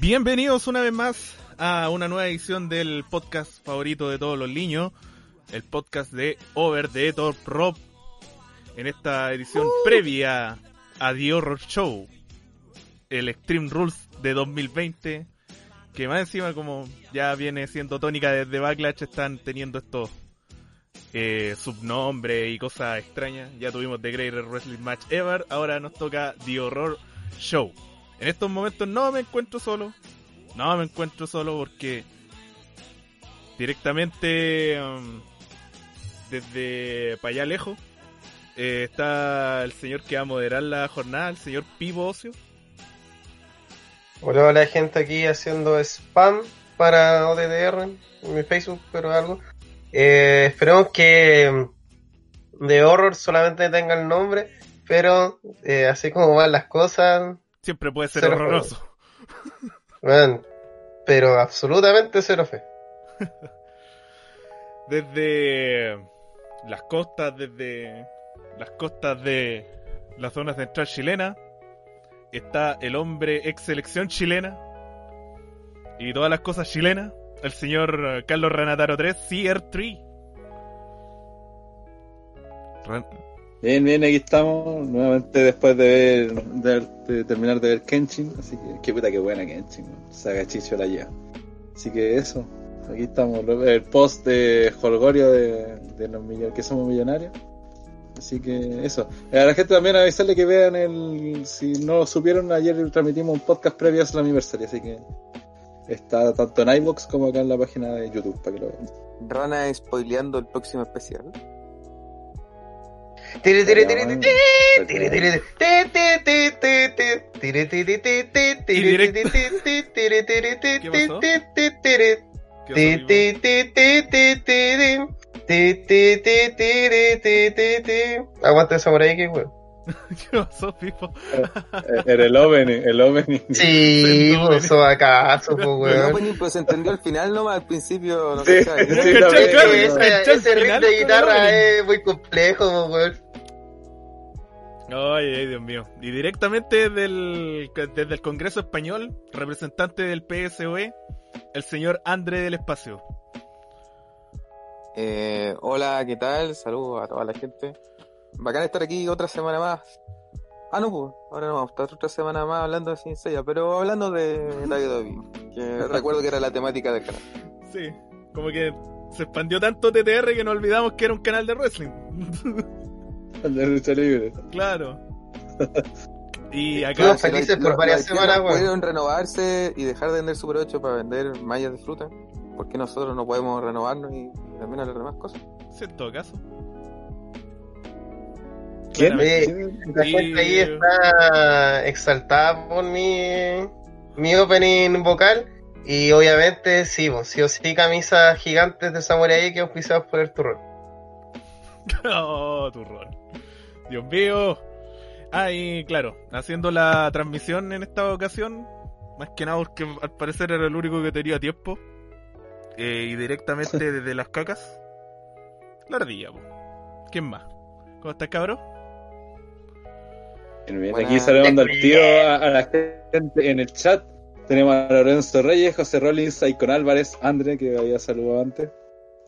Bienvenidos una vez más a una nueva edición del podcast favorito de todos los niños, el podcast de Over the Top Rob, en esta edición previa a The Horror Show, el Extreme Rules de 2020, que más encima como ya viene siendo tónica desde Backlash, están teniendo estos eh, subnombres y cosas extrañas. Ya tuvimos The Greatest Wrestling Match Ever, ahora nos toca The Horror Show. En estos momentos no me encuentro solo, no me encuentro solo porque directamente um, desde para allá lejos eh, está el señor que va a moderar la jornada, el señor Pivo Ocio. Hola, hola gente aquí haciendo spam para ODDR en mi Facebook, pero algo. Eh, esperemos que de Horror solamente tenga el nombre, pero eh, así como van las cosas, Siempre puede ser horroroso. man, pero absolutamente cero fe. Desde las costas, desde las costas de la zona central chilena, está el hombre ex selección chilena y todas las cosas chilenas, el señor Carlos Renataro 3, CR3. Ren- Bien, bien, aquí estamos nuevamente después de ver, de, terminar de ver Kenshin, así que qué puta que buena Kenshin, man. saga chicho la lleva. Así que eso, aquí estamos, el post de Holgorio de, de los que somos millonarios. Así que eso. A la gente también avisarle que vean el, si no lo supieron, ayer transmitimos un podcast previo a su aniversario, así que está tanto en iVoox como acá en la página de YouTube para que lo vean. Rana spoileando el próximo especial. Tiri, tiri, tiri, Ya, tiri, man. tiri, Aguanta esa por ahí que weón. ¿Qué pasó, Pipo? Eh, era el opening, el opening. Sí, pues, eso acaso, pues, weón. El opening pues se entendió al final nomás, al principio no sí, cachaba. Sí, sí, ese ritmo de guitarra es muy complejo, pues, weón. Ay, ay, Dios mío. Y directamente del, desde el Congreso Español, representante del PSOE, el señor André del Espacio. Eh, hola, ¿qué tal? Saludos a toda la gente. Bacán estar aquí otra semana más. Ah, no, pues, ahora no vamos a estar otra semana más hablando de Cincella, pero hablando de la WWE, que recuerdo que era la temática del canal. Sí, como que se expandió tanto TTR que nos olvidamos que era un canal de wrestling. De lucha libre. claro. Y acá, Estamos felices por varias semanas, weón. Pudieron renovarse y dejar de vender Super 8 para vender mallas de fruta. ¿Por qué nosotros no podemos renovarnos y también hablar de más cosas? sí, en todo caso. Oye, La Y- gente ahí está exaltada por mi, mi opening vocal. Y obviamente, sí, pues, sí o sí, camisas gigantes de Samurai X auspiciadas por el turrón. Oh, turrón. Dios mío. Ah, y claro, haciendo la transmisión en esta ocasión, más que nada porque al parecer era el único que tenía tiempo. eh, y directamente desde las cacas, la ardilla, po. ¿Quién más? ¿Cómo estás, cabrón? Bien. Aquí saludando al tío a, a la gente en el chat. Tenemos a Lorenzo Reyes, José Rollins, Icon Álvarez, André, que había saludado antes.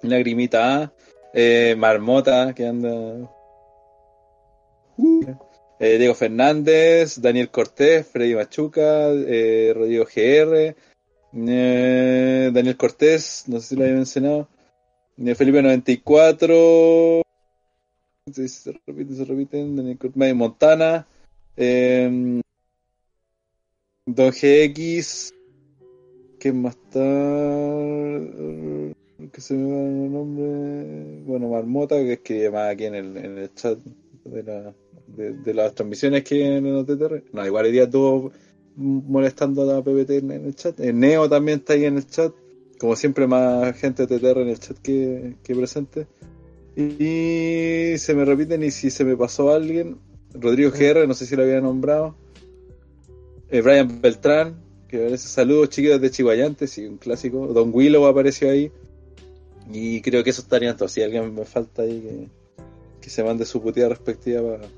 Lagrimita A, eh, Marmota, que anda. Eh, Diego Fernández, Daniel Cortés, Freddy Machuca, eh, Rodrigo GR, eh, Daniel Cortés, no sé si lo había mencionado, eh, Felipe 94, sí, se repiten, se repiten. Daniel Cortman, Montana. Eh, Don GX. ¿Quién más está? Que se me va el nombre. Bueno, Marmota, que escribe más aquí en el chat de, la, de, las transmisiones que en los TTR. No, igual el día estuvo molestando a la PPT en, el chat. El Neo también está ahí en el chat. Como siempre, más gente de TTR en el chat que, que presente. Y se me repiten, y si se me pasó alguien, Rodrigo GR, no sé si lo había nombrado. Eh, Brian Beltrán, que parece saludos chiquitos de Chihuayantes, y un clásico. Don Willow apareció ahí. Y creo que eso estaría todo. Si alguien me falta ahí, que, se mande su puteada respectiva para.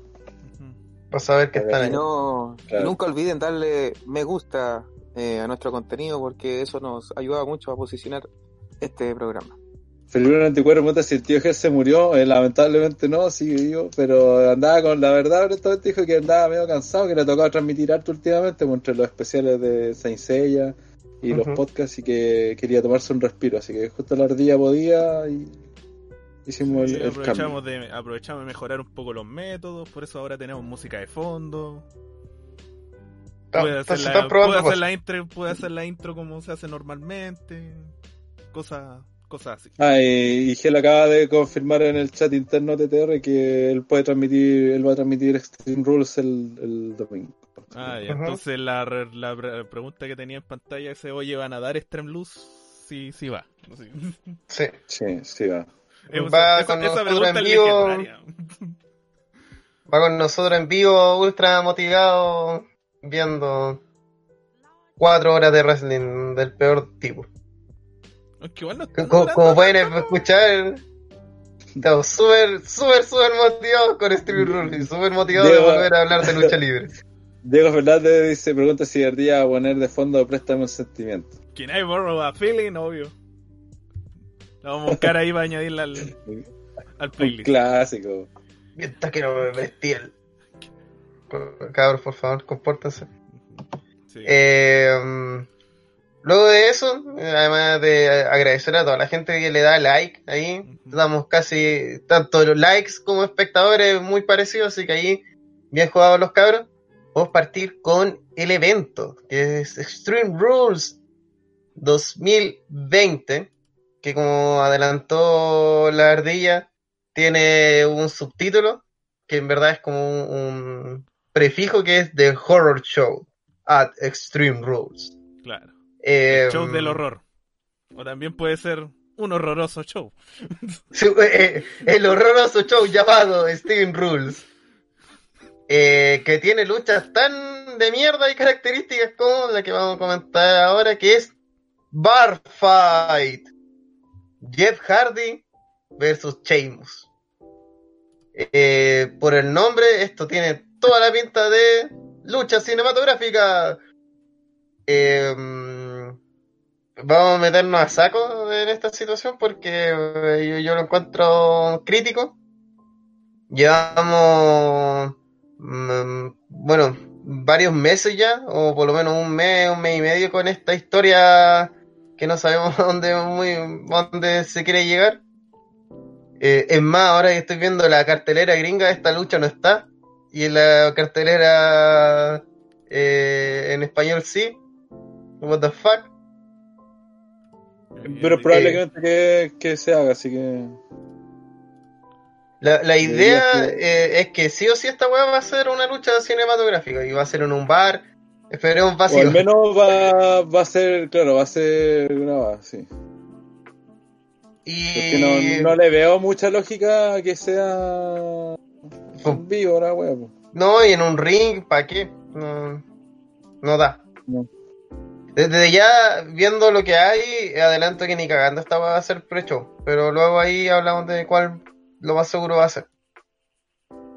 Para saber que A ver, están Y ahí. no, Claro. nunca olviden darle me gusta eh, a nuestro contenido porque eso nos ayuda mucho a posicionar este programa. Felipe 94 pregunta si el tío Ger se murió. Eh, lamentablemente no, sigue vivo. Pero andaba con la verdad, honestamente dijo que andaba medio cansado, que le tocaba transmitir harto últimamente, pues, entre los especiales de Saint Seiya y los podcasts, y que quería tomarse un respiro. Así que justo la ardilla podía y hicimos Sí, el, el cambio. aprovechamos, de, aprovechamos de mejorar un poco los métodos, por eso ahora tenemos música de fondo. Puede hacer, la, puede hacer la intro, puede hacer la intro como se hace normalmente. Cosas, cosas así. Ah, y, y Gel acaba de confirmar en el chat interno de TTR que él puede transmitir, él va a transmitir Extreme Rules el, el domingo. Ah. Entonces la, re- la pre- pregunta que tenía en pantalla es, oye, ¿van a dar Stream Luz? Sí, sí va. Sí. Sí, sí va. Va esa, con esa nosotros pregunta en vivo. Va con nosotros en vivo, ultra motivado, viendo cuatro horas de wrestling del peor tipo. Aunque igual no está Como, pueden escuchar, estamos súper, súper, súper motivados con Steve Rules y súper motivados de volver a hablar de lucha libre. Diego Fernández dice, pregunta si el día va a poner de fondo Préstame un sentimiento. Can I borrow a feeling? Obvio. La vamos a buscar ahí para añadirla al, al Un clásico. Mientras que no me vestí el... Cabros, por favor, compórtense. Sí. Eh, luego de eso, además de agradecer a toda la gente que le da like ahí, damos casi tanto los likes como espectadores muy parecidos, así que ahí, bien jugados los cabros. Vamos a partir con el evento, que es Extreme Rules 2020, que como adelantó la ardilla, tiene un subtítulo, que en verdad es como un, un prefijo que es The Horror Show at Extreme Rules. Claro. Eh, El show del horror. O también puede ser un horroroso show. Sí, eh, el horroroso show llamado Steven Rules. eh, que tiene luchas tan de mierda y características como la que vamos a comentar ahora, que es Bar Fight. Jeff Hardy versus Sheamus. Eh, por el nombre, esto tiene toda la pinta de lucha cinematográfica. Eh, vamos a meternos a saco en esta situación porque eh, yo, yo lo encuentro crítico. Llevamos, mm, bueno, varios meses ya, o por lo menos un mes, un mes y medio con esta historia que no sabemos dónde, muy, dónde se quiere llegar. Eh, es más, ahora que estoy viendo la cartelera gringa, esta lucha no está. Y en la cartelera eh, en español sí. What the fuck. Pero probablemente que, que se haga, así que... La, la idea eh, es que sí o sí esta weá va a ser una lucha cinematográfica y va a ser en un bar. Esperemos O vacío. al menos va, va a ser, claro, va a ser grabada, sí. y Porque no, no le veo mucha lógica que sea en vivo la wea, po. no, y en un ring, ¿para qué? No, no da. No. Desde ya, viendo lo que hay, adelanto que ni cagando esta va a ser pre-show. Pero luego ahí hablamos de cuál lo más seguro va a ser.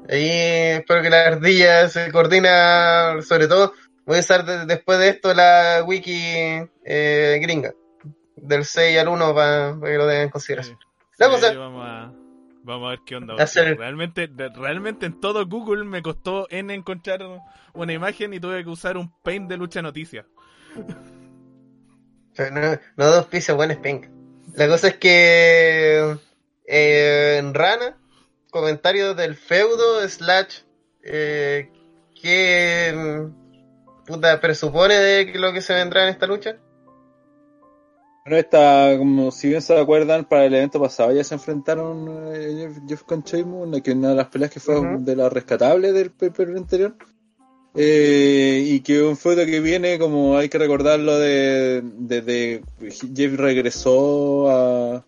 Ahí espero que la ardilla se coordina, sobre todo, voy a usar de- después de esto la wiki eh, gringa. Del 6 al 1 para, que lo tengan en consideración. Cosa- vamos, a, vamos a ver qué onda. Hacer- Realmente, de- realmente en todo Google me costó en encontrar una imagen y tuve que usar un paint de lucha noticias. No, no dos pisos, buenas penca. La cosa es que eh, en Rana comentarios del feudo slash eh, que puta presupone de lo que se vendrá en esta lucha. Bueno, esta, como si bien se acuerdan, para el evento pasado ya se enfrentaron eh, Jeff, Jeff con Sheamus, que una de las peleas que fue de las rescatables del pay-per-view anterior. Eh, y que un feudo que viene, como hay que recordarlo, de, desde Jeff regresó a,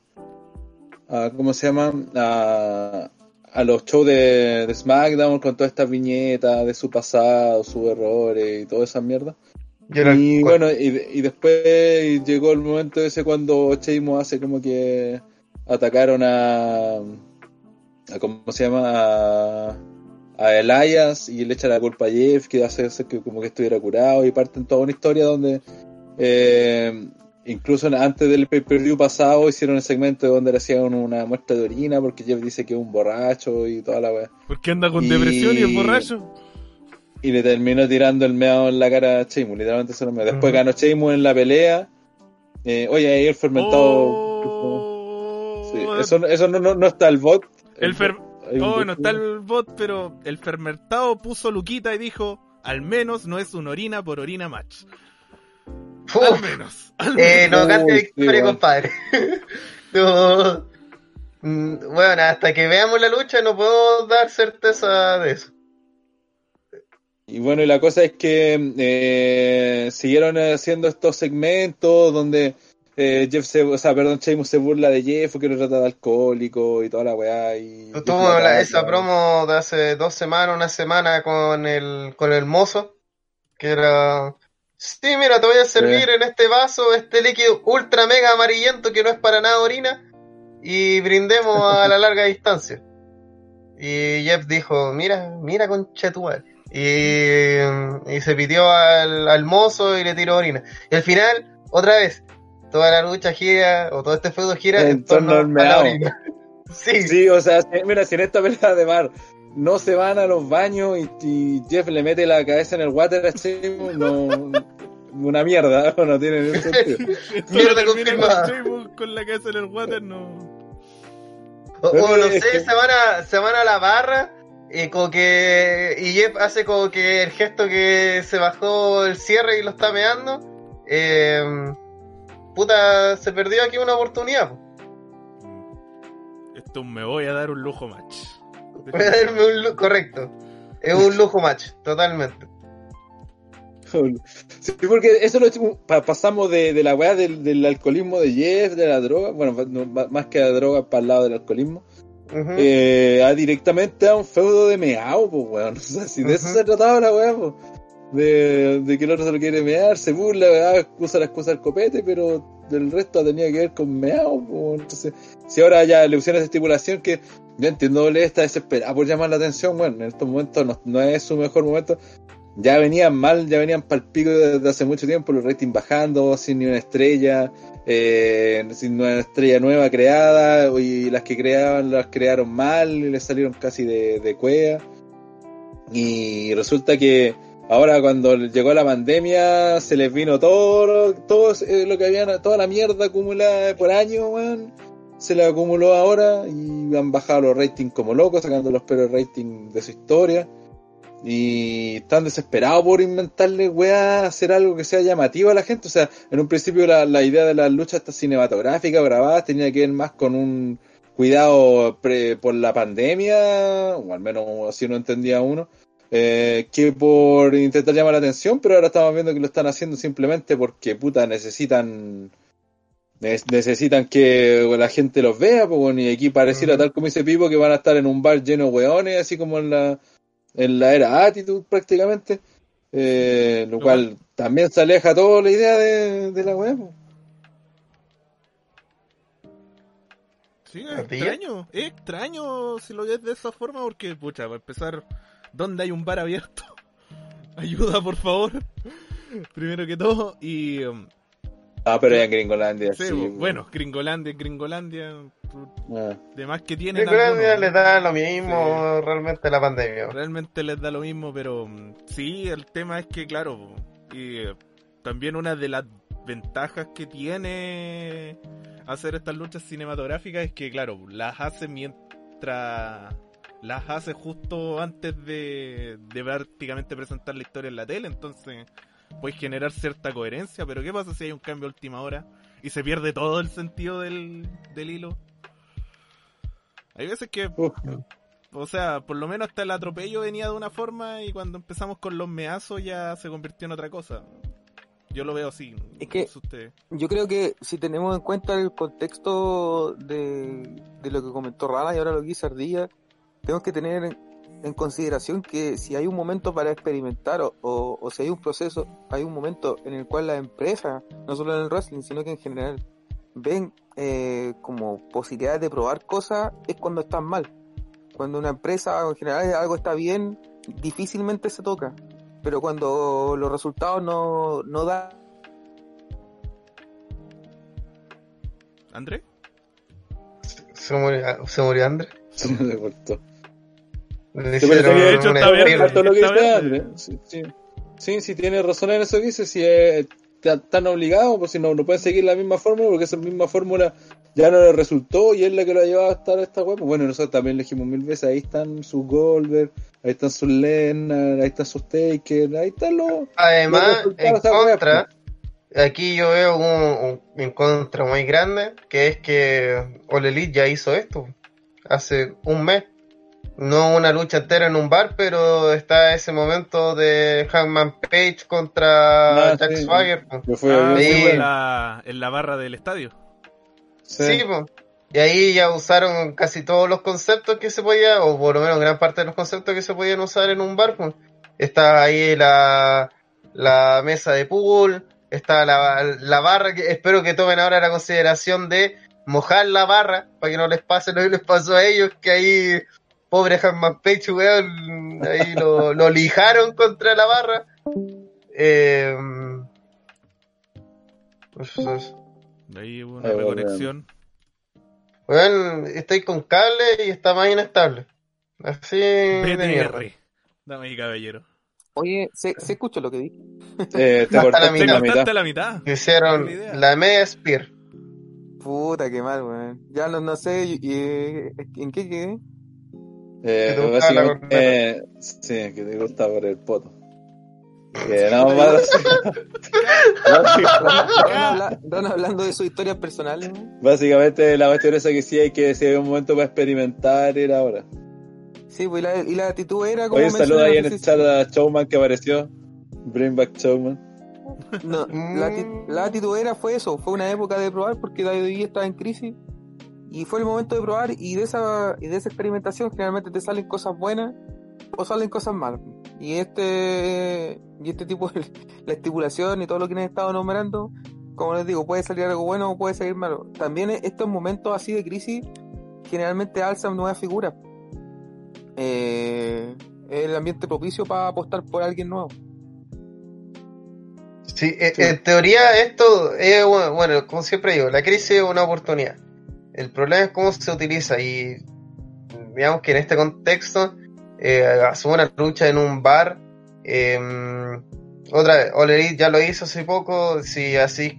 a ¿cómo se llama? A, a los shows de, de SmackDown con todas estas viñetas de su pasado, sus errores y toda esa mierda. Y bueno, y, y después llegó el momento ese cuando Sheamus hace como que atacaron a, a ¿cómo se llama? A, a Elias y le echa la culpa a Jeff que hace, hace que como que estuviera curado y parten toda una historia donde eh, incluso antes del pay-per-view pasado hicieron el segmento donde le hacían una muestra de orina porque Jeff dice que es un borracho y toda la weá. Porque anda con Y- depresión y es borracho. Y le terminó tirando el meado en la cara a Sheamus, literalmente se lo meó. Después Ujú. ganó Sheamus en la pelea. Eh, oye, ahí el fermentado. Oh, Sí, eso eso no, no, no está el bot. El fer- Oh, no está el bot, pero el fermentado puso Luquita y dijo, al menos no es un orina por orina match. Al menos. al eh, menos. no cante victoria, compadre. No. Mm, Bueno, hasta que veamos la lucha no puedo dar certeza de eso. Y bueno, y la cosa es que eh, siguieron haciendo estos segmentos donde eh, Jeff se, o sea, perdón, Sheamus se burla de Jeff que lo trata de alcohólico y toda la weá. Y Tuvo la- esa promo de hace dos semanas, una semana con el, con el mozo, que era, sí, mira, te voy a servir en este vaso este líquido ultra mega amarillento que no es para nada orina, y brindemos a la larga distancia. Y Jeff dijo, mira, mira con Chetumal. Y, y se pidió al, al mozo y le tiró orina. Y al final, otra vez, toda la lucha gira, o todo este feudo gira En en torno torno al a la orina. Sí, Sí, o sea, mira, si en esta pelea de bar no se van a los baños y, y Jeff le mete la cabeza en el water a Sheamus, no. Una mierda, no tiene ningún sentido. Mierda confirmada. con la cabeza en el water, no. O, o no sé, se van a, se van a la barra y como que y Jeff hace como que el gesto que se bajó el cierre y lo está meando. Eh, puta, se perdió aquí una oportunidad. po. Esto me voy a dar un lujo match. Voy a darme un correcto. Es un lujo match, totalmente. Sí, porque eso lo pa- pasamos de, de la weá del, del alcoholismo de Jeff, de la droga, bueno, no, más que la droga para el lado del alcoholismo, eh, a directamente a un feudo de meao, pues weón. O sea, si de eso se trataba la weá, pues. De, de que el otro se lo quiere mear, se burla, weá, usa la excusa del copete, pero del resto tenía que ver con meao, pues. Entonces, si ahora ya le pusieron esa estipulación que yo entiendo doble está desesperada por llamar la atención, bueno, en estos momentos no, es su mejor momento. Ya venían mal, ya venían pal pico desde hace mucho tiempo, los ratings bajando, sin ni una estrella, eh, sin una estrella nueva creada, y las que creaban las crearon mal, y les salieron casi de, de cueva. Y resulta que ahora cuando llegó la pandemia se les vino todo, todo eh, lo que habían, toda la mierda acumulada por años, weón. Se le acumuló ahora y han bajado los ratings como locos, sacando los peores ratings de su historia. Y están desesperados por inventarle, weá, hacer algo que sea llamativo a la gente. O sea, en un principio la, la idea de las luchas cinematográficas grabadas tenía que ver más con un cuidado pre- por la pandemia, o al menos así no entendía uno, eh, que por intentar llamar la atención, pero ahora estamos viendo que lo están haciendo simplemente porque, puta, necesitan ne- necesitan que la gente los vea, pues, bueno, y aquí pareciera Ujú. tal como dice Pipo que van a estar en un bar lleno de weones, así como en la en la era Attitude prácticamente, eh, lo cual también se aleja toda la idea de, de la web. Sí, es extraño. Es extraño si lo ves de esa forma porque, pucha, para empezar, ¿dónde hay un bar abierto? Ayuda, por favor. Primero que todo. Y... Ah, pero ya en Gringolandia, sí, sí, bueno, Gringolandia, Gringolandia. Ah. De más que tienen Gringolandia algunos, les da lo mismo realmente la pandemia. Realmente les da lo mismo, pero mm, sí, el tema es que, claro, y eh, también una de las ventajas que tiene hacer estas luchas cinematográficas es que, claro, las hace mientras las hace justo antes de, de prácticamente presentar la historia en la tele, entonces puedes generar cierta coherencia, pero ¿qué pasa si hay un cambio a última hora y se pierde todo el sentido del, del hilo? Hay veces que, Uf, o sea, por lo menos hasta el atropello venía de una forma y cuando empezamos con los meazos ya se convirtió en otra cosa. Yo lo veo así. Es que- usted. Yo creo que si tenemos en cuenta el contexto de, de lo que comentó Rana y ahora lo que dice Ardilla, tenemos que tener en, consideración que si hay un momento para experimentar o, o- o si hay un proceso, hay un momento en el cual las empresas, no solo en el wrestling, sino que en general, ven eh, como posibilidades de probar cosas, es cuando están mal. Cuando una empresa en general algo está bien, difícilmente se toca. Pero cuando los resultados no, no dan ¿André? Se murió, se murió Andrés. se me cortó. Le Sí, pero de hecho está. Harto lo que Está dice. Sí, sí. Sí, sí, tiene razón en eso que dice. Si es, están obligados, pues si no, no pueden seguir la misma fórmula, porque esa misma fórmula ya no les resultó y es la que lo ha llevado a estar esta web. Bueno, nosotros también le dijimos mil veces: ahí están sus Goldberg, ahí están sus Lennar, ahí están sus Taker, ahí están los. Además, Los en buenos, contra, aquí yo veo un, un en contra muy grande, que es que All Elite ya hizo esto hace un mes. No una lucha entera en un bar, pero está ese momento de Hangman Page contra Ah, Jack sí. Swagger. Ah, sí, en, la, en la barra del estadio. Sí. Sí, po. y ahí ya usaron casi todos los conceptos que se podía, o por lo menos gran parte de los conceptos que se podían usar en un bar. po. Está ahí la, la mesa de pool, está la, la barra, que espero que tomen ahora la consideración de mojar la barra, para que no les pase lo que les pasó a ellos, que ahí, pobre Hanman Page, weón, ahí lo, lo lijaron contra la barra. Eh, eso es- De ahí hubo una reconexión. Weón, estoy con cable y está más inestable. Así. BTR. Dame y caballero. Oye, ¿se, se escucha lo que dije? Eh, te Hasta cortaste la mitad. cortaste la mitad. Hicieron la media spear. Puta, qué mal, weón. Ya no, no sé y- y- en qué quedé. Eh, Que te la eh, sí, que te gusta por el poto. Que no, Rana hablando de sus historias personales, weón. básicamente la cuestión esa que sí hay que si un momento para experimentar era ahora. Sí, pues y la, y la actitud era como Oye, un saludo mencioné, ahí en no el chat a Showman que apareció. Bring back Showman. No, la, acti- la actitud era fue eso, fue una época de probar porque WWE estaba en crisis y fue el momento de probar y de esa y de esa experimentación generalmente te salen cosas buenas o salen cosas malas. Y este y este tipo de la estipulación y todo lo que han estado nombrando, como les digo, puede salir algo bueno o puede salir malo. También estos momentos así de crisis generalmente alzan nuevas figuras. Eh, es el ambiente propicio para apostar por alguien nuevo. Sí, e- Sí. en teoría esto es, bueno, bueno, como siempre digo, la crisis es una oportunidad. El problema es cómo se utiliza y digamos que en este contexto, eh, hace una lucha en un bar, eh, otra Elite ya lo hizo hace poco, si así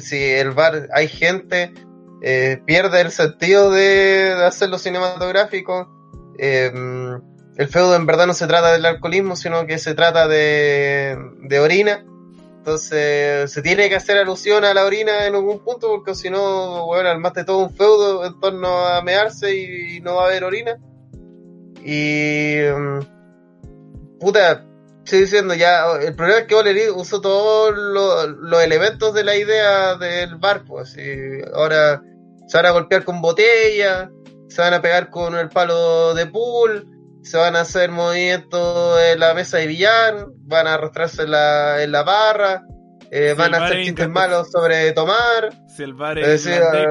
si el bar hay gente, eh, pierde el sentido de, de hacerlo cinematográfico. Eh, el feudo en verdad no se trata del alcoholismo, sino que se trata de, de orina. Entonces se tiene que hacer alusión a la orina en algún punto, porque si no, bueno, armaste todo un feudo en torno a mearse y no va a haber orina. Y. mm, puta, estoy diciendo ya, el problema es que Ole usó todos lo- los elementos de la idea del bar, pues, ahora se van a golpear con botella, se van a pegar con el palo de pool, se van a hacer movimientos en la mesa de billar, van a arrastrarse en la, en la barra, eh, van a hacer es chistes malos sobre tomar. Si el bar Es decir, irlandés.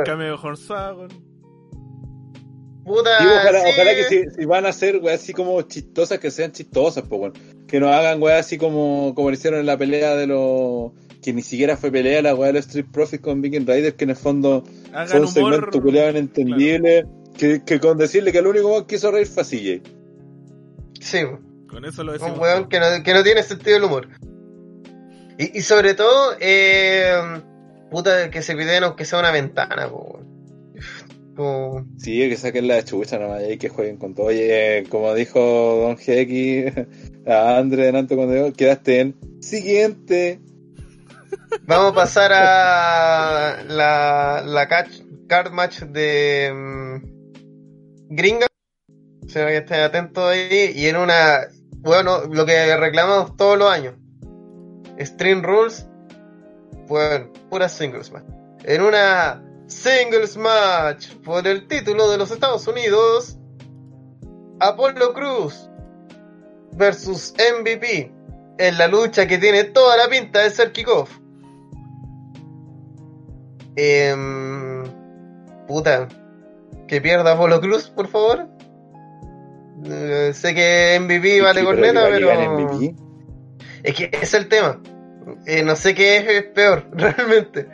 Puta, Digo, ojalá, sí, ojalá que si, si van a hacer weas así como chistosas, que sean chistosas, pues bueno. Que no hagan weas así como, como lo hicieron en la pelea de los. que ni siquiera fue pelea, la wea de los Street Profits con Viking Raiders, que en el fondo fue Hagan un segmento humor. culiado inentendible. Que, que con decirle que el único que hizo reír fue CJ. Sí, Con eso lo un weón que no, que no tiene sentido del humor. Y, y sobre todo, eh, puta, que se piden aunque sea una ventana, po. Como- Sí, que saquen la chucha nomás y que jueguen con todo. Oye, como dijo Don GX a André delante cuando dijo, quedaste en siguiente. Vamos a pasar a la, la catch- card match de mm, Gringa. O sea, que estén atentos ahí. Y en una. Bueno, lo que reclamamos todos los años: Stream Rules. Bueno, pura singles match. En una singles match por el título de los Estados Unidos: Apollo Cruz versus MVP. En la lucha que tiene toda la pinta de ser kickoff. Em, puta. Que pierda Apolo Cruz, por favor. Eh, sé que MVP vale Sí, corneta, pero. MVP. Es que ese es el tema. Eh, no sé qué es, es peor, realmente.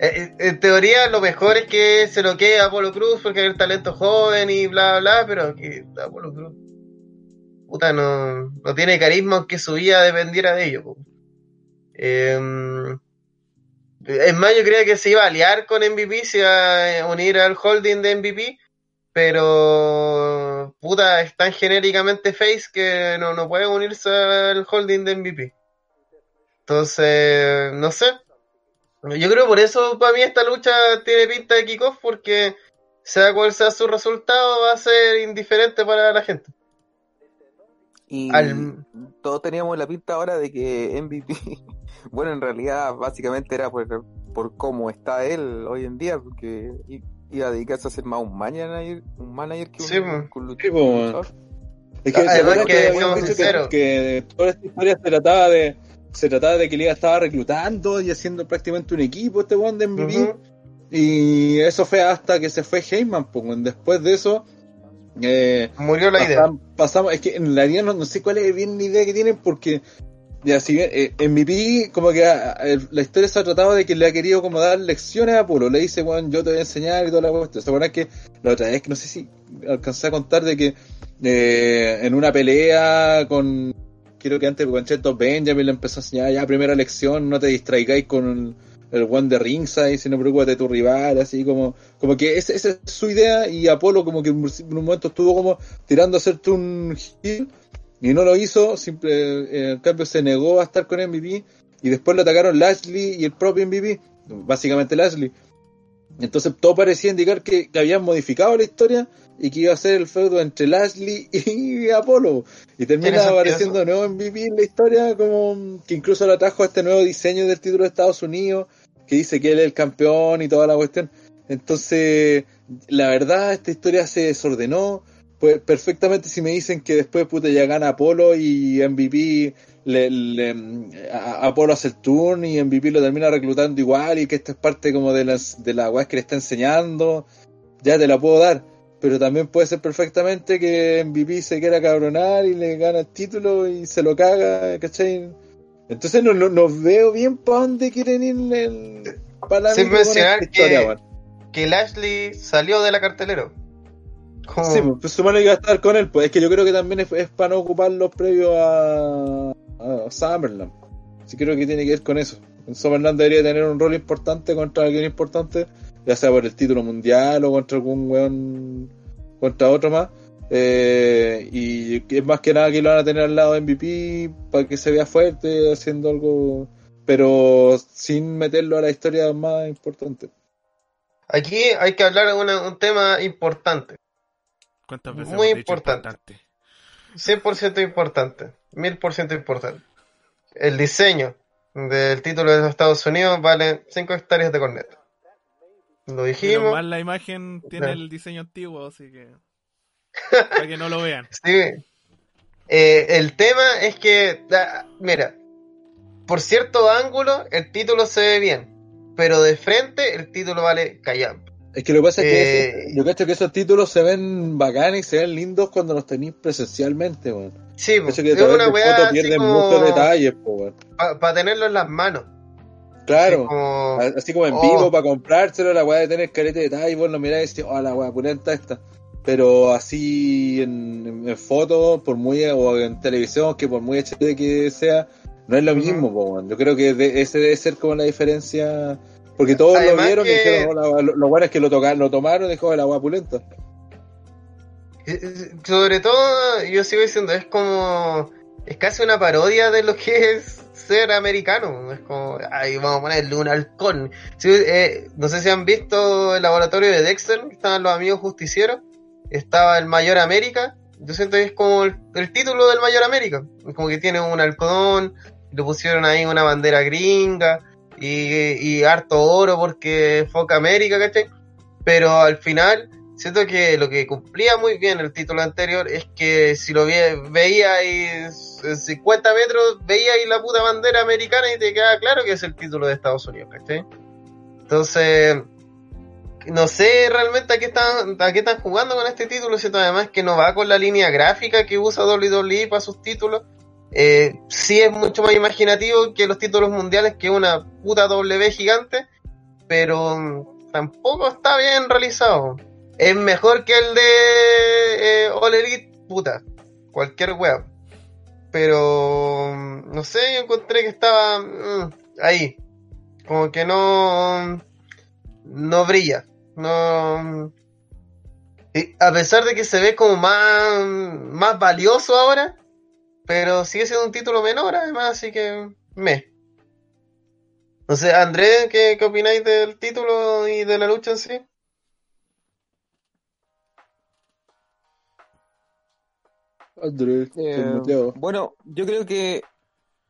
Eh, en teoría, lo mejor es que se lo quede a Apolo Cruz porque es el talento joven y bla, bla, pero que Apolo Cruz. Puta, no, no tiene carisma aunque su vida dependiera de ello. Em, es más, yo creía que se iba a aliar con MVP, se iba a unir al holding de MVP, pero puta, es tan genéricamente face que no, no puede unirse al holding de MVP. Entonces, no sé. Yo creo por eso para mí esta lucha tiene pinta de kickoff porque sea cual sea su resultado va a ser indiferente para la gente. Y Al- todos teníamos la pinta ahora de que MVP, bueno, en realidad básicamente era por, por cómo está él hoy en día, porque iba a dedicarse a ser más un manager, un manager que un, Sí, un un. Es que, Además ¿se acuerdan que, que habíamos seamos dicho que, sinceros. que toda esta historia se trataba de se trataba de que Liga estaba reclutando y haciendo prácticamente un equipo este one de MVP y eso fue hasta que se fue Heyman pues después de eso eh, Murió la idea. pasam- pasamos es que en realidad no, no sé cuál es bien la idea que tienen porque ya si eh, MVP como que ah, el- la historia se ha tratado de que le ha querido como dar lecciones a Apolo le dice bueno yo te voy a enseñar y toda la cuestión se acuerdan que la otra vez que no sé si alcancé a contar de que eh, en una pelea con creo que antes con Cheto Benjamin le empezó a enseñar ya primera lección no te distraigáis con el, one de ringside sino preocúpate de tu rival así como como que ese- esa es su idea y Apolo como que en un momento estuvo como tirando a hacerte un heel y no lo hizo, simple, eh, en cambio se negó a estar con MVP y después lo atacaron Lashley y el propio MVP, básicamente Lashley. Entonces todo parecía indicar que, que habían modificado la historia y que iba a ser el feudo entre Lashley y Apolo. Y termina apareciendo de nuevo MVP en la historia, como que incluso lo trajo a este nuevo diseño del título de Estados Unidos, que dice que él es el campeón y toda la cuestión. Entonces, la verdad, esta historia se desordenó. Pues perfectamente si me dicen que después puta ya gana Apolo y MVP le, le- a- Apolo hace el turn y MVP lo termina reclutando igual y que esto es parte como de las de la weas que le está enseñando, ya te la puedo dar. Pero también puede ser perfectamente que MVP se quiera cabronar y le gana el título y se lo caga, ¿cachai? Entonces no, no, no veo bien para dónde quieren ir el, para la Sin mencionar historia, que- weón. Que Lashley salió de la cartelera. Como- Sí, pues, pues supone que iba a estar con él, pues es que yo creo que también es, es para no ocuparlo previo a, a Summerland. Sí creo que tiene que ver con eso. En Summerland debería tener un rol importante contra alguien importante, ya sea por el título mundial o contra algún weón, contra otro más. Eh, y es más que nada que lo van a tener al lado de MVP para que se vea fuerte haciendo algo, pero sin meterlo a la historia más importante. Aquí hay que hablar de una- un tema importante. ¿Cuántas veces Muy dicho importante. 100% importante. 1000% importante. El diseño del título de los Estados Unidos vale 5 hectáreas de corneta. Lo dijimos. mal la imagen tiene el diseño antiguo, así que. Para que no lo vean. Sí. Eh, el tema es que, mira, por cierto ángulo el título se ve bien, pero de frente el título vale callampa. Es que lo que pasa es que Eh, yo cacho que esos títulos se ven bacanes y se ven lindos cuando los tenéis presencialmente, weón. Sí, que a es una weá pierden como muchos detalles, weón. para tenerlo en las manos. Claro. Así como- A- Así como en Oh. vivo para comprárselo, la weá de tener carete de detalle, vos lo miráis y decís, oh, la weá pulenta esta. Pero así en, en, en fotos, por muy, o en televisión, que por muy HD que sea, no es lo mismo, po. Yo creo que de- ese debe ser como la diferencia Porque todos Además lo vieron que- y dijeron, "Oh, la- lo, lo bueno es que lo, tocaron, lo tomaron y dejó la agua pulenta. Eh, eh, Sobre todo, yo sigo diciendo, es como. Es casi una parodia de lo que es ser americano. Es como, ay, vamos a ponerle un halcón. Sí, eh, no sé si han visto el laboratorio de Dexter, que estaban los amigos justicieros. Estaba el Mayor América. Yo siento que es como el, el título del Mayor América. Es como que tiene un halcón, le pusieron ahí una bandera gringa y, harto oro porque Foca América, ¿cachai? Pero al final siento que lo que cumplía muy bien el título anterior es que si lo ve- veía ahí en 50 metros, veía ahí la puta bandera americana y te queda claro que es el título de Estados Unidos, ¿cachai? Entonces, no sé realmente a qué están, a qué están jugando con este título, siento además que no va con la línea gráfica que usa WWE para sus títulos. Eh, sí es mucho más imaginativo que los títulos mundiales, que una puta W gigante, pero mm, tampoco está bien realizado. Es mejor que el de eh, All Elite, puta, cualquier web. Pero, mm, no sé, yo encontré que estaba mm, ahí. Como que no, no brilla. No, a pesar de que se ve como más, más valioso ahora, pero sigue siendo un título menor además, así que me. No sé, Andrés, ¿qué, qué opináis del título y de la lucha en sí? Andrés, Eh, bueno, yo creo que,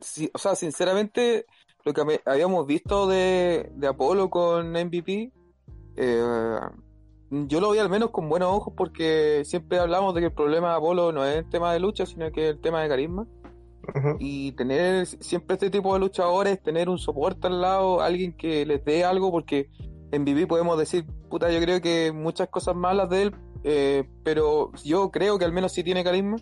sí, o sea, sinceramente, lo que habíamos visto de, de Apolo con MVP, eh, yo lo vi al menos con buenos ojos porque siempre hablamos de que el problema de Apolo no es el tema de lucha, sino que es el tema de carisma. Y tener siempre este tipo de luchadores, tener un soporte al lado, alguien que les dé algo, porque en MVP podemos decir, puta, yo creo que muchas cosas malas de él, eh, pero yo creo que al menos sí tiene carisma.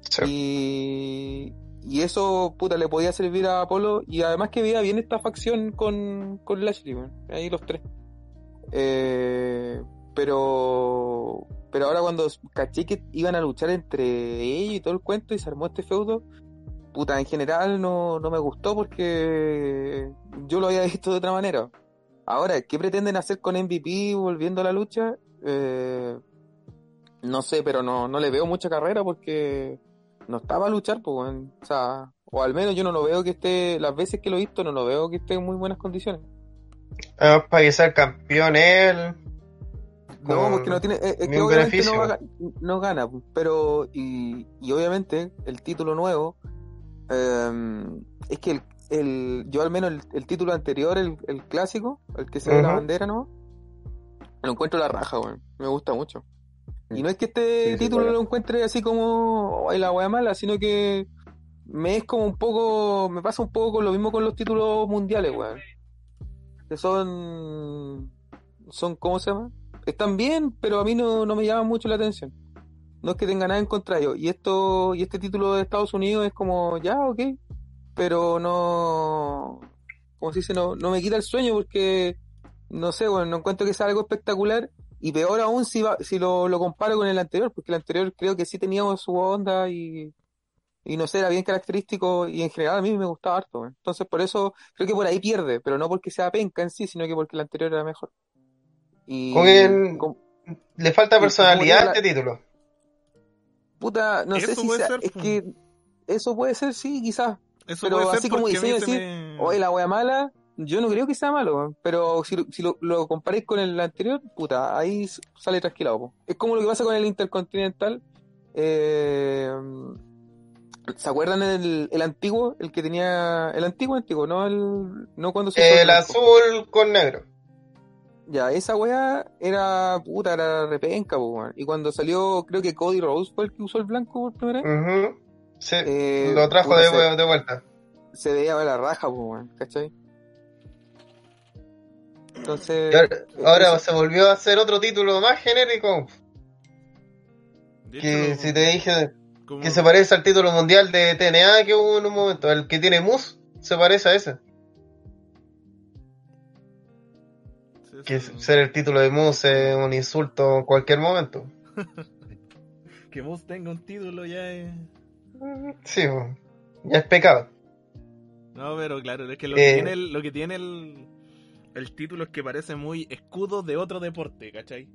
Sí. Y, y eso, puta, le podía servir a Apolo. Y además que veía bien esta facción con, con Lashley, ahí los tres. Eh, pero, pero ahora cuando caché que iban a luchar entre ellos y todo el cuento y se armó este feudo, puta, en general no, no me gustó porque yo lo había visto de otra manera. Ahora, ¿qué pretenden hacer con MVP volviendo a la lucha? Eh, no sé, pero no, no le veo mucha carrera porque no estaba a luchar, pues, o sea, o al menos yo no lo veo que esté, las veces que lo he visto, no lo veo que esté en muy buenas condiciones. Además, para que sea el campeón él. No, porque no tiene, es, es ni que obviamente no, va no gana, pues, pero, y, y obviamente el título nuevo, eh, es que el, el, yo al menos el, el título anterior, el, el clásico, el que se ve la bandera, ¿no? Lo encuentro la raja, weón. Me gusta mucho. Y no es que este Sí, título lo encuentre así como "Ay, la wea mala, sino que me es como un poco, me pasa un poco con lo mismo con los títulos mundiales, weón. Que son, son, ¿cómo se llama? Están bien, pero a mí no, no me llaman mucho la atención. No es que tenga nada en contra de ellos. Y esto, y este título de Estados Unidos es como, ya, ok, pero no, como se dice, no, no me quita el sueño porque, no sé, bueno, no encuentro que sea algo espectacular. Y peor aún si, va, si lo, lo comparo con el anterior, porque el anterior creo que sí tenía su onda y, y no sé, era bien característico y en general a mí me gustaba harto. Entonces por eso creo que por ahí pierde, pero no porque sea penca en sí, sino que porque el anterior era mejor. Y Con el- Le falta personalidad a este título. puta, no sé si sea, ser, es que eso puede ser, sí, quizás. Eso Pero así como diseño, me- Oye, la wea mala, yo no creo que sea malo, pero si, lo- si lo, lo comparéis con el anterior, puta, ahí sale trasquilado. po. Es como lo que pasa con el Intercontinental. Eh, ¿Se acuerdan el, el antiguo? El que tenía. El antiguo, antiguo, no el. No cuando se El azul con negro. Ya, esa wea era. Puta, era repenca, po, weón. Y cuando salió, creo que Cody Rhodes fue el que usó el blanco por primera vez. Sí, Eh, lo trajo de, se- de vuelta. Se veía la raja, po, weón, ¿cachai? Entonces. Y ahora, ahora eso- se volvió a hacer otro título más genérico. Que si te dije que se parece al título mundial de TNA que hubo en un momento, el que tiene Moose, se parece a ese. Que ser el título de Moose es un insulto en cualquier momento. que vos tenga un título ya es... Sí, ya es pecado. No, pero claro, es que lo Eh. que tiene, el, lo que tiene el, el título es que parece muy escudo de otro deporte, ¿cachai?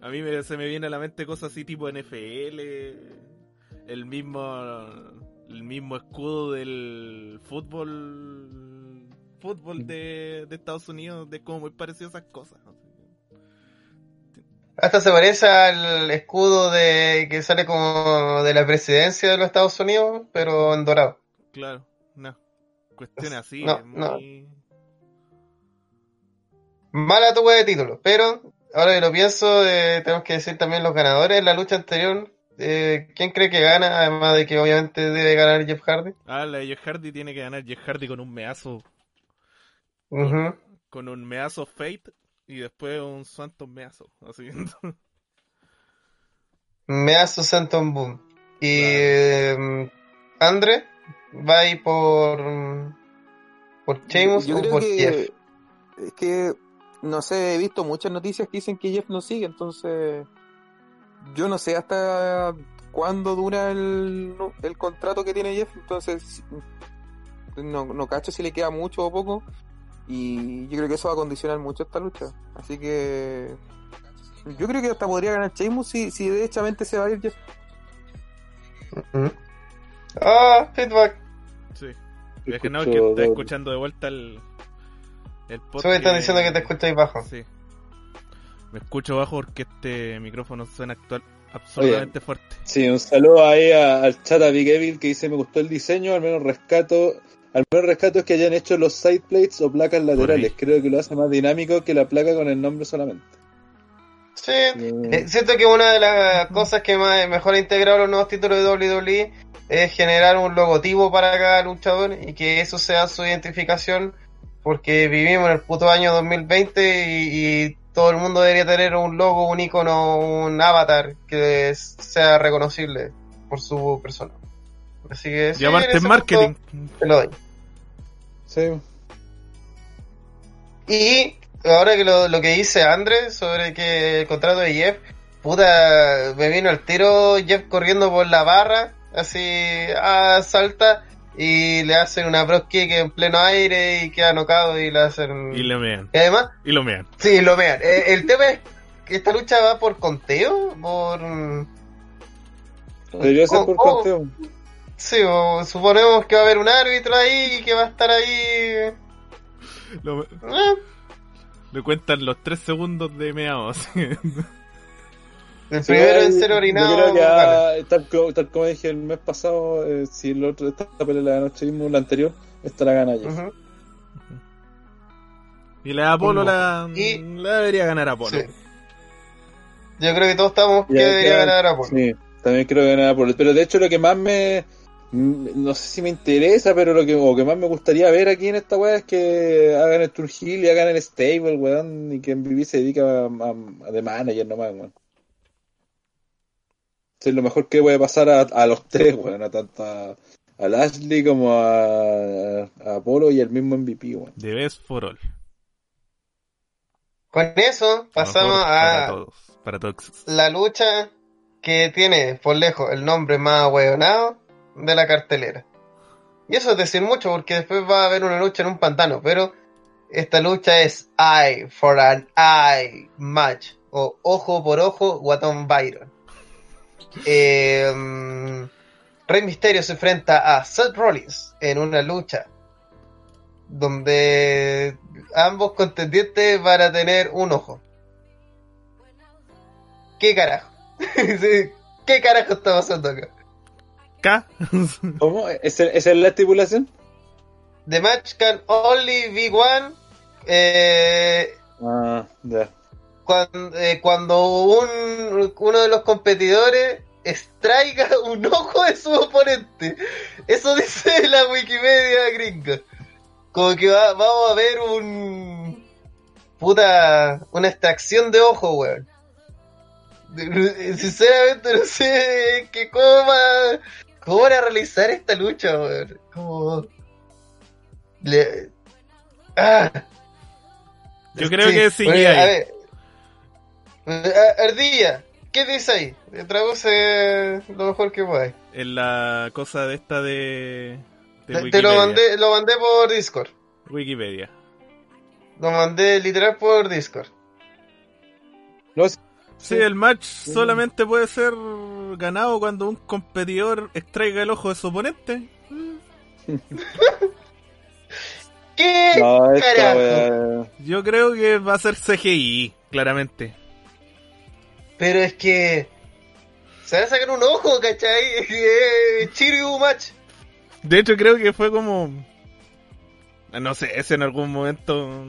A mí me- se me viene a la mente cosas así tipo NFL, el mismo el mismo escudo del fútbol fútbol de, de Estados Unidos, de como muy parecido a esas cosas. Hasta se parece al escudo de que sale como de la presidencia de los Estados Unidos, pero en dorado. Claro, no. Cuestiones así, No, muy... Mala tu de título, pero ahora que lo pienso, eh, tenemos que decir también los ganadores en la lucha anterior. Eh, ¿Quién cree que gana? Además de que obviamente debe ganar Jeff Hardy. Ah, la de Jeff Hardy tiene que ganar Jeff Hardy con un meazo, Ujú. con un meazo Fate y después un Santos meazo, así. Me hace Santon Boom. Y eh, Andre va a ir por por Sheamus Yo o creo por que, Jeff. es que, no sé, he visto muchas noticias que dicen que Jeff no sigue, entonces yo no sé hasta cuándo dura el, el contrato que tiene Jeff, entonces no, no cacho si le queda mucho o poco y yo creo que eso va a condicionar mucho esta lucha, así que yo creo que hasta podría ganar Sheamus si, si derechamente se va a ir Jeff. Ujú. Ah, feedback. sí. Es que no, que está escuchando de vuelta el, el podcast. Solo están diciendo que te escucháis bajo. Sí. Me escucho bajo porque este micrófono suena actual absolutamente fuerte. Sí, un saludo ahí a- al chat a Big Evil que dice me gustó el diseño, al menos rescato, al menos rescato es que hayan hecho los side plates o placas laterales, creo que lo hace más dinámico que la placa con el nombre solamente. Sí, eh, siento que una de las cosas que más, mejor ha integrado los nuevos títulos de WWE es generar un logotipo para cada luchador y que eso sea su identificación porque vivimos en el puto año 2020 y, y todo el mundo debería tener un logo, un icono, un avatar que sea reconocible por su persona. Así que sí, Y aparte en marketing. punto te lo doy. Sí, Y ahora que lo, lo que dice Andrés sobre que el contrato de Jeff, puta, me vino al tiro Jeff corriendo por la barra, así, ah, salta y le hacen una bro kick en pleno aire y queda nocado y le hacen... Y le mean. Y además, Y lo mean. sí, lo vean. Eh, el tema es que esta lucha va por conteo, por... debería ser por Oh, oh. conteo. Sí, o suponemos que va a haber un árbitro ahí y que va a estar ahí... Lo, eh, le cuentan los tres segundos de así. el primero en ser Yo orinado... creo que tal, como, tal como dije el mes pasado, eh, si el otro, esta pelea la ganó Sheamus, la anterior, esta la gana. Y la de Apolo la, Y- la debería ganar Apolo. Sí. Yo creo que todos estamos que debería ganar Apolo. Sí, también creo que ganaba por Pero de hecho lo que más me... mm, No sé si me interesa, pero lo que, o que más me gustaría ver aquí en esta weá es que hagan el Tour Hill y hagan el Stable, weón, y que MVP se dedica a, a- a de manager nomás, weón. Es lo mejor que puede pasar a, a los tres, weón, a tanto a, a Lashley como a, a Apolo y el mismo MVP, weón. The best for all. Con eso pasamos para a todos. Para todos. la lucha que tiene por lejos el nombre más ahueonado de la cartelera. Y eso es decir mucho porque después va a haber una lucha en un pantano, pero esta lucha es Eye for an Eye Match o Ojo por Ojo Guatón Byron. Mm, Rey Misterio se enfrenta a Seth Rollins en una lucha donde ambos contendientes van a tener un ojo. ¿Qué carajo? ¿Qué carajo está pasando acá? K. ¿Cómo? ¿Esa esa es la estipulación? The match can only be won eh, Ah, ya. cuando, eh, cuando un, uno de los competidores extraiga un ojo de su oponente. Eso dice la Wikimedia gringa. Como que va- vamos a ver un... Puta... Una extracción de ojo, weón. Sinceramente no sé que cómo va... ¿Cómo van a realizar esta lucha, weón? Como... Le... Ah. Yo creo que sí hay. A ver. Ardilla, ¿qué dice ahí? Traduce lo mejor que puedas. En la cosa de esta de. de Te, lo mandé, lo mandé por Discord. Wikipedia. Lo mandé literal por Discord. No, sí, Sí, el match solamente puede ser ganado cuando un competidor extraiga el ojo de su oponente. ¿Qué no, carajo? Yo creo que va a ser CGI, claramente. Pero es que. Se van a sacar un ojo, ¿cachai? Chiryu match. De hecho, creo que fue como. No sé, es en algún momento.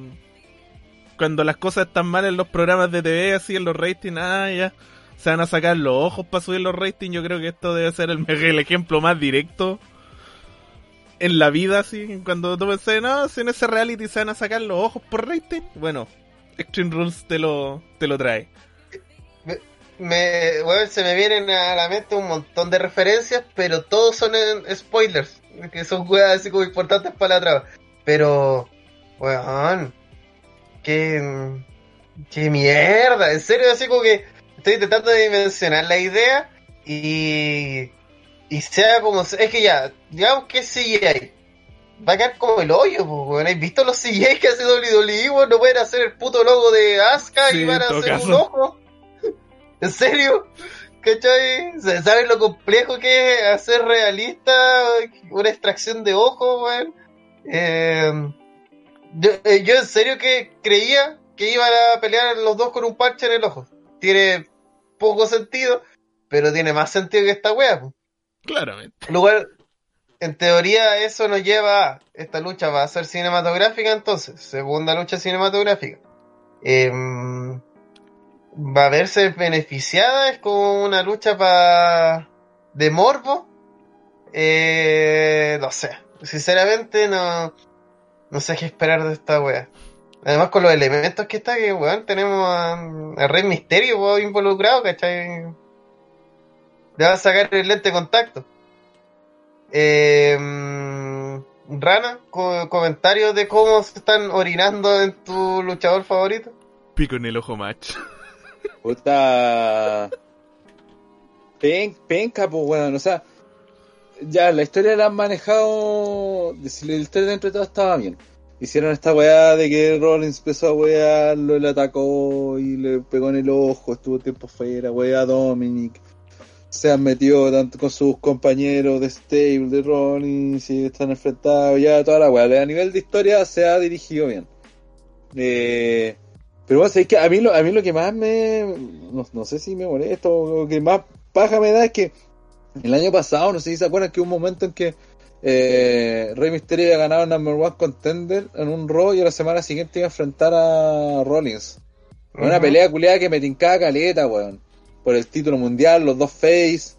Cuando las cosas están mal en los programas de TV, así en los ratings, ah, ya. Se van a sacar los ojos para subir los ratings. Yo creo que esto debe ser el, ejemplo más directo en la vida, así. Cuando tú pensás, no, si en ese reality se van a sacar los ojos por rating. Bueno, Extreme Rules te lo, te lo trae. Me, weón, se me vienen a la mente un montón de referencias, pero todos son en- spoilers. Que son weas así como importantes para la trama. Pero, weón, qué, qué mierda. En serio, así como que estoy intentando dimensionar la idea y, y sea como. Es que ya, digamos que es CGI. Va a quedar como el hoyo, pues. ¿Has visto los CGI que hace WWE, weón? No pueden hacer el puto logo de Asuka Sí, y van a hacer un ojo. ¿En serio? ¿Cachai? ¿Saben lo complejo que es hacer realista una extracción de ojo, weón? Eh, yo, eh, yo en serio que creía que iban a pelear los dos con un parche en el ojo. Tiene poco sentido, pero tiene más sentido que esta wea. po. Claramente. Lugar, en teoría eso nos lleva a esta lucha va a ser cinematográfica entonces, segunda lucha cinematográfica. Em, va a verse beneficiada, es como una lucha pa de morbo. Eh, no sé, sinceramente no, no sé qué esperar de esta wea. Además con los elementos que está, que weón, tenemos a, a Rey Misterio weón, involucrado, ¿cachai? Le va a sacar el lente de contacto. Eh, Rana, co- comentarios de cómo se están orinando en tu luchador favorito. Pico en el ojo match. Puta. Pen, penca, pues, weón. O sea, ya la historia la han manejado. La historia dentro de todo estaba bien. Hicieron esta weá de que Rollins empezó a wearlo, le atacó y le pegó en el ojo, estuvo tiempo fuera, weá Dominic. Se han metido tanto con sus compañeros de stable de Rollins y están enfrentados, ya toda la weá. A nivel de historia se ha dirigido bien. Eh, pero bueno, es que a mí lo, a mí lo que más me. No, no sé si me molesta o lo que más paja me da es que el año pasado, no sé si se acuerdan que hubo un momento en que eh, Rey Mysterio había ganado el number one contender en un Raw y a la semana siguiente iba a enfrentar a Rollins. Una pelea culiada que me tincaba caleta, weón. Por el título mundial, los dos face.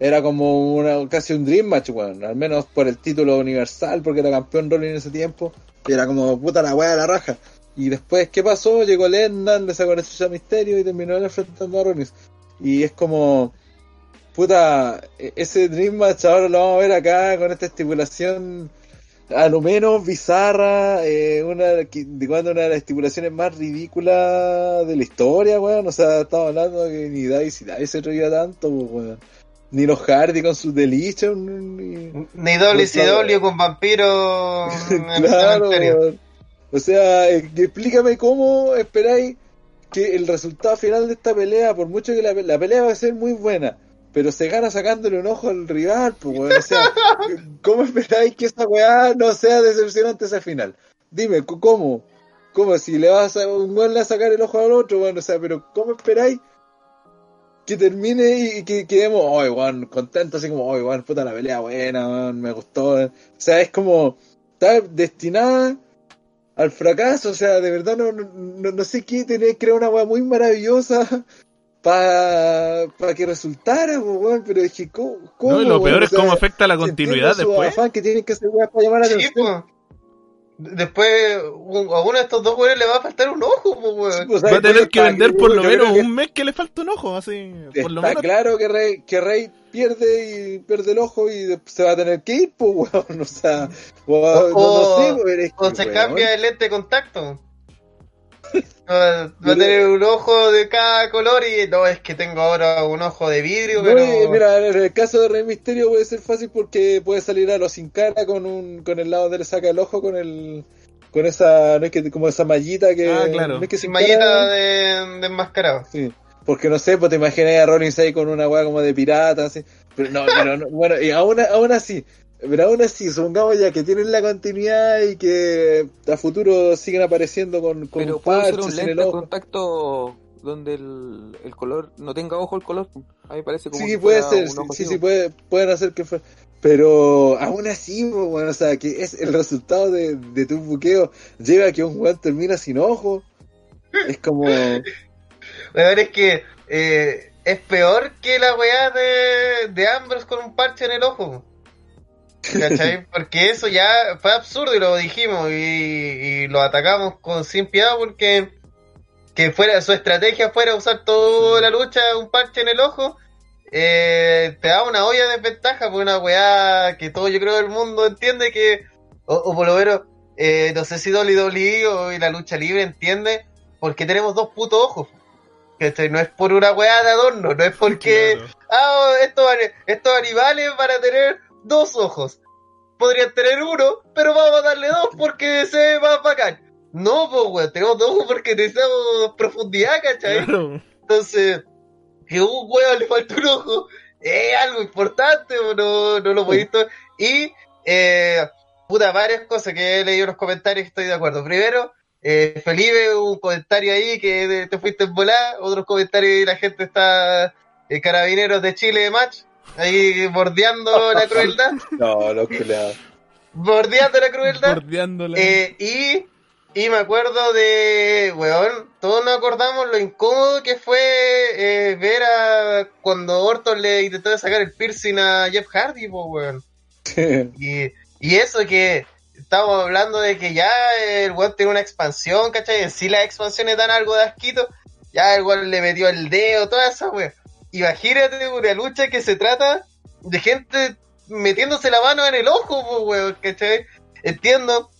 Era como una, casi un dream match, weón. Al menos por el título universal, porque era campeón Rollins en ese tiempo. Y era como puta la weá de la raja. Y después, ¿qué pasó? Llegó Lennon, le sacó la chucha a Misterio y terminó enfrentando a Rollins. Y es como, puta, ese Dream Match ahora lo vamos a ver acá con esta estipulación a lo menos bizarra, eh, una de cuando una de las estipulaciones más ridículas de la historia, weón. O sea, estamos hablando de que ni Dice Dice se reía tanto, pues, weón. Ni los Hardy con sus delicios, ni... Ni WCW con vampiros claro, weón. O sea, eh, explícame cómo esperáis que el resultado final de esta pelea, por mucho que la, la pelea va a ser muy buena, pero se gana sacándole un ojo al rival, pues, weón. O sea, ¿cómo esperáis que esa weá no sea decepcionante ese final? Dime, ¿cómo? ¿Cómo? Si le vas a un weón a sacar el ojo al otro, weón, o sea, pero ¿cómo esperáis que termine y que quedemos, oh, weón, contentos, así como, oh, weón, puta la pelea buena, weón, me gustó. O sea, es como, está destinada al fracaso, o sea, de verdad no, no, no, sé qué tener crear una weá muy maravillosa para que resultara, weón, pero es que, ¿cómo? cómo, No, y lo weón? peor O es sea, cómo afecta la continuidad después. afán que tienen que hacer weas para llamar la Sí, atención. Después un- a uno de estos dos güeyes le va a faltar un ojo, weón. Sí, pues, Va a tener que Está- vender por lo menos que un mes que le falta un ojo, así. Por lo Está menos. claro que Rey, que Rey pierde y pierde el ojo y después se va a tener que ir, pues, weón. O sea, o- no, no sé, weón, es O se weón. cambia el lente de contacto. Va va a tener un ojo de cada color y no, es que tengo ahora un ojo de vidrio, No, pero... mira, en el caso de Rey Misterio puede ser fácil porque puede salir a los sin cara con un con el lado de le saca el ojo con el con esa, no es que como esa mallita que, Ah, claro. no es que Sin mallita de, de enmascarado. Sí. Porque no sé, pues te imaginas a Rollins ahí con una weá como de pirata, así. Pero no, pero no, bueno, y aún, aún así, pero aún así, supongamos ya que tienen la continuidad y que a futuro siguen apareciendo con, con Pero puede ser un parches en lente el de ojo. contacto donde el, el color no tenga ojo el color. A mí parece como Sí, si puede ser, sí, sí, puede, pueden hacer que fue. Pero aún así, bueno, o sea, que es el resultado de, de tu buqueo lleva a que un weón termina sin ojo. Es como. Weón, es que eh, es peor que la weá de, de Ambrose con un parche en el ojo. ¿Cachai? Porque eso ya fue absurdo y lo dijimos y, y lo atacamos con sin piedad porque que fuera su estrategia fuera usar toda la lucha un parche en el ojo eh, te da una olla de desventaja por una weá que todo yo creo el mundo entiende que o, o por lo menos eh, no sé si WWE o la lucha libre entiende porque tenemos dos putos ojos ¿cachai? no es por una weá de adorno no es porque Claro. ah, estos, ani- estos animales van a tener dos ojos. Podrían tener uno, pero vamos a darle dos porque se ve más bacán. No, pues, weón, tenemos dos ojos porque necesitamos profundidad, ¿cachai? Claro. Entonces, que un weón le falta un ojo es algo importante, no, no lo he visto. Y, eh, puta, varias cosas que he leído en los comentarios estoy de acuerdo. Primero, eh, Felipe, un comentario ahí que de- te fuiste en volar, otros comentarios y la gente está, eh, Carabineros de Chile match, ahí bordeando la crueldad, No, los culiados. bordeando la crueldad. Bordeándola. Eh, y, y me acuerdo de, weón, todos nos acordamos lo incómodo que fue eh, ver a cuando Orton le intentó sacar el piercing a Jeff Hardy, po, weón. Y, y eso que estamos hablando de que ya el weón tiene una expansión, ¿cachai? Sí las expansiones dan algo de asquito. Ya el weón le metió el dedo, toda esa weón. Imagínate una lucha que se trata de gente metiéndose la mano en el ojo, po, weón, ¿cachai? Entiendo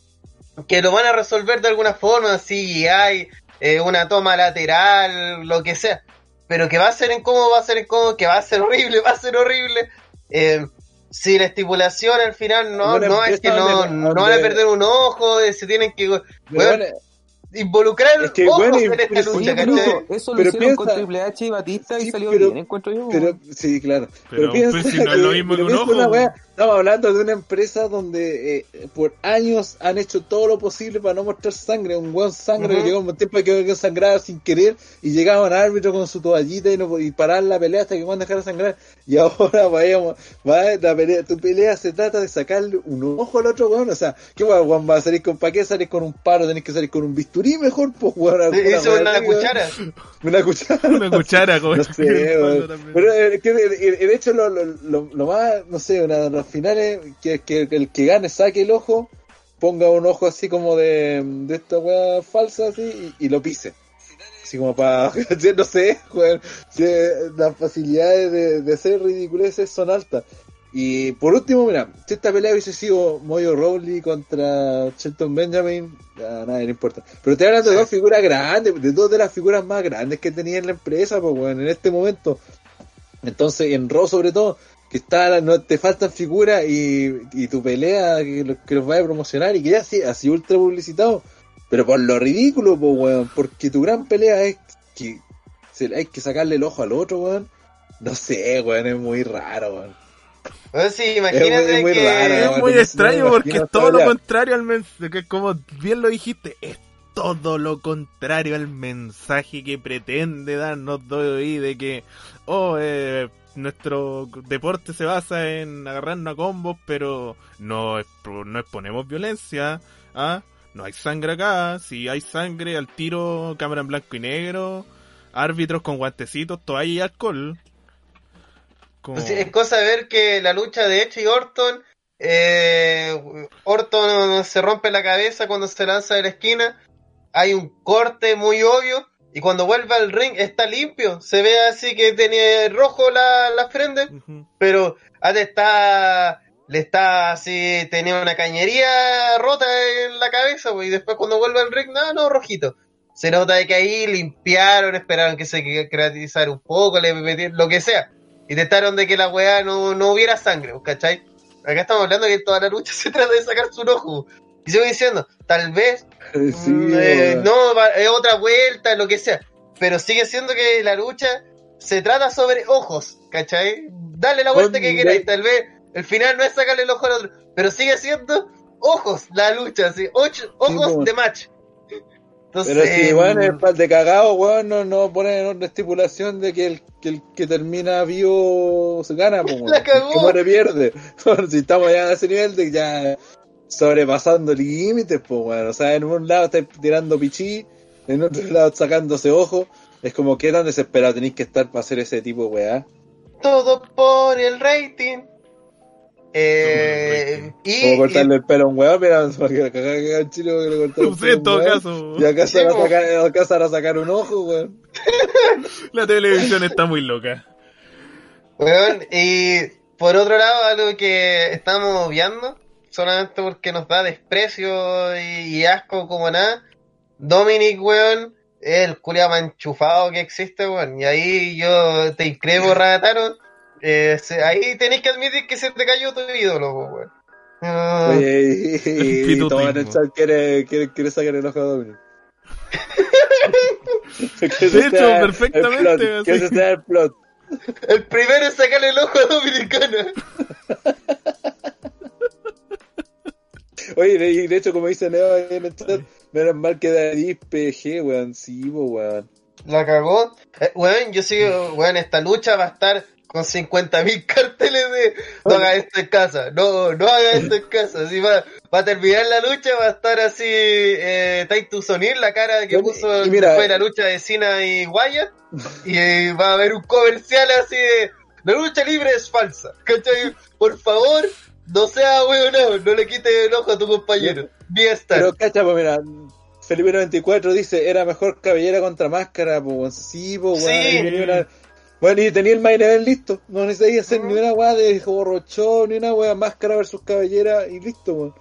que lo van a resolver de alguna forma, si hay eh, una toma lateral, lo que sea. Pero que va a ser incómodo, va a ser incómodo, que va a ser horrible, va a ser horrible. Eh, si la estipulación al final no, Bueno, no es que no, donde- no van a perder un ojo, eh, se tienen que bueno, involucrar Es que, ojos bueno, en esta pero- lucha, eso lo Pero hicieron con Triple H y Batista y Sí, salió pero- bien, encuentro yo. Pero, sí, claro. Pero, piensa pues, si no es lo mismo que un ojo. una wea, estamos hablando de una empresa donde eh, por años han hecho todo lo posible para no mostrar sangre. Un buen sangre Ujú. que llegó un tiempo que sangraba sin querer y llegaba un árbitro con su toallita y, no, y parar la pelea hasta que van a dejar de sangrar. Y ahora vayamos, va la pelea, tu pelea se trata de sacarle un ojo al otro weón. O sea, ¿qué weón, weón, va a salir con, para qué salir con un paro? Tenés que salir con un bisturí mejor, pues weón. alguna Hizo wea una cuchara. Una cuchara. Una cuchara, como No sé, weón. Pero eh, que, de, hecho, lo, lo, lo, lo más, no sé, una finales, que, que el que gane saque el ojo, ponga un ojo así como de, de esta weá falsa así y, y lo pise. Así como para, no sé, las facilidades de, de hacer ridiculeces son altas. Y por último, mira, si esta pelea hubiese sido Moyo Rowley contra Shelton Benjamin, ya nada, no importa. Pero te hablando de dos figuras grandes, de dos de las figuras más grandes que tenía en la empresa, pues bueno, en este momento. Entonces, en Raw sobre todo, que está, no te faltan figuras y, y tu pelea que, lo- que los vaya a promocionar y que ya sí, así ultra publicitado. Pero por lo ridículo, pues weón, porque tu gran pelea es que se- hay que sacarle el ojo al otro, weón. No sé, weón, es muy raro, weón. Bueno, sí, Es imagínate muy- muy que... raro, Es weón. muy no sé, extraño porque es todo lo contrario al mensaje, que como bien lo dijiste, es todo lo contrario al mensaje que pretende darnos WWE de que, oh, eh, nuestro deporte se basa en agarrarnos a combos, pero no, no exponemos violencia, ¿ah? No hay sangre acá, si hay sangre al tiro, cámara en blanco y negro, árbitros con guantecitos, toalla y alcohol. Es cosa de ver que la lucha de Edge y Orton, eh, Orton se rompe la cabeza cuando se lanza de la esquina, hay un corte muy obvio y cuando vuelve al ring está limpio, se ve así que tiene rojo la, la frente, pero antes está le está así tenía una cañería rota en la cabeza pues, y después cuando vuelve al ring no no rojito. Se nota de que ahí limpiaron esperaron que se creatizara un poco le metieron lo que sea. Intentaron de que la weá no, no hubiera sangre ¿cachai? acá estamos hablando que toda la lucha se trata de sacar su ojo Y sigo diciendo, tal vez Sí, Mm, eh, no, es otra vuelta, lo que sea. Pero sigue siendo que la lucha se trata sobre ojos, ¿cachai? Dale la vuelta que queráis, tal vez el final no es sacarle el ojo al otro, pero sigue siendo ojos la lucha, así, ocho, ojos de match. Entonces, Pero si weón es mm, par de cagado, weón, no, no ponen una estipulación de que el, que el que termina vivo se gana, weón. La cagó. El que muere pierde. Bueno, si estamos ya a ese nivel de ya sobrepasando límites, pues weón. O sea, en un lado estáis tirando pichí, en otro lado sacándose ojo. Es como que tan desesperado tenéis que estar para hacer ese tipo weá. todo por el rating. Eh, y, Como cortarle el pelo a un weón, mira, que el chino que le cortaron el pelo a en un todo weón. caso, Y acá se Sí, van a po. sacar, acá se van a sacar un ojo, weón. la televisión está muy loca. Weón, y por otro lado, algo que estamos obviando, solamente porque nos da desprecio y, y asco como nada, Dominic, weón, es el culiao más enchufado que existe, weón. Y ahí yo te increpo, Ragataro. Eh, ahí tenés que admitir que se te cayó tu ídolo, weón. Ah, Oye, y, y, y en el chat quiere, quiere, quiere sacar el ojo a Dominic. De hecho, el perfectamente, plot, Que ese sea el plot. el primero es sacarle el ojo a Dominicana. Oye, y de hecho, como dice Neo ahí en el chat, menos mal que David PG, weón. Sí, weón. La cagó. Eh, weón, yo sigo, weón, esta lucha va a estar con 50.000 carteles de no haga esto en casa, no, no haga esto en casa. Así va, va a terminar la lucha, va a estar así eh, Titus O'Neill, la cara que puso y mira- después de la lucha de Cena y Wyatt. Y eh, va a haber un comercial así de la lucha libre es falsa. ¿Cachai? Por favor, no sea weón, no, no le quite el ojo a tu compañero. Ni estar. Pero cacha, pues mira, Felipe 94 dice, era mejor cabellera contra máscara, pues. Sí, pues weón. Sí. Bueno, y tenía el main event listo. No necesitáis hacer ni una weá de borrochón, ni una weá máscara versus cabellera y listo, weón.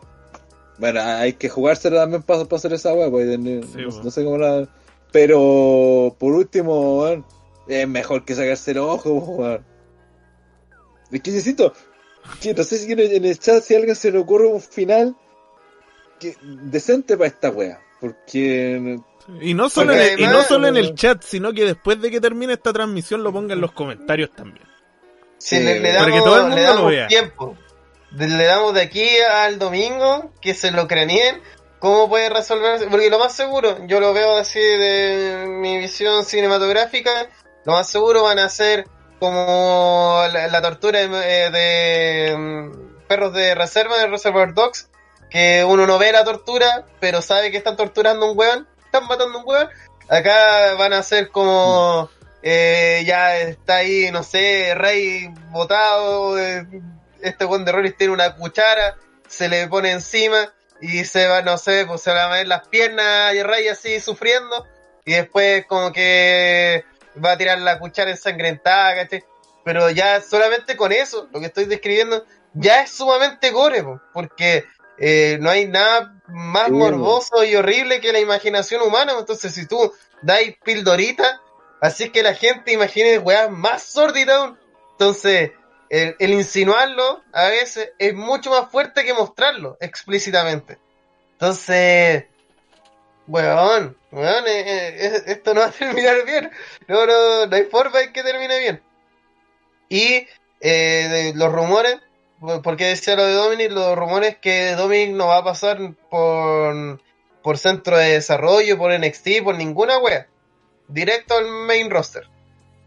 Bueno, hay que jugársela también para hacer esa weá, pues. No, Sí, no- weón. no sé cómo la. Pero, por último, weón, es mejor que sacarse el ojo, weón. Es que necesito. Que no sé si en el, en el chat si a alguien se le ocurre un final que, decente para esta wea. Porque. Y no solo, Porque en el, y no solo en el weón. chat, sino que después de que termine esta transmisión lo ponga en los comentarios también. Sí, le, le para damos, que todo el mundo le lo damos vea. tiempo, le damos de aquí al domingo, que se lo craneen, cómo puede resolverse, porque lo más seguro, yo lo veo así de mi visión cinematográfica, lo más seguro van a ser como la, tortura de, eh, de, mm, perros de reserva, de Reservoir Dogs, que uno no ve la tortura, pero sabe que están torturando un weón, están matando a un weón. Acá van a ser como eh, ya está ahí, no sé, Rey botado, eh, este weón de Rollins tiene una cuchara, se le pone encima y se va, no sé, pues se van a ver las piernas y Rey así sufriendo y después como que va a tirar la cuchara ensangrentada, ¿cachai? Pero ya solamente con eso, lo que estoy describiendo, ya es sumamente gore, po, porque eh, no hay nada más Sí, morboso y horrible que la imaginación humana. Entonces, si tú dais pildorita, así que la gente imagine weas más sórdidas aún. Entonces, el, el insinuarlo a veces es mucho más fuerte que mostrarlo explícitamente. Entonces, weón, weón, eh, eh, esto no va a terminar bien. No, no, no hay forma en que termine bien. Y eh, de los rumores, porque decía lo de Dominic, los rumores que Dominic no va a pasar por, por centro de desarrollo, por NXT, por ninguna wea. Directo al main roster.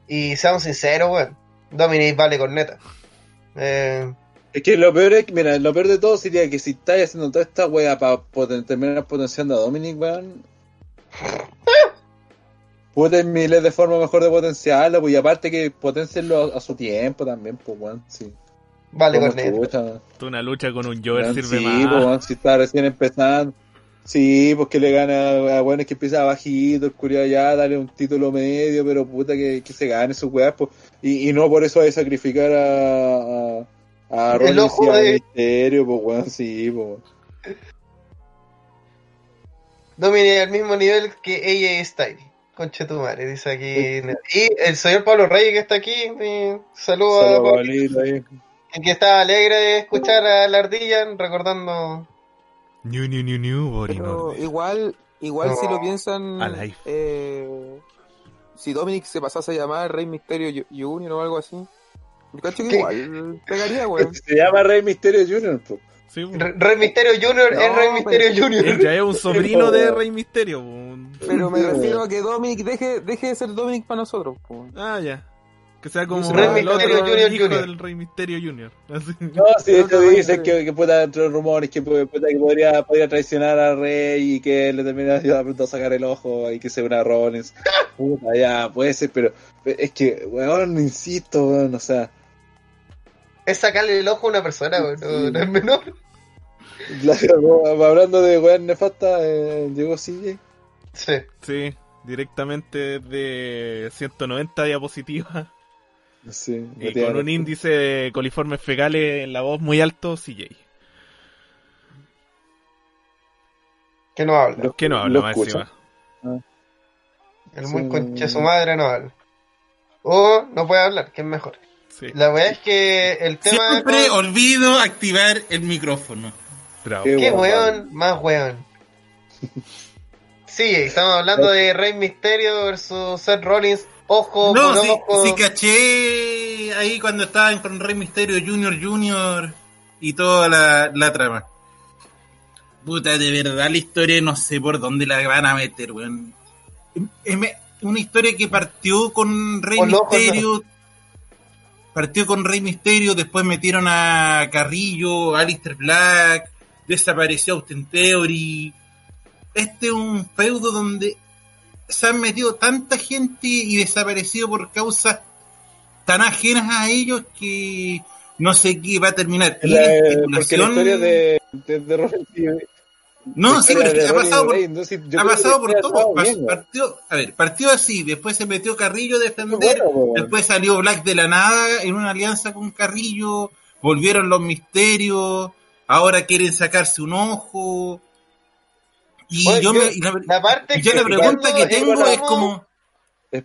Y seamos sinceros, weón. Dominic vale corneta. Eh, Es que lo peor es mira, lo peor de todo sería que si estáis haciendo toda esta wea para terminar potenciando a Dominic, weón. Pueden miles de formas mejor de potenciarlo, pues y aparte que potencienlo a, a su tiempo también, pues weón, sí. vale corneta. Una lucha con un Jover sirve sí, más. pues weón, si está recién empezando. Sí, pues que le gana a weones que empieza bajito, el culiado ya, dale un título medio, pero puta que, que se gane sus weas, pues. Y, y no por eso hay que sacrificar a, a, a ojo y a de- Misterio, pues weón, sí, pues. Dominic al mismo nivel que AJ Styles. Conche tu madre, dice aquí. Y el señor Pablo Reyes que está aquí. sí, Saludos a Saludos, que está alegre de escuchar a la ardilla recordando New, new, new, new, body Pero igual, igual No. si lo piensan, Alive. eh, si Dominic se pasase a llamar Rey Misterio Ju- Junior o algo así, yo cacho que ¿Qué? igual pegaría, weón. Se llama Rey Misterio Jr. po. Sí, po. Re- Rey Misterio Junior No, es Rey Misterio Él Junior. ya es un sobrino de Rey Misterio. Pero me refiero a que Dominic deje, deje de ser Dominic para nosotros. po. Ah, ya. Que sea como Rey el Misterio otro Junior hijo Junior. del Rey Misterio Junior. Así. No, sí, de hecho dicen que, que pueda entre los rumores que, puede- puta, que podría, podría traicionar a Rey y que le termine ayudando a sacar el ojo y que se una Rollins. Puta, ya, puede ser, pero pero es que, weón, insisto, weón, o sea, Es sacarle el ojo a una persona, weón, no, no es menor. la- hablando de weón nefasta, eh, llegó CJ. Sí. Sí, directamente de 190 diapositivas. Sí, Y con un índice de coliformes fecales en la voz muy alto, CJ. Que no habla. Lo- Que no habla lo más encima. El muy Sí. concha su madre no habla. O no puede hablar, que es mejor. Sí, La weá es que el tema. Siempre con- olvido activar el micrófono. bravo. Qué ¿Qué guapo. weón? Más weón. Sí, estamos hablando de Rey Misterio versus Seth Rollins. Ojo No, sí, ojo. sí caché ahí cuando estaban con Rey Misterio Junior Junior y toda la, la trama. Puta, de verdad la historia no sé por dónde la van a meter, weón. Es una historia que partió con Rey Misterio. Partió con Rey Misterio, después metieron a Carrillo, Alistair Black, desapareció Austin Theory. Este es un feudo donde se han metido tanta gente y desaparecido por causas tan ajenas a ellos que no sé qué va a terminar. La- la porque la historia de, de, No, la sí, pero de ha pasado por, ha pasado por todo. partió, a ver, partió así, después se metió Carrillo a defender, Bueno, después salió Black de la nada en una alianza con Carrillo, volvieron los misterios, ahora quieren sacarse un ojo. Y Oye, yo, yo- me, y la, La parte y yo la que pregunta que tengo es como,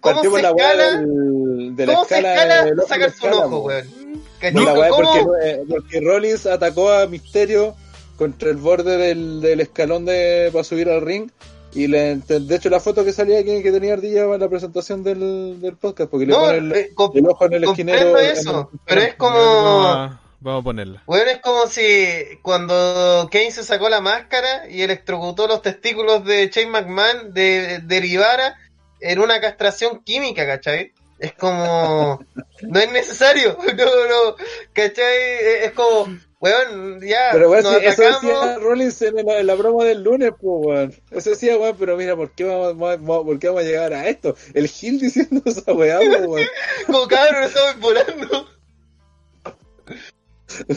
¿Cómo se la weá escala? del- de la ¿Cómo se escala ojo sacarse de un ojo, weón? La porque, eh, porque Rollins atacó a Misterio contra el borde del, del escalón de para subir al ring. Y le, de hecho, la foto que salía que, que tenía Ardilla en la presentación del, del podcast, porque le No, pone el, eh, el ojo en el esquinero. eso, el- pero es Vamos como... a, vamos a ponerla. Weón, es como si cuando Kane se sacó la máscara y electrocutó los testículos de Shane McMahon de, derivara en una castración química, ¿cachai? Es como... No es necesario, no, no, ¿cachai? Es como... Weón, ya, Pero weón, sí, eso decía Rollins en la, en la broma del lunes, pues weón. Eso decía, weón, pero mira, ¿por qué vamos, vamos- ¿por qué vamos a llegar a esto? El Gil diciendo esa weá, weón. Como cabrón, estamos volando.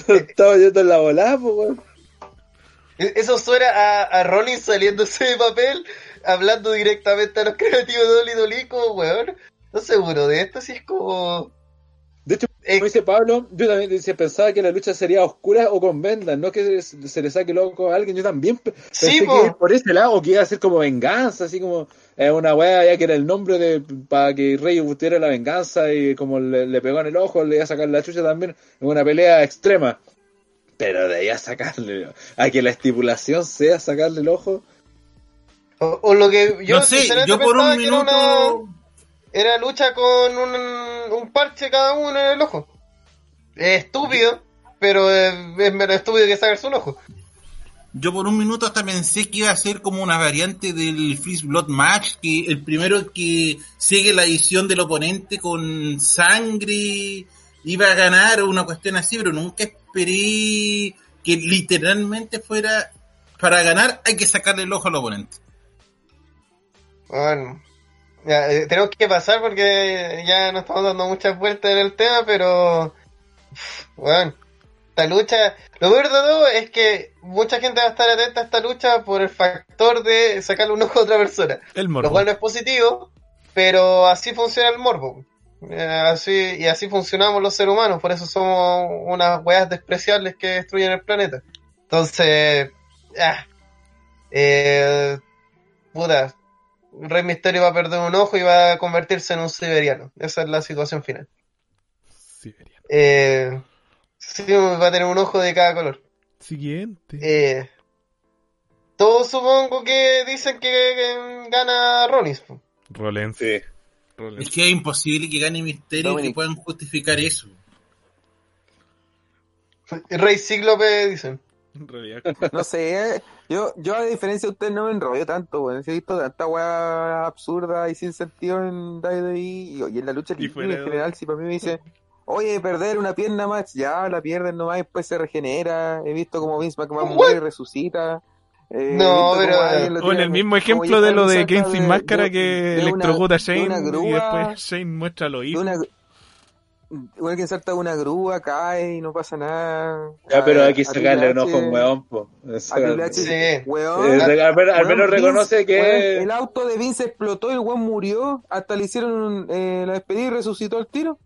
Estaba yendo en la volada, pues, weón. Eso suena a, a Rollins saliéndose de papel, hablando directamente a los creativos de Dolly Dolly, como weón. No seguro de esto, si es como... De hecho, como dice Pablo, yo también decía, pensaba que la lucha sería oscura o con vendas, no que se, se le saque loco a alguien. Yo también Sí, pensé po. que por ese lado, que iba a ser como venganza, así como eh, una weá ya que era el nombre de para que Rey tuviera la venganza y como le, le pegó en el ojo, le iba a sacar la chucha también en una pelea extrema. Pero de ahí a sacarle, a que la estipulación sea sacarle el ojo, O, o lo que yo no sé, yo por un minuto... una- Era lucha con un, un parche cada uno en el ojo. Es estúpido, pero es, es menos estúpido que sacarse un ojo. Yo por un minuto hasta pensé que iba a ser como una variante del Freeze Blood Match, que el primero que sigue la edición del oponente con sangre iba a ganar una cuestión así, pero nunca esperé que literalmente fuera para ganar hay que sacarle el ojo al oponente. Bueno, ya, eh, tenemos que pasar porque ya nos estamos dando muchas vueltas en el tema, pero bueno, esta lucha, lo peor de todo es que mucha gente va a estar atenta a esta lucha por el factor de sacarle un ojo a otra persona. El Lo morbo. cual no es positivo, pero así funciona el morbo. Eh, así, y así funcionamos los seres humanos, por eso somos unas weas despreciables que destruyen el planeta. Entonces, ah, eh, puta, Rey Misterio va a perder un ojo y va a convertirse en un siberiano. Esa es la situación final. Siberiano. Eh, sí, va a tener un ojo de cada color. Siguiente. Eh, todos supongo que dicen que, que gana Rollins. po. Rollins. Sí. Rollins. Es que es imposible que gane Misterio y que puedan justificar eso. Rey Cíclope dicen. En realidad. No sé, eh, yo, yo a diferencia de ustedes no me enrollo tanto, weón. He visto tanta weá absurda y sin sentido en WWE y, y en la lucha Y libre en general. Si para mí me dice, oye, perder una pierna más, ya la pierden nomás, después se regenera. He visto como Vince McMahon muere y resucita. Eh, No, pero- O en el mismo como ejemplo de lo de salta sin máscara de- que electrocuta a de Shane y después Shane muestra lo de hizo. una gr- Igual que salta de una grúa, cae y no pasa nada. Ya, pero hay que A- a sacarle un ojo a un weón, po. A Eh, al menos, reconoce que. weón, el auto de Vince explotó y el weón murió. Hasta le hicieron eh, la despedida y resucitó al tiro.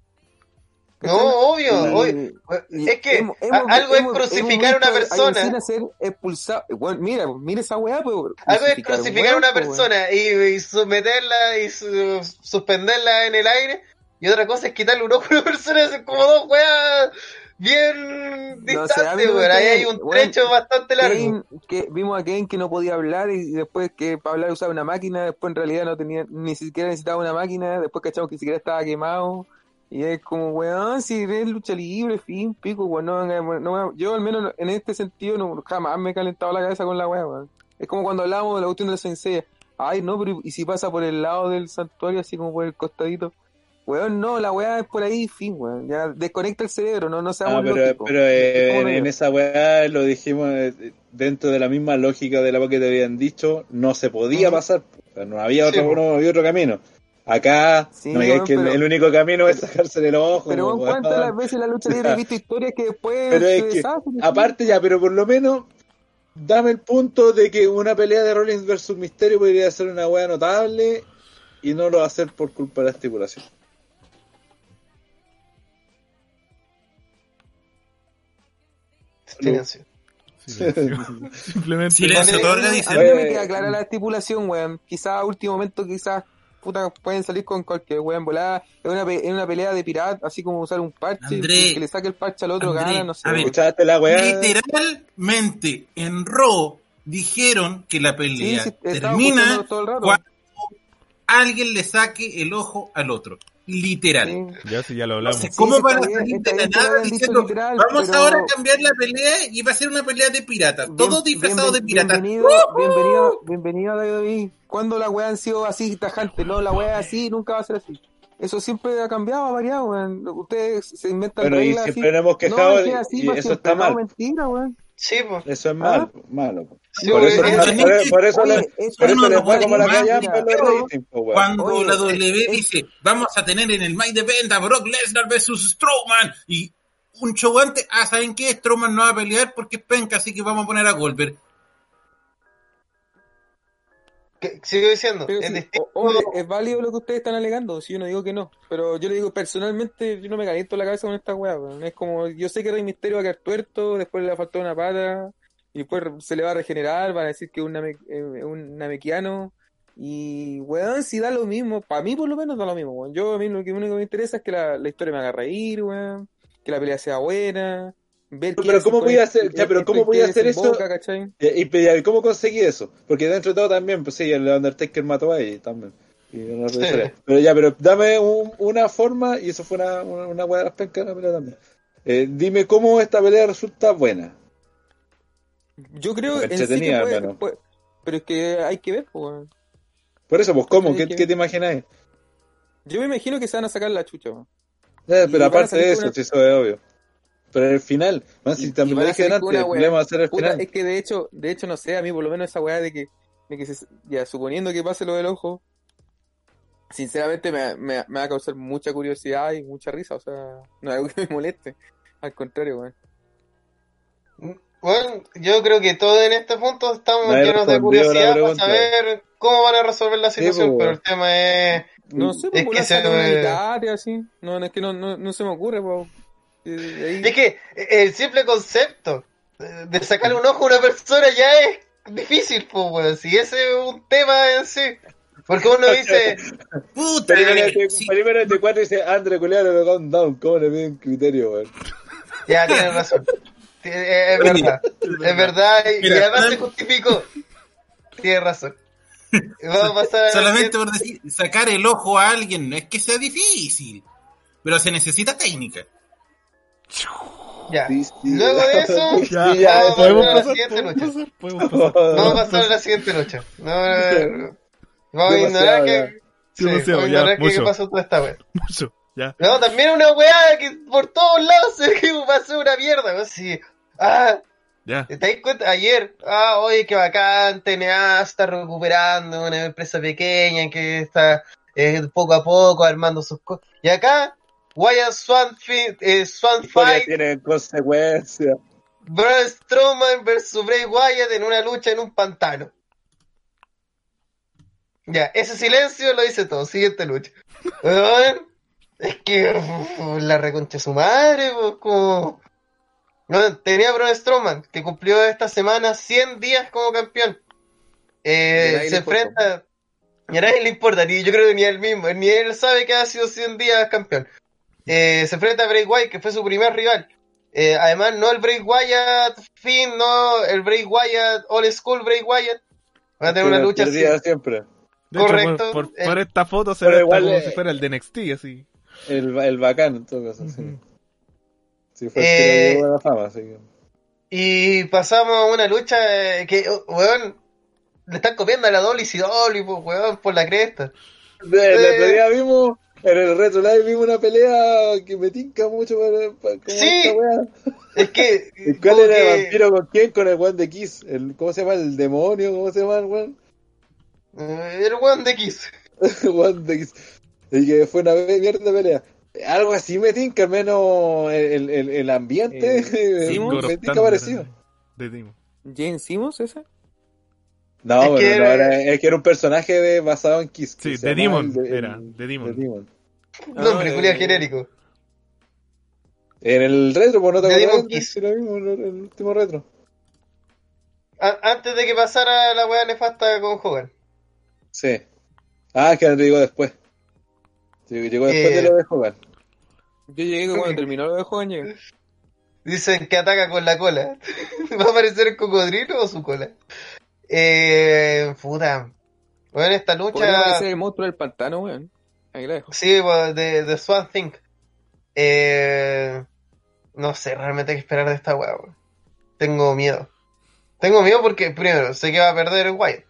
No, obvio, Y- obvio. y Es que hemos- a- hemos- algo es crucificar a una a persona. Cena ser expulsado. Mira, mira esa weá, pues. Algo es crucificar a una pues, persona y, y someterla y su- suspenderla en el aire. Y otra cosa es quitarle un ojo a una persona. Es como dos weas bien distantes, no. Ahí hay un trecho bastante largo. Kane, que vimos a Kane que no podía hablar y después que para hablar usaba una máquina, después en realidad no tenía, ni siquiera necesitaba una máquina, después cachamos que ni siquiera estaba quemado. Y es como, weón, si es lucha libre, fin, pico, weón, no, no, yo al menos en este sentido no, jamás me he calentado la cabeza con la weón. Es como cuando hablábamos de la cuestión de la Sensei. Ay, no, pero ¿y si pasa por el lado del santuario, así como por el costadito? Weón, no, la weá es por ahí, fin, weón. Ya desconecta el cerebro, no, no seamos Ah, pero, lógicos. pero eh, ¿Cómo en, esa weá lo dijimos eh, dentro de la misma lógica de la que te habían dicho, no se podía pasar, o sea, no había otro, no había otro camino. Acá, Sí, no me digas weón, que el- pero- el, único camino es sacarse del ojo. Pero po, weón, ¿cuántas las veces la lucha libre he visto historias que después Pero es que, aparte ya, pero por lo menos, dame el punto de que una pelea de Rollins versus Misterio podría ser una weá notable y no lo va a hacer por culpa de la estipulación. Silencio. Silencio. Simplemente. Silencio, mí- otorga, a mí me Oye, queda clara la estipulación, weón. Quizás a último momento, quizás, puta, pueden salir con cualquier weón volada. Es una, pe- es una pelea de pirata, así como usar un parche. André, que le saque el parche al otro André, gana, no sé. a ver. ¿Escuchaste la weá? Literalmente, en Raw dijeron que la Sí, pelea sí, estaba termina escuchándolo todo el rato. cuando alguien le saque el ojo al otro. Literal. Sí. Ya sí, ya lo hablamos. cómo sí, van a salir de la nada diciendo literal, vamos pero- ahora a cambiar la pelea y va a ser una pelea de piratas. Bien- Todos disfrazados de piratas. Bienvenido, bienvenido, bienvenido a WWE. ¿Cuándo la weá han sido así tajantes? No, la weá así nunca va a ser así. Eso siempre ha cambiado, ha variado, weón. Ustedes se inventan Bueno, y reglas siempre así. nos hemos quejado no, es que y- así y pa' eso siempre. está mal. No, mentira, weón. Sí, pues. Eso es malo, malo. Sí, por, eso, es- por, por- por eso, Oye, le- eso por eso uno le no fue como la weón. Cuando Oye, la eh, W eh, dice, vamos a tener en el Might Event a Brock Lesnar versus Strowman y un show antes, ah, ¿saben qué? Strowman no va a pelear porque es penca, así que vamos a poner a Goldberg. que- sigo diciendo. Pero es sí, distinto. o- oye, es válido lo que ustedes están alegando, si yo no digo que no, pero yo le digo personalmente, yo no me caliento la cabeza con esta weá, es como, yo sé que Rey Misterio va a quedar tuerto, después le va a faltar una pata, y después se le va a regenerar, van a decir que es un, name- eh, un namequiano, y weón, si da lo mismo, para mí por lo menos da lo mismo, weón. yo a mí lo que único que me interesa es que la, la historia me haga reír, weón, que la pelea sea buena, ver Pero ¿cómo voy a hacer- ya, pero esto ¿cómo y voy a hacer eso? Y, y- y ¿cómo conseguí eso? Porque dentro de todo también, pues sí, el Undertaker mató ahí también. Y no Sí. revisaría. Pero ya, pero dame un- una forma, y eso fue una, una, una hueá de las pencas de la pelea también. Eh, dime cómo esta pelea resulta buena. Yo creo en sí que puede- pero es que hay que ver, pues. Por eso, pues, ¿cómo? ¿Qué, que- qué te imagináis? Yo me imagino que se van a sacar la chucha. Eh, pero aparte de eso, una- si eso es obvio. Pero el final, Y- si también lo dije antes, el problema va a ser el Puta, final. es que de hecho, de hecho no sé, a mí por lo menos esa weá de que, de que se- ya suponiendo que pase lo del ojo, sinceramente me, me, me va a causar mucha curiosidad y mucha risa, o sea, no es algo que me moleste, al contrario, weón. Bueno, yo creo que todos en este punto estamos Nadie llenos de curiosidad para saber cómo van a resolver la situación, pues, pero el tema es... No sé, Es pues que una se unitaria así, no, no, es que no, no, no se me ocurre, pues. Eh, ahí- Es que el simple concepto eh, de sacarle un ojo a una persona ya es difícil, pues, weón. Si ese es un tema en sí. Porque uno dice, Puta, Primero eh, de, primero de cuatro dice Andre Culeano de Gone Down. ¿Cómo le piden criterio, weón? ya tienes razón. Sí, Es, es verdad, es verdad, y, y Mira, además se justificó. tienes razón. Vamos a pasar a la Solamente por decir, sacar el ojo a alguien no es que sea difícil, pero se necesita técnica. Ya. Sí, sí. Luego de eso, Ya, Sí, ya, vamos a podemos pasar a la pasar. Vamos a pasar a la siguiente lucha. No, no, no. Vamos a ignorar ya. que. Sí, sí, vamos a ya, ignorar que, que mucho. pasó toda esta wea. Mucho, ya. No, también una weá que por todos lados se que pasó una mierda. Así, ah, Ya. ¿te das cuenta? Ayer, ah, oye, qué bacán, TNA está recuperando una empresa pequeña que está eh, poco a poco armando sus cosas. Y acá, Wyatt Swan, Fi- eh, Swan Fight, tiene consecuencias. Braun Strowman versus Bray Wyatt en una lucha en un pantano. Ya, ese silencio lo dice todo. Siguiente lucha. Es que uf, la reconcha su madre, pues, como... No, tenía a Braun Strowman, que cumplió esta semana 100 días como campeón. Eh, se enfrenta... Y a nadie le importa, ni yo creo que ni a él mismo, ni él sabe que ha sido 100 días campeón. Eh, se enfrenta a Bray Wyatt, que fue su primer rival. Eh, además, no el Bray Wyatt Finn, no el Bray Wyatt Old School Bray Wyatt. Va a tener una lucha así. siempre. De hecho, Correcto. por, por, Eh, por esta foto se ve como eh, si fuera el de NXT, así. El, el bacán, en todo caso. Ujú. Sí, fue Eh, el que lo llevó a la fama. Así que... Y pasamos a una lucha eh, que, oh, weón, le están copiando a la Dolly y Dolly, pues, weón, por la cresta. De- El Eh. otro día vimos, en el Retro Live vimos una pelea que me tinca mucho para, para como Sí. esta wea. Es que. ¿Y cuál era el que- vampiro con quién? Con el One de Kiss. El, ¿Cómo se llama? ¿El demonio? ¿Cómo se llama el weón? eh, el weón de Kiss. De Kiss. Y que fue una mierda de pelea. Algo así me tinca, al menos el, el, el ambiente. Eh, me tinca parecido. De Timo. Jane Simmons, esa. No, Es bueno, que no, era- era- es que era un personaje de, basado en Kiss. Sí, de Demon el de- era, el- de Demon. de Demon. Nombre, Ah, culiao eh, genérico. En el retro, pues no te De acuerdas de Kiss. lo mismo, el, último retro. A- antes de que pasara la weá nefasta con Hogan. Sí. Ah, que llegó después. Sí, Llegó después Eh, de lo de Hogan. Yo llegué cuando terminó lo de Juan llegué. Dicen que ataca con la cola. ¿Va a aparecer el cocodrilo o su cola? Eh, puta. Bueno, esta Podría lucha. aparecer el monstruo del pantano, weón. Ahí la dejo. Sí, pues, de, de Swan Thing. Eh, no sé realmente qué esperar de esta weá, weón. Tengo miedo. Tengo miedo porque, primero, sé que va a perder el Wyatt.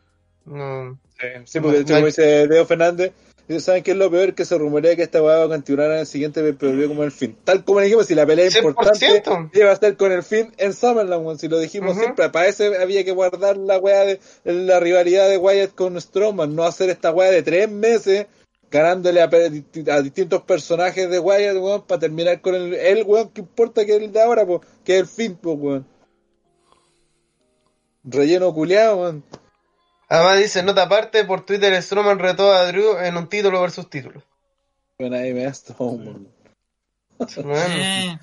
No, Sí, porque de hecho, como dice Leo Fernández, dice, ¿saben qué es lo peor? Que se rumorea que esta weá va a continuar en el siguiente PPV como el fin. Tal como dijimos, si la pelea es importante, 100%. iba a estar con el fin en Summerland, si lo dijimos siempre, para eso había que guardar la weá de la rivalidad de Wyatt con Strowman, no hacer esta weá de tres meses ganándole a, distintos personajes de Wyatt, weón, para terminar con el, el weón que importa que es el de ahora, que es el fin, pues, weón. Relleno culiado, weón. Además dice, nota aparte, por Twitter Strowman retó a Drew en un título versus título. Bueno, ahí me Strowman. Bueno, Eh,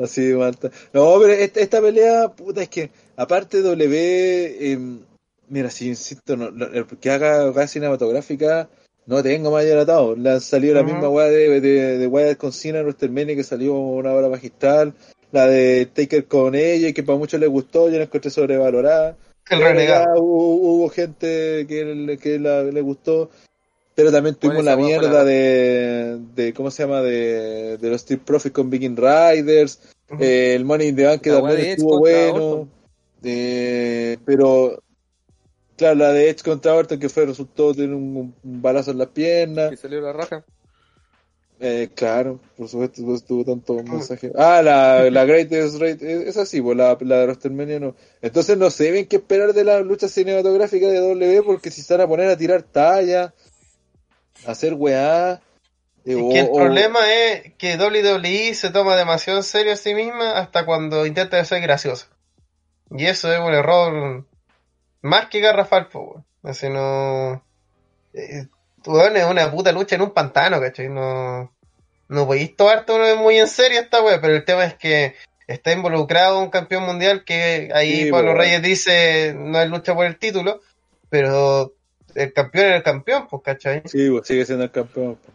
Así de malta. No, pero esta, esta pelea, puta, es que aparte W, em, mira, si insisto, no, que haga weá cinematográfica, no tengo mayor atado. Le han salido la misma weá de, de, de Wyatt con Cena en WrestleMania que salió una hora magistral. La de Taker con ella, que para muchos les gustó, yo la encontré sobrevalorada. El renegado. ya Hubo, hubo gente que, le- que la- le gustó. Pero también tuvimos Bueno, la mierda de, de, ¿cómo se llama? De, de los Street Profits con Viking Riders. Eh, el Money in the Bank que La también estuvo bueno. Eh, pero, claro, la de Edge contra Orton que fue, resultó tener un, un balazo en las piernas. Que salió la raja. Eh, claro, por supuesto, no tuvo tanto mensaje. Ah, la, la Greatest Rate, eh, esa sí, pues la, la de WrestleMania no. Entonces no sé bien qué esperar de la lucha cinematográfica de W porque si se van a poner a tirar talla, a hacer weá. eh, Es que el o- problema es que WWE se toma demasiado en serio a sí misma hasta cuando intenta ser graciosa. Y eso es un error más que garrafal, weón. Así no. Eh, es una puta lucha en un pantano, ¿cachai? No. No podéis tomarte uno muy en serio esta wea, pero el tema es que está involucrado un campeón mundial que ahí Sí, Pablo po. Reyes dice no es lucha por el título, pero el campeón es el campeón, pues, ¿cachai? Sí, pues, sigue siendo el campeón. pues.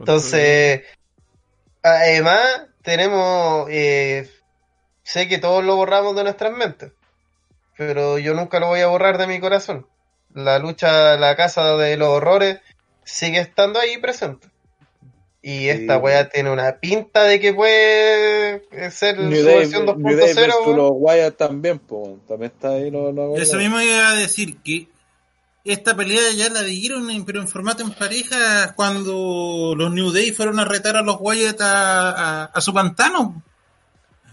Entonces, además, tenemos. eh, sé que todos lo borramos de nuestras mentes. pero yo nunca lo voy a borrar de mi corazón. La lucha, la casa de los horrores sigue estando ahí presente. Y esta Sí. wea tiene una pinta de que puede ser New su Day, versión New Day 2.0. versus weón. los Wyatt también, pues, también está ahí lo, lo Eso mismo iba a decir que esta pelea ya la dieron, en- pero en formato en pareja, cuando los New Day fueron a retar a los Wyatt a, a- a su pantano.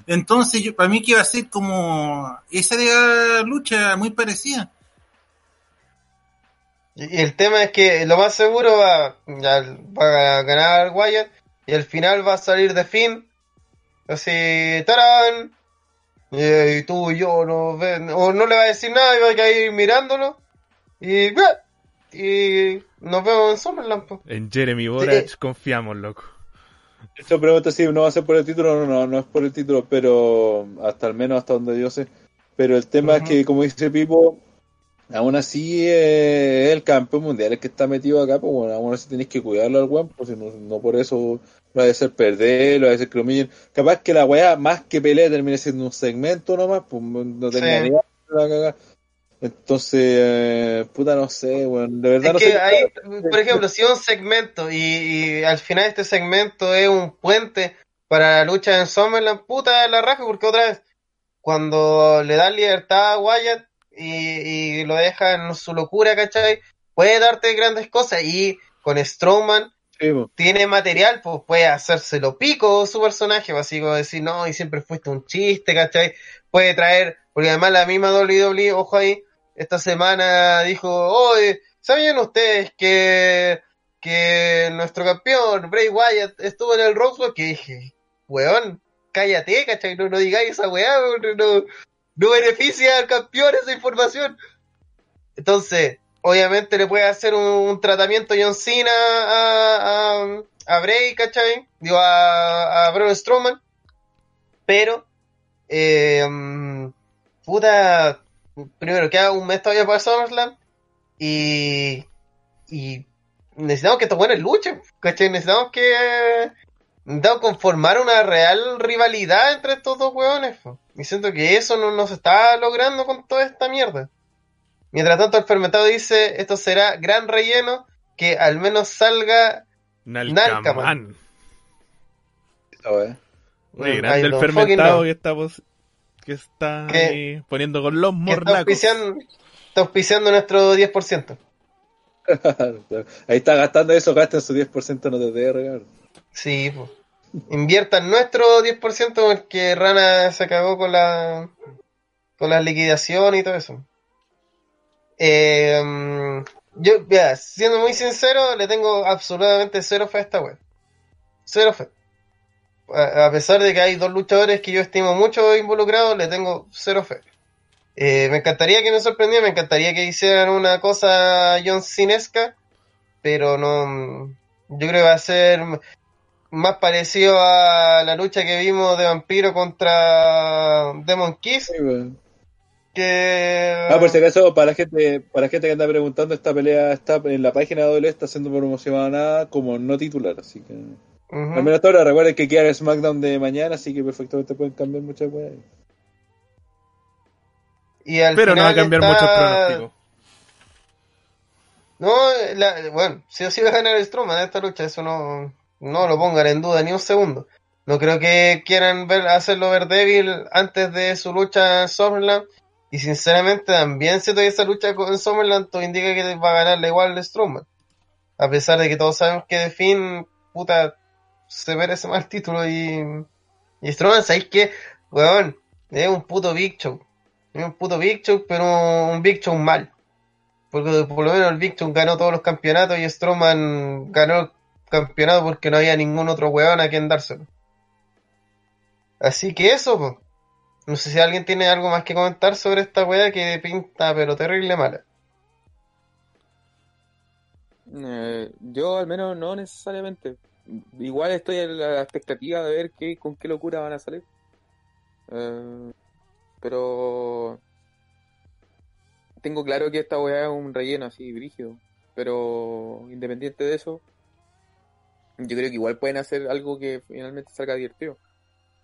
Entonces, yo, para mí que iba a ser como esa de lucha muy parecida. Y el tema es que lo más seguro va, ya va a ganar Wyatt y al final va a salir de fin. Así, ¡tarán! Y, y tú y yo no ven, o no le va a decir nada y va a ir mirándolo. Y, y nos vemos en Summerland. po. En Jeremy Borach Sí. confiamos, loco. Yo pregunto si no va a ser por el título, no, no, no es por el título, pero hasta al menos hasta donde yo sé. Pero el tema es que, como dice Pipo, aún así eh, el campeón mundial el que está metido acá, pues bueno, aún así tenéis que cuidarlo al weón, pues si no, no por eso va a ser perder, va a ser que lo humillen. Capaz que la weá, más que pelea, termine siendo un segmento nomás, pues no tenía Sí. de la cagada. Entonces, eh, puta, no sé, weón, de verdad Es no que sé. ahí, por ejemplo, si un segmento y, y al final este segmento es un puente para la lucha en Summerland, puta la raja, porque otra vez, cuando le dan libertad a Wyatt y, y lo deja en su locura, ¿cachai? Puede darte grandes cosas y con Strowman Sí, tiene material, pues puede hacérselo pico su personaje, pues, así como decir, no, y siempre fuiste un chiste, ¿cachai? Puede traer, porque además la misma WWE, ojo ahí, esta semana dijo, oye, ¿sabían ustedes que, que nuestro campeón, Bray Wyatt, estuvo en el Roswell? Que dije, weón, cállate, ¿cachai? No, no digáis esa weá, no, no beneficia al campeón esa información. Entonces, obviamente le puede hacer un, tratamiento John Cena a, a, a Bray, ¿cachai? Digo, a, a Braun Strowman. Pero, eh, puta, primero queda un mes todavía para SummerSlam y, y necesitamos que estos buenos luchen, ¿cachai? Necesitamos que necesitamos conformar una real rivalidad entre estos dos hueones. po. Y siento que eso no, no se está logrando con toda esta mierda. Mientras tanto, el fermentado dice, esto será gran relleno, que al menos salga... Nalcaman. Mm, grande el fermentado que está, que está ahí poniendo con los que está morlacos. auspiciando, está auspiciando nuestro 10%. Ahí está gastando eso, gasten su 10% en OTTR, cabrón. Sí, pues. Inviertan nuestro 10% porque Rana se cagó con la con la liquidación y todo eso. Eh, yo, siendo muy sincero, le tengo absolutamente cero fe a esta web. Cero fe. A, a pesar de que hay dos luchadores que yo estimo mucho involucrados, le tengo cero fe. Eh, me encantaría que me sorprendiera, me encantaría que hicieran una cosa John Cinesca, pero no. Yo creo que va a ser más parecido a la lucha que vimos de Vampiro contra Demon Kiss Sí, que Ah, por si acaso, para la gente, para la gente que anda preguntando, esta pelea está en la página de doble está siendo promocionada como no titular, así que Ujú. al menos hasta ahora recuerden que queda el SmackDown de mañana, así que perfectamente pueden cambiar muchas weas. y al Pero no va a cambiar está- mucho el pronóstico. No, la- bueno, si o sí va a ganar Strowman en esta lucha, eso no, no lo pongan en duda ni un segundo. No creo que quieran ver, hacerlo ver débil antes de su lucha en Summerland. Y sinceramente también siento que esa lucha con- en Summerland todo indica que va a ganarle igual el Strowman. A pesar de que todos sabemos que de fin, puta, se merece más el título y, y Strowman, ¿sabéis qué? Weón, es un puto Big. Es un puto Big pero un Big mal. Porque por lo menos el Big ganó todos los campeonatos y Strowman ganó campeonato porque no había ningún otro weón a quien dárselo. Así que eso. No sé si alguien tiene algo más que comentar sobre esta wea que pinta pero terrible mala. Eh, yo al menos no necesariamente. Igual estoy a la expectativa de ver qué, con qué locura van a salir. Eh, pero tengo claro que esta weá es un relleno así, brígido. Pero independiente de eso, yo creo que igual pueden hacer algo que finalmente salga divertido.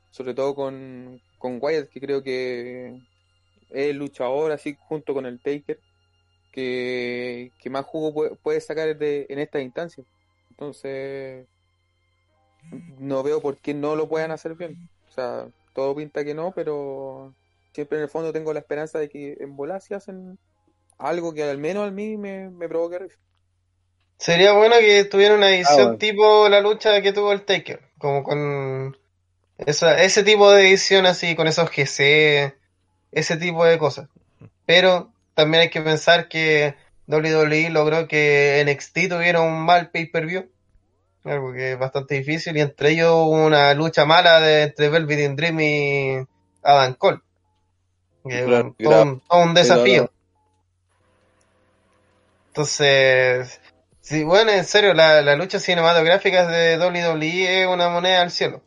Sobre todo con, con Wyatt, que creo que es el luchador, así junto con el Taker, que, que más jugo puede, sacar en esta instancia. Entonces, no veo por qué no lo puedan hacer bien. O sea, todo pinta que no, pero siempre en el fondo tengo la esperanza de que en bola si hacen algo que al menos a mí me, me provoque risa. Sería bueno que tuviera una edición Ah, bueno. tipo la lucha que tuvo el Taker, como con esa, ese tipo de edición así, con esos GC, ese tipo de cosas. Pero también hay que pensar que WWE logró que NXT tuviera un mal pay-per-view, algo que es bastante difícil, y entre ellos hubo una lucha mala de, entre Velvet Dream y Adam Cole. Que Claro, todo, un, todo un desafío. Entonces, sí, bueno, en serio, la, la lucha cinematográfica de WWE es una moneda al cielo.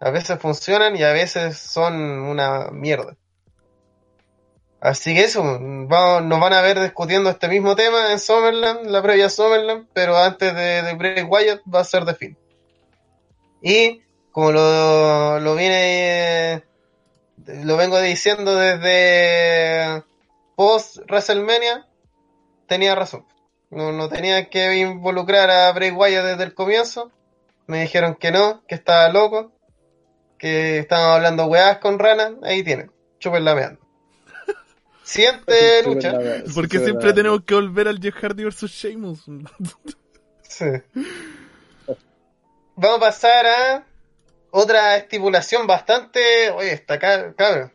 A veces funcionan y a veces son una mierda. Así que eso, vamos- nos van a ver discutiendo este mismo tema en Summerland, la previa Summerland, pero antes de, de Bray Wyatt va a ser de fin. Y como lo, lo viene, lo vengo diciendo desde post WrestleMania, tenía razón. No, no tenía que involucrar a Bray Wyatt desde el comienzo. Me dijeron que no, que estaba loco, que estaban hablando weás con Rana. Ahí tienen, chúpenla meando. Siguiente lucha. Porque siempre tenemos que volver al Jeff Hardy versus Sheamus. Sí. Vamos a pasar a otra estipulación bastante. Oye, está acá, cabrón.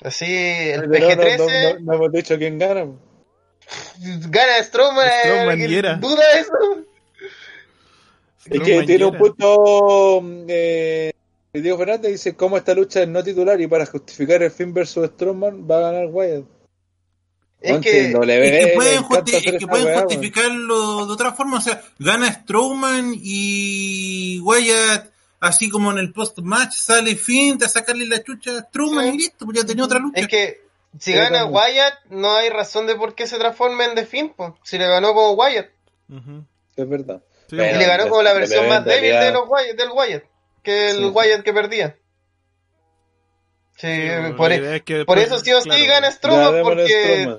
Así, el Pero no, no, PG-13 no, no hemos dicho quién gana. Gana Strowman. Strowman ¿alguien y era. ¿Duda eso? Es que tiene un punto. Eh, Diego Fernández dice: ¿Cómo esta lucha es no titular? Y para justificar el fin versus Strowman va a ganar Wyatt. Es que Es que pueden, encanta justi- hacer es que esa pueden weá, weón. justificarlo de otra forma. O sea, gana Strowman y Wyatt, así como en el post-match, sale Finn a sacarle la chucha a Strowman Sí. y listo, pues ya tenía otra lucha. Es que si Sí, gana también. Wyatt, no hay razón de por qué se transforme en The Finn, po. Si le ganó como Wyatt. Es verdad. Sí, Pero- y le ganó como la versión más débil de los Wyatt, del Wyatt. Que el Sí. Wyatt que perdía. Sí, sí, bueno, por, e- es que por eso sí o sí claro, gana Strowman, démosle porque,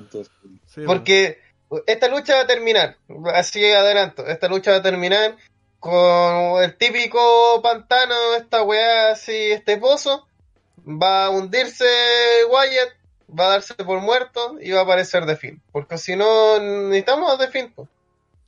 sí, porque esta lucha va a terminar. Así adelanto. Esta lucha va a terminar con el típico pantano, esta weá así, este pozo. Va a hundirse Wyatt, va a darse por muerto y va a aparecer The Finn. Porque si no, necesitamos a The Finn. po.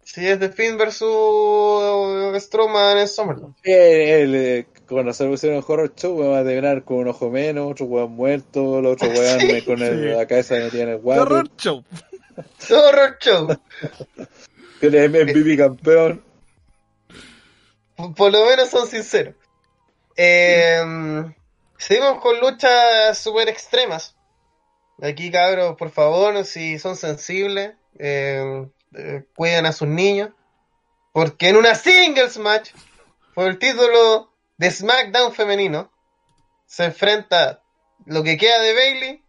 Si es The Finn versus Strowman en Summerland. Eh, el, eh, cuando se pusieron en Horror Show, va a terminar con un ojo menos, otro weón muerto, el otro weón Sí. con el- Sí. la cabeza metida en el ¡Qué guate. horror show! Horror Show. Tiene MVP campeón. Por- Por lo menos son sinceros. Eh, seguimos con luchas super extremas. Aquí, cabros, por favor, si son sensibles, eh, eh, cuiden a sus niños. Porque en una singles match, por el título de SmackDown femenino, se enfrenta lo que queda de Bailey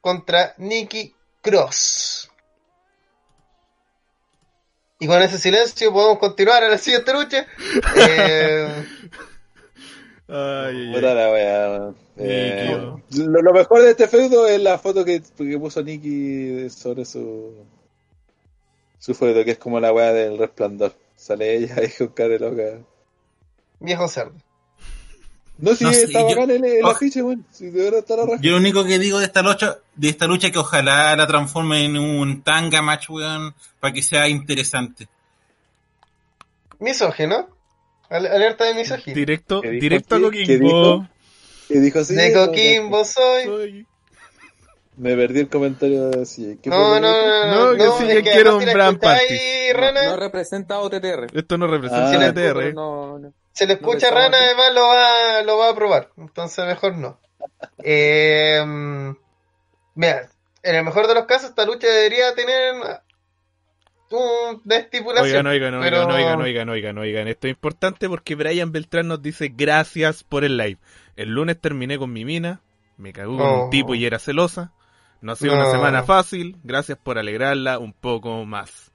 contra Nikki Cross. Y con ese silencio podemos continuar a la siguiente lucha. Eh, Ay, ay, Puta ay. la wea, Eh, lo, lo mejor de este feudo es la foto que, que puso Nikki sobre su su foto, que es como la wea del resplandor. Sale ella ahí con cara de loca. viejo cerdo. No, si No está yo- bacán el, el oh. afiche, weón. Si de verdad está la raja. Yo lo único que digo de esta lucha, de esta lucha es que ojalá la transforme en un tanga match, weón, para que sea interesante. Misógino. Al- alerta de misógino. Directo, ¿Qué dijo directo a Coquimbo. dijo? Y dijo así. De no, Coquimbo soy. Soy- Me perdí el comentario de sí. ¿Qué No, no, lo que dijo? no, No, no, que no, sí, es que que quiero un escucháis, Panty. Rana, No representa OTTR. Esto no representa Ah. a Sí, TTR. No, no. se le No escucha pensamos Rana, así. además lo va, lo va a probar. Entonces mejor no. Eh, mira, en el mejor de los casos, esta lucha debería tener un de estipulación. Oigan, oigan, oigan, pero- oigan, oigan, oigan, oigan. Esto es importante porque Brian Beltrán nos dice gracias por el live. El lunes terminé con mi mina, me cagó con Oh. un tipo y era celosa. No ha sido No. una semana fácil, gracias por alegrarla un poco más.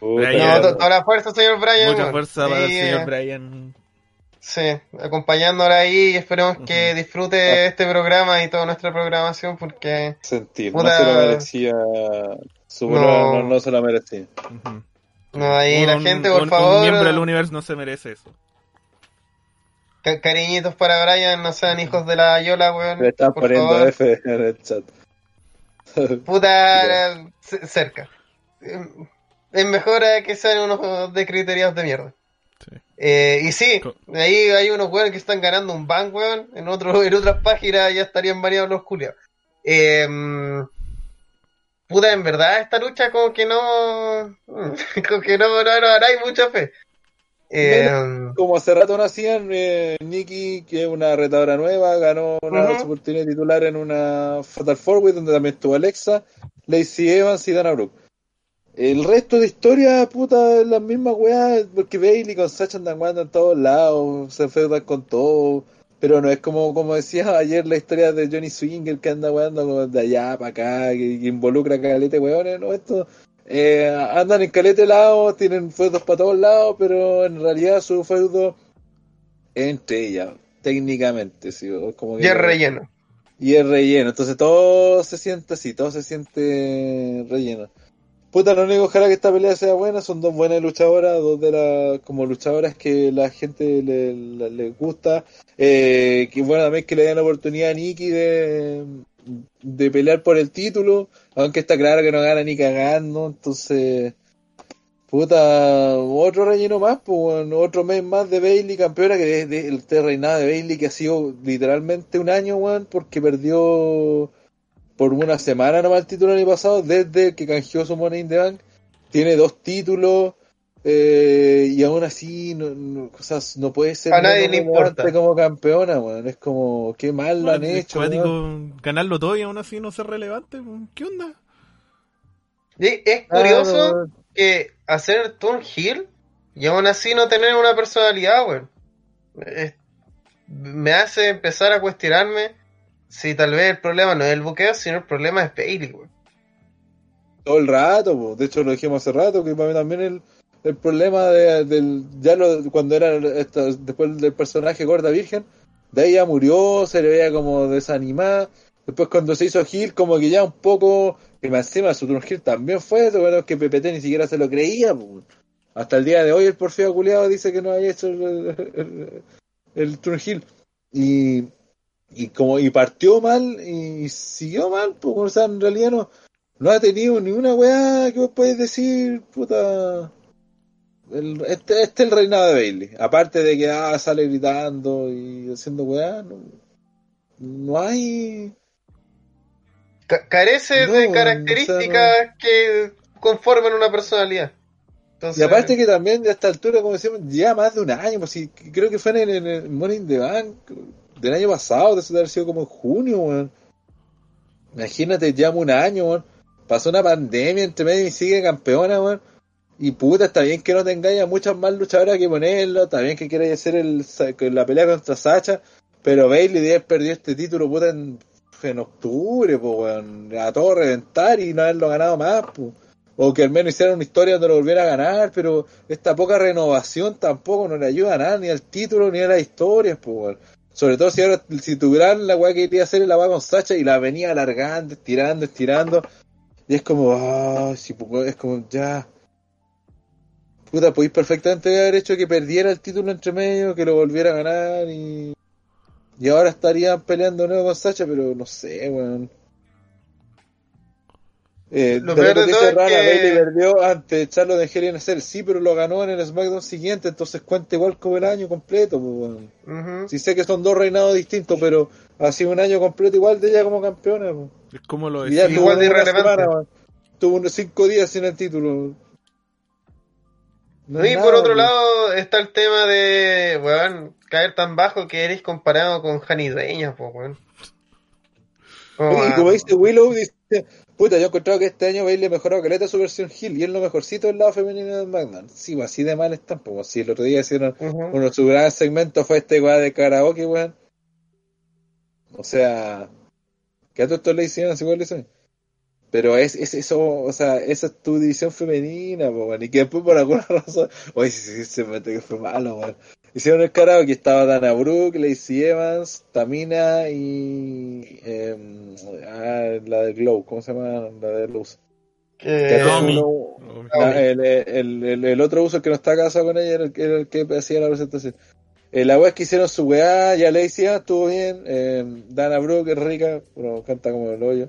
Brian. No, to- toda la fuerza, señor Brian. Mucha fuerza para el señor eh, Brian. Sí, acompañándola ahí y esperemos que disfrute este programa y toda nuestra programación porque Sentir, Puta. no se lo merecía. Su No. no. se lo merecía. No, ahí la gente, por un- favor, Un miembro del universo no se merece eso. ca- cariñitos para Brian, no sean hijos de la Yola, weón. Le están poniendo favor. F en el chat. Puta, cerca. Es mejor eh, que sean unos de criterios de mierda. Sí. Eh, y sí, Co- ahí hay unos weones que están ganando un ban, weón. En, otro, en otras páginas ya estarían variados los culiados. Eh, puta, en verdad, esta lucha como que no. Como que no, no, no, hay mucha fe. Eh, Como hace rato no hacían, eh, Nikki, que es una retadora nueva, ganó una Ujú. oportunidad titular en una Fatal Four Way, donde también estuvo Alexa, Lacey Evans y Dana Brooke. El resto de historia, puta, es la misma weá, porque Bailey con Sacha andan en todos lados, se enfrentan con todo, pero no es como, como decía ayer la historia de Johnny Swinger que anda como de allá para acá, que, que involucra a calete weones, no, esto eh, andan en calete lados, tienen feudos para todos lados, pero en realidad su feudo es entre ellas, técnicamente, sí, como que- ya es relleno. y es relleno, entonces todo se siente así, todo se siente relleno. Puta, lo único ojalá que esta pelea sea buena, son dos buenas luchadoras, dos de las como luchadoras que la gente le, le- le gusta, eh, que bueno también que le den la oportunidad a Nikki de, de pelear por el título, aunque está claro que no gana ni cagando, entonces puta, otro relleno más, pues, otro mes más de Bailey campeona, que desde el reinado de Bailey que ha sido literalmente un año, weón, porque perdió por una semana nomás el título el año pasado, desde que canjeó su Money in the Bank, tiene dos títulos, eh, y aún así no, no, o sea, no puede ser A nadie le importa. relevante como campeona, weón, es como, qué mal lo han hecho, ganarlo todo y aún así no ser relevante. ¿Qué onda? Y es curioso que hacer turn heel y aún así no tener una personalidad, weón. Es- me hace empezar a cuestionarme si tal vez el problema no es el buqueo, sino el problema es Bailey, weón. todo el rato, po. de hecho lo dijimos hace rato, que también el, el problema de, del, ya lo, cuando era esta- después del personaje Gorda Virgen, de ahí ya murió, se le veía como desanimada, después cuando se hizo Gil como que ya un poco, y más encima su turn Gil también fue, bueno, que PPT ni siquiera se lo creía, po. hasta el día de hoy el porfío culiado dice que no había hecho el, el, el, el turn Gil, y, y como, y partió mal, y siguió mal, pues, o sea, en realidad no, no ha tenido ni una weá que vos podés decir, puta. El- este, este es el reinado de Bailey. Aparte de que ah, sale gritando y haciendo weá, no, no hay. Ca- carece No, de características que conforman una personalidad. Entonces, Y aparte que también a esta altura, como decíamos, ya más de un año, pues sí, creo que fue en el, en el Money in the Bank del año pasado, de eso de haber sido como en junio, weón. Imagínate, ya un año, weón. Pasó una pandemia entre medio y sigue campeona, weón. Y puta, está bien que no tengáis a muchas más luchadoras que ponerlo, está bien que queráis hacer el, la pelea contra Sacha, pero Bailey debe perdido este título, puta, en, en octubre, pues, weón. A todo reventar y no haberlo ganado más, pues. O que al menos hicieran una historia donde lo volviera a ganar, pero esta poca renovación tampoco no le ayuda a nada, ni al título, ni a las historias, pues. Sobre todo si ahora, si tuvieran la weá que quería hacer la weá con Sacha y la venía alargando, estirando, estirando. Y es como, ah, sí, pues, es como, ya. Puta, podéis perfectamente haber hecho que perdiera el título entre medio, que lo volviera a ganar y. Y ahora estarían peleando nuevo con Sacha, pero no sé, weón. Eh, Lo de peor lo de que todo dice es Rana, que- Bailey perdió ante Charlo de Hell in a Cell, sí, pero lo ganó en el SmackDown siguiente, entonces cuenta igual como el año completo, pues, weón. ujú. Sí sé que son dos reinados distintos, pero ha sido un año completo igual de ella como campeona. po. Es como lo decía. igual tuvo de irrelevante. semana, tuvo unos cinco días sin el título. No y por nada, otro lado está el tema de, weón, caer tan bajo que eres comparado con Jani Dueñas, pues, weón. Y como dice Willow, dice, puta, yo he encontrado que este año Bailey mejoró caleta su versión Hill y es lo mejorcito del lado femenino de SmackDown. Sí, pues así de mal están, pues si el otro día hicieron uno de sus grandes segmentos fue este weá de karaoke, weón. O sea, que a todo esto le hicieron así le hicieron. Pero es, es eso, o sea, esa es tu división femenina, po, weón. Y que después por alguna razón, oye, sí, sí, se mete que fue malo, weón. Hicieron el karaoke, estaba Dana Brooke, Lacey Evans, Tamina y em, ah, la de Glow, ¿cómo se llama? La de Luz. Uno- la- el, el, el, el otro uso que no está casado con ella era el, que- era el que hacía la presentación. Eh, la wea es que hicieron su weá, ya Lacey Evans estuvo bien, eh, Dana Brooke es rica, pero canta como el hoyo.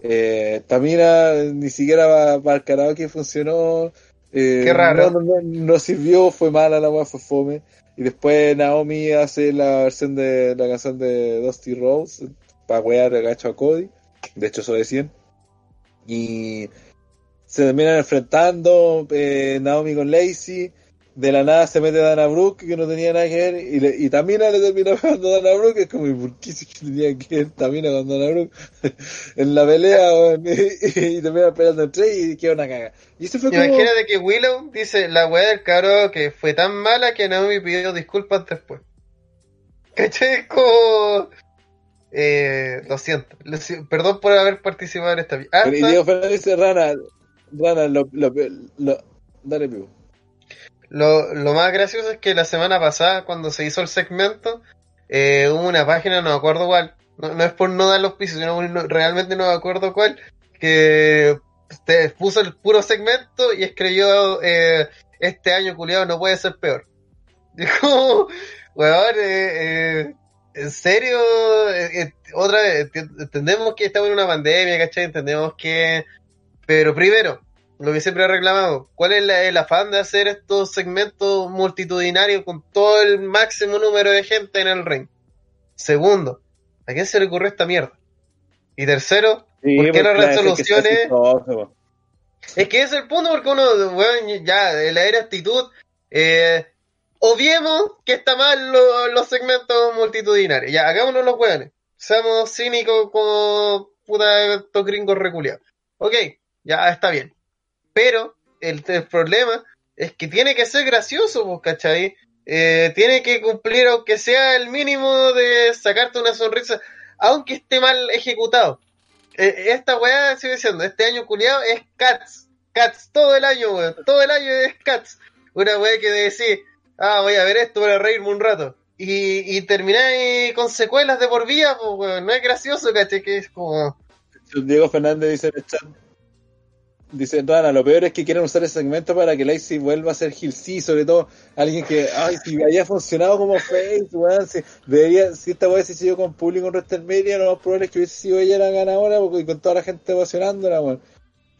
Eh, Tamina eh, ni siquiera va- para el karaoke funcionó. eh, Qué raro. No, no, no, no sirvió, fue mala la weá, fue fome. Y después Naomi hace la versión de la canción de Dusty Rose para wear gacho a Cody. De hecho, eso decían. Y se terminan enfrentando eh, Naomi con Lacey. De la nada se mete Dana Brooke, que no tenía nada que ver. Y, le, y Tamina le termina pegando a Dana Brooke. Es como, ¿y por qué que tenía que ver Tamina con Dana Brooke? en la pelea, weón, y, y terminan peleando entre y queda una caga. Y eso fue como. Imagínate que Willow dice la weá del cabro que fue tan mala que Naomi pidió disculpas después. ¿Cachai? Como... Eh, lo siento. Lo Perdón por haber participado en esta Pero, y Hasta Diego Fernández dice, Rana, Rana, lo, lo, lo- dale vivo. Lo, lo más gracioso es que la semana pasada, cuando se hizo el segmento, eh, hubo una página, no me acuerdo cuál, no, es por no dar los pisos, sino no- realmente no me acuerdo cuál, que te puso el puro segmento y escribió eh, este año culiado no puede ser peor. Dijo, weón, eh, eh, en serio, otra vez, entendemos que estamos en una pandemia, ¿cachai? Entendemos que... Pero primero, lo que siempre reclamamos, ¿cuál es la- el afán de hacer estos segmentos multitudinarios con todo el máximo número de gente en el ring? Segundo, ¿a quién se le ocurrió esta mierda? Y tercero, Sí, ¿Por qué las que resoluciones- es que ese es el punto porque uno, weón, ya, de la era actitud, eh, obviemos que está mal lo- los segmentos multitudinarios. Ya, hagámonos los weones. Seamos cínicos como puta estos gringos reculeados. Ok, ya está bien. Pero el, problema es que tiene que ser gracioso, pues, ¿cachai? Eh, tiene que cumplir, aunque sea el mínimo de sacarte una sonrisa, aunque esté mal ejecutado. Eh, esta weá, sigo diciendo, este año culiado es Cats. Cats, todo el año, weón. Todo el año es Cats. Una weá que decís, ah, voy a ver esto para reírme un rato. Y, y termináis con secuelas de por vida, pues, weón. No es gracioso, caché, que es como... Diego Fernández dice en el chat. Dice Rana, lo peor es que quieren usar ese segmento para que Lacey vuelva a ser Gil sí, sobre todo alguien que, ay, si haya funcionado como face, weón, si, debería, si esta weá se siguió con público en WrestleMania, lo más probable es que hubiese sido ella la ganadora, porque con toda la gente ovacionándola, weón.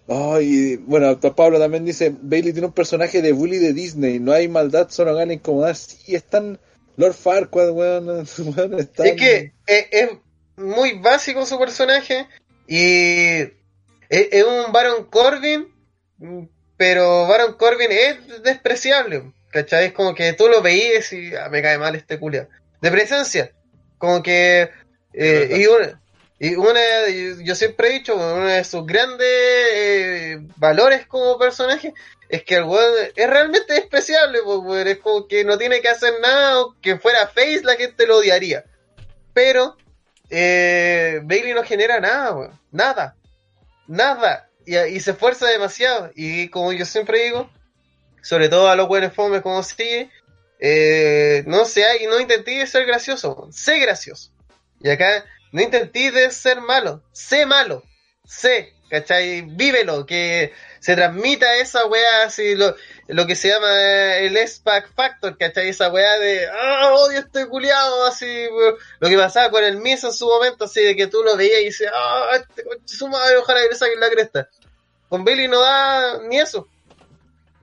Ay, bueno, doctor Pablo también dice, Bailey tiene un personaje de bully de Disney, no hay maldad, solo gana incomodar, sí, están Lord Farquaad, weón, weón. Es que es, es muy básico su personaje y es, es un Baron Corbin, pero Baron Corbin es despreciable, ¿cachai? Es como que tú lo veías y ah, me cae mal este culiao. De presencia, como que... eh, y una, y una, yo siempre he dicho, uno de sus grandes eh, valores como personaje es que el weón es realmente despreciable, pues, es como que no tiene que hacer nada, o que fuera Face la gente lo odiaría. Pero eh, Bailey no genera nada, weón. Nada. Nada. Y, se esfuerza demasiado. Y como yo siempre digo, sobre todo a los buenos fomes como sigue, eh, no sea, y no intenté ser gracioso, sé gracioso. Y acá, no intenté ser malo, sé malo, sé, ¿cachai? Vívelo, que se transmita esa weá así, lo, lo que se llama eh, el S-Pack Factor, ¿cachai? Esa weá de, ah, odio este culiado, así, weón. lo que pasaba con el Miz en su momento, así, de que tú lo veías y dices, ah, este su madre, ojalá que le saquen la cresta. Con Billy no da ni eso.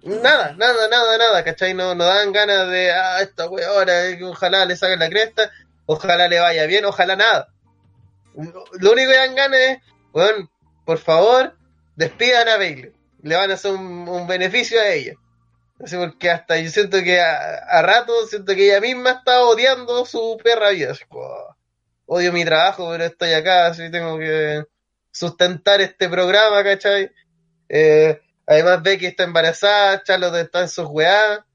Nada, nada, nada, nada, ¿cachai? No, no dan ganas de, ah, esta weá ahora, eh, ojalá le saquen la cresta, ojalá le vaya bien, ojalá nada. Lo único que dan ganas es, weón, por favor, despidan a Bailey. Le van a hacer un beneficio a ella. Así porque hasta yo siento que a, a rato siento que ella misma está odiando su perra vida. Así como, "Oh, odio mi trabajo, pero estoy acá, así tengo que sustentar este programa, ¿cachai? Eh, además Becky está embarazada, Charlotte está en sus weá.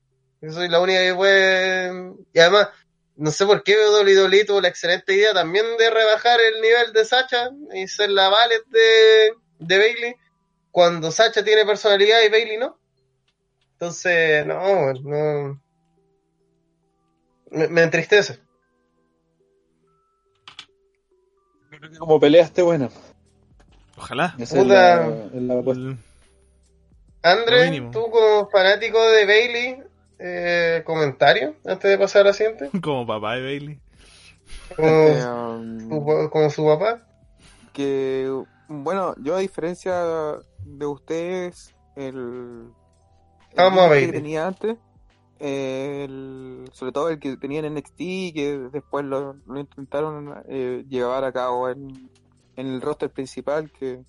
Soy la única que puede... Y además, no sé por qué WWE tuvo la excelente idea también de rebajar el nivel de Sacha y ser la valet de, de Bailey cuando Sacha tiene personalidad y Bailey no. Entonces, no, no. me, me entristece. Creo que como pelea esté buena. Ojalá. Esa es Puta. la, es la apuesta. El- Lo André, tú como fanático de Bailey, eh, comentario antes de pasar a la siguiente. Como papá de Bailey. Como, Eh, um, su, como su papá. que bueno, yo a diferencia de ustedes, el Vamos a gusto que ver. tenía antes, el- sobre todo el que tenía en NXT, que después lo, lo intentaron eh, llevar a cabo en, en el roster principal, que,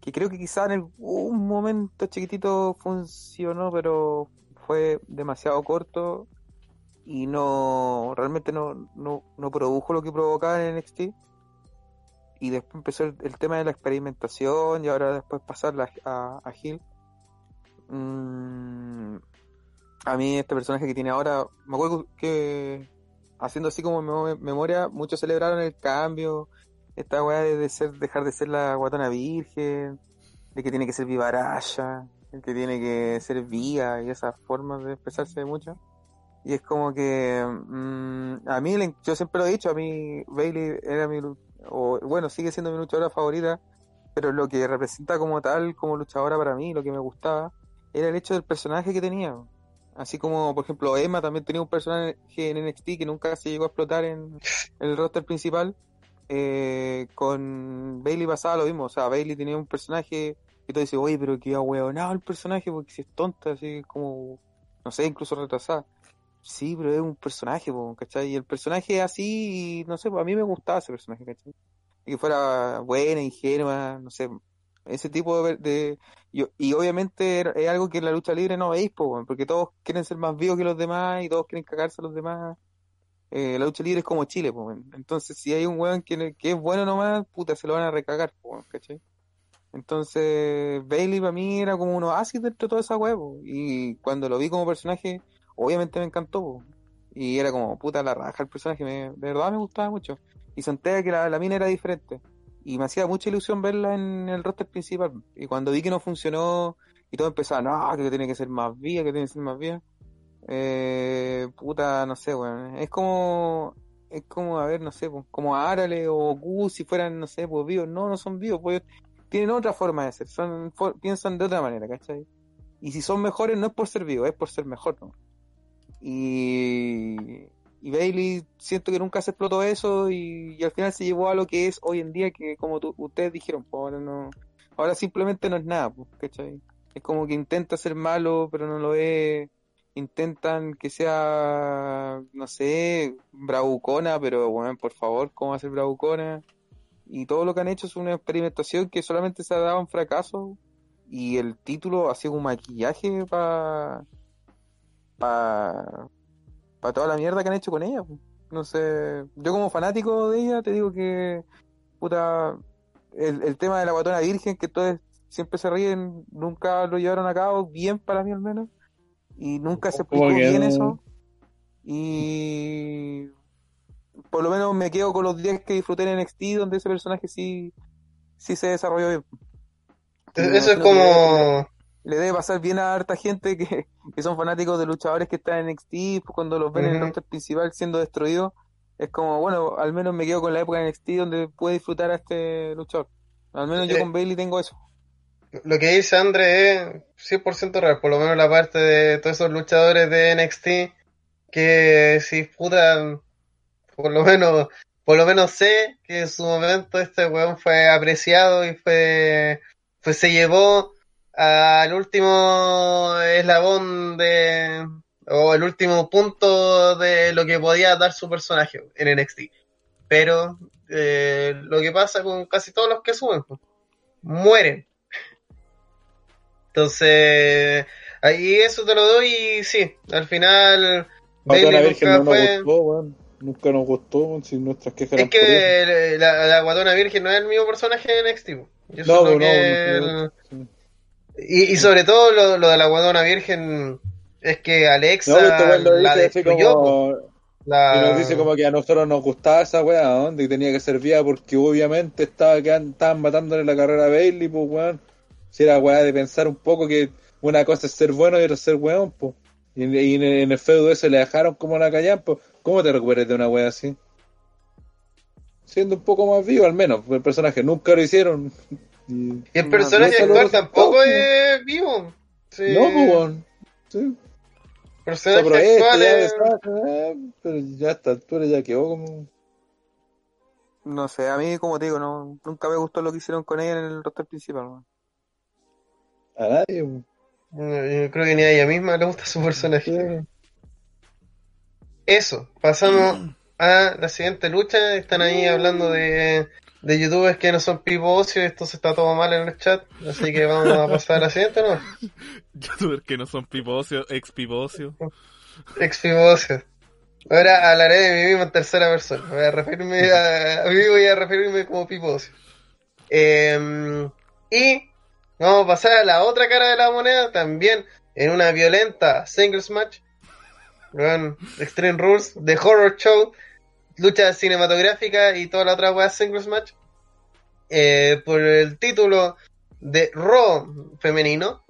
que creo que quizá en algún momento chiquitito funcionó, pero fue demasiado corto y no realmente no, no, no produjo lo que provocaba en NXT y después empezó el, el tema de la experimentación y ahora después pasarla a, a Hill. Mm, a mí este personaje que tiene ahora, me acuerdo que haciendo así como memo- memoria, muchos celebraron el cambio, esta weá de, ser, dejar de ser la guatona virgen, de que tiene que ser vivaraya, de que tiene que ser viva y esas formas de expresarse mucho. Y es como que mm, a mí, yo siempre lo he dicho, a mí Bailey era mi, o bueno, sigue siendo mi luchadora favorita, pero lo que representa como tal, como luchadora para mí, lo que me gustaba, era el hecho del personaje que tenía. Así como, por ejemplo, Emma también tenía un personaje en NXT que nunca se llegó a explotar en el roster principal. Eh, con Bailey pasaba lo mismo, o sea, Bailey tenía un personaje y tú dices, oye, pero qué ahueonado el personaje, porque si es tonta, así como, no sé, incluso retrasada. Sí, pero es un personaje, ¿cachai? Y el personaje así, no sé, a mí me gustaba ese personaje, ¿cachai? Y que fuera buena, ingenua, no sé, ese tipo de... de- y, obviamente es algo que en la lucha libre no veis, porque todos quieren ser más vivos que los demás y todos quieren cagarse a los demás. Eh, la lucha libre es como Chile, po. Entonces, si hay un weón que, es bueno nomás, puta, se lo van a recagar. Entonces, Bailey para mí era como un oasis dentro de toda esa huevo. Y cuando lo vi como personaje, obviamente me encantó. Y era como, puta, la raja el personaje, me- de verdad me gustaba mucho. Y sentía que la, la mina era diferente. Y me hacía mucha ilusión verla en el roster principal. Y cuando vi que no funcionó, y todo empezaba, no, que tiene que ser más vía, que tiene que ser más vía. Eh, puta, no sé, weón. Es como, es como, a ver, no sé, como Arale o Goku si fueran, no sé, pues vivos. No, no son vivos, pues tienen otra forma de ser, son, for- piensan de otra manera, ¿cachai? Y si son mejores no es por ser vivos, es por ser mejor, ¿no? Y, y Bailey siento que nunca se explotó eso y, al final se llevó a lo que es hoy en día que como tú- ustedes dijeron, pues ahora no, ahora simplemente no es nada, pues, ¿cachai? Es como que intenta ser malo pero no lo es, intentan que sea, no sé, bravucona, pero bueno, por favor, ¿cómo ser bravucona? y todo lo que han hecho es una experimentación que solamente se ha dado en fracaso y el título ha sido un maquillaje para para para toda la mierda que han hecho con ella. No sé, yo como fanático de ella te digo que puta el, el tema de la guatona virgen que todos siempre se ríen, nunca lo llevaron a cabo bien para mí al menos y nunca se ¿Cómo explicó bien no? eso y por lo menos me quedo con los días que disfruté en NXT donde ese personaje sí sí se desarrolló bien. Me Eso es que como. Le debe pasar bien a harta gente que, que son fanáticos de luchadores que están en NXT, pues cuando los ven en el roster principal siendo destruidos, es como, bueno, al menos me quedo con la época de NXT donde pude disfrutar a este luchador. Al menos yo Eh, con Bailey tengo eso. Lo que dice André es 100% real, por lo menos la parte de todos esos luchadores de NXT que si puta, por lo menos, por lo menos sé que en su momento este weón fue apreciado y fue, pues se llevó al último eslabón de, o el último punto de lo que podía dar su personaje en NXT. Pero eh, lo que pasa con casi todos los que suben, pues, mueren. Entonces, ahí eso te lo doy y sí, al final Bailey Virgen nunca no nos fue... gustó. Nunca nos gustó, weón, si nuestras quejas Es que la, la Guatona Virgen no es el mismo personaje de NXT. Yo No, no, que no, el- sí. Y, y sobre todo lo, lo de la Guatona Virgen es que Alexa No, weón lo la dice destruyó. como... La- Y nos dice como que a nosotros nos gustaba esa weá, ¿no? que tenía que ser vía porque obviamente estaba que estaban matándole la carrera a Bailey, pues weón. Si era weá de pensar un poco que una cosa es ser bueno y otra es ser weón, pues. Y, y en, en el feudo ese le dejaron como la callan, pues, ¿cómo te recuperas de una wea así? Siendo un poco más vivo al menos, el personaje nunca lo hicieron. Y- Y el No, personaje no, actual tampoco es vivo. Sí. No, pues, weón. Sí. Personaje aprovecha actual ya de es... Sasha, eh, pero ya a esta altura ya quedó como... No sé, a mí, como te digo, no, nunca me gustó lo que hicieron con ella en el roster principal. weón. A nadie, weón. Yo creo que ni a ella misma le gusta su personaje. Sí. Eso, pasamos a la siguiente lucha. Están ahí hablando de, de youtubers que no son pipo ocio. Esto se está todo mal en el chat. Así que vamos a pasar a la siguiente, ¿no? Youtubers que no son pipocio, ex pipocio. Ex pipo ocio. Ahora hablaré de mí mismo en tercera persona. Voy a referirme a, a mí voy a referirme como pipo ocio. Eh, y vamos a pasar a la otra cara de la moneda. También en una violenta singles match. Weón, Extreme Rules, The Horror Show, lucha cinematográfica y toda la otra weá singles match. Eh, por el título de Raw femenino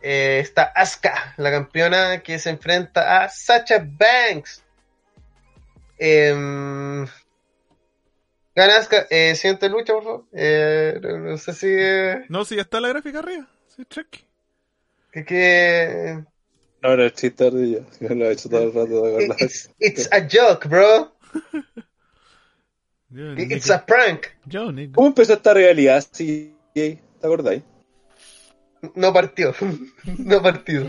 eh, está Asuka, la campeona que se enfrenta a Sacha Banks. Em, gana Asuka. Eh, siguiente lucha, por favor. Eh, no, no sé si... eh, No, si ya está la gráfica arriba. Sí, check. que, que- No, era el chiste ardilla, que lo he hecho todo el rato de. It's, it's a joke, bro. Yo, It's a prank. Yo. ¿Cómo empezó esta realidad? Sí, ¿te acordáis? No partió. no partido.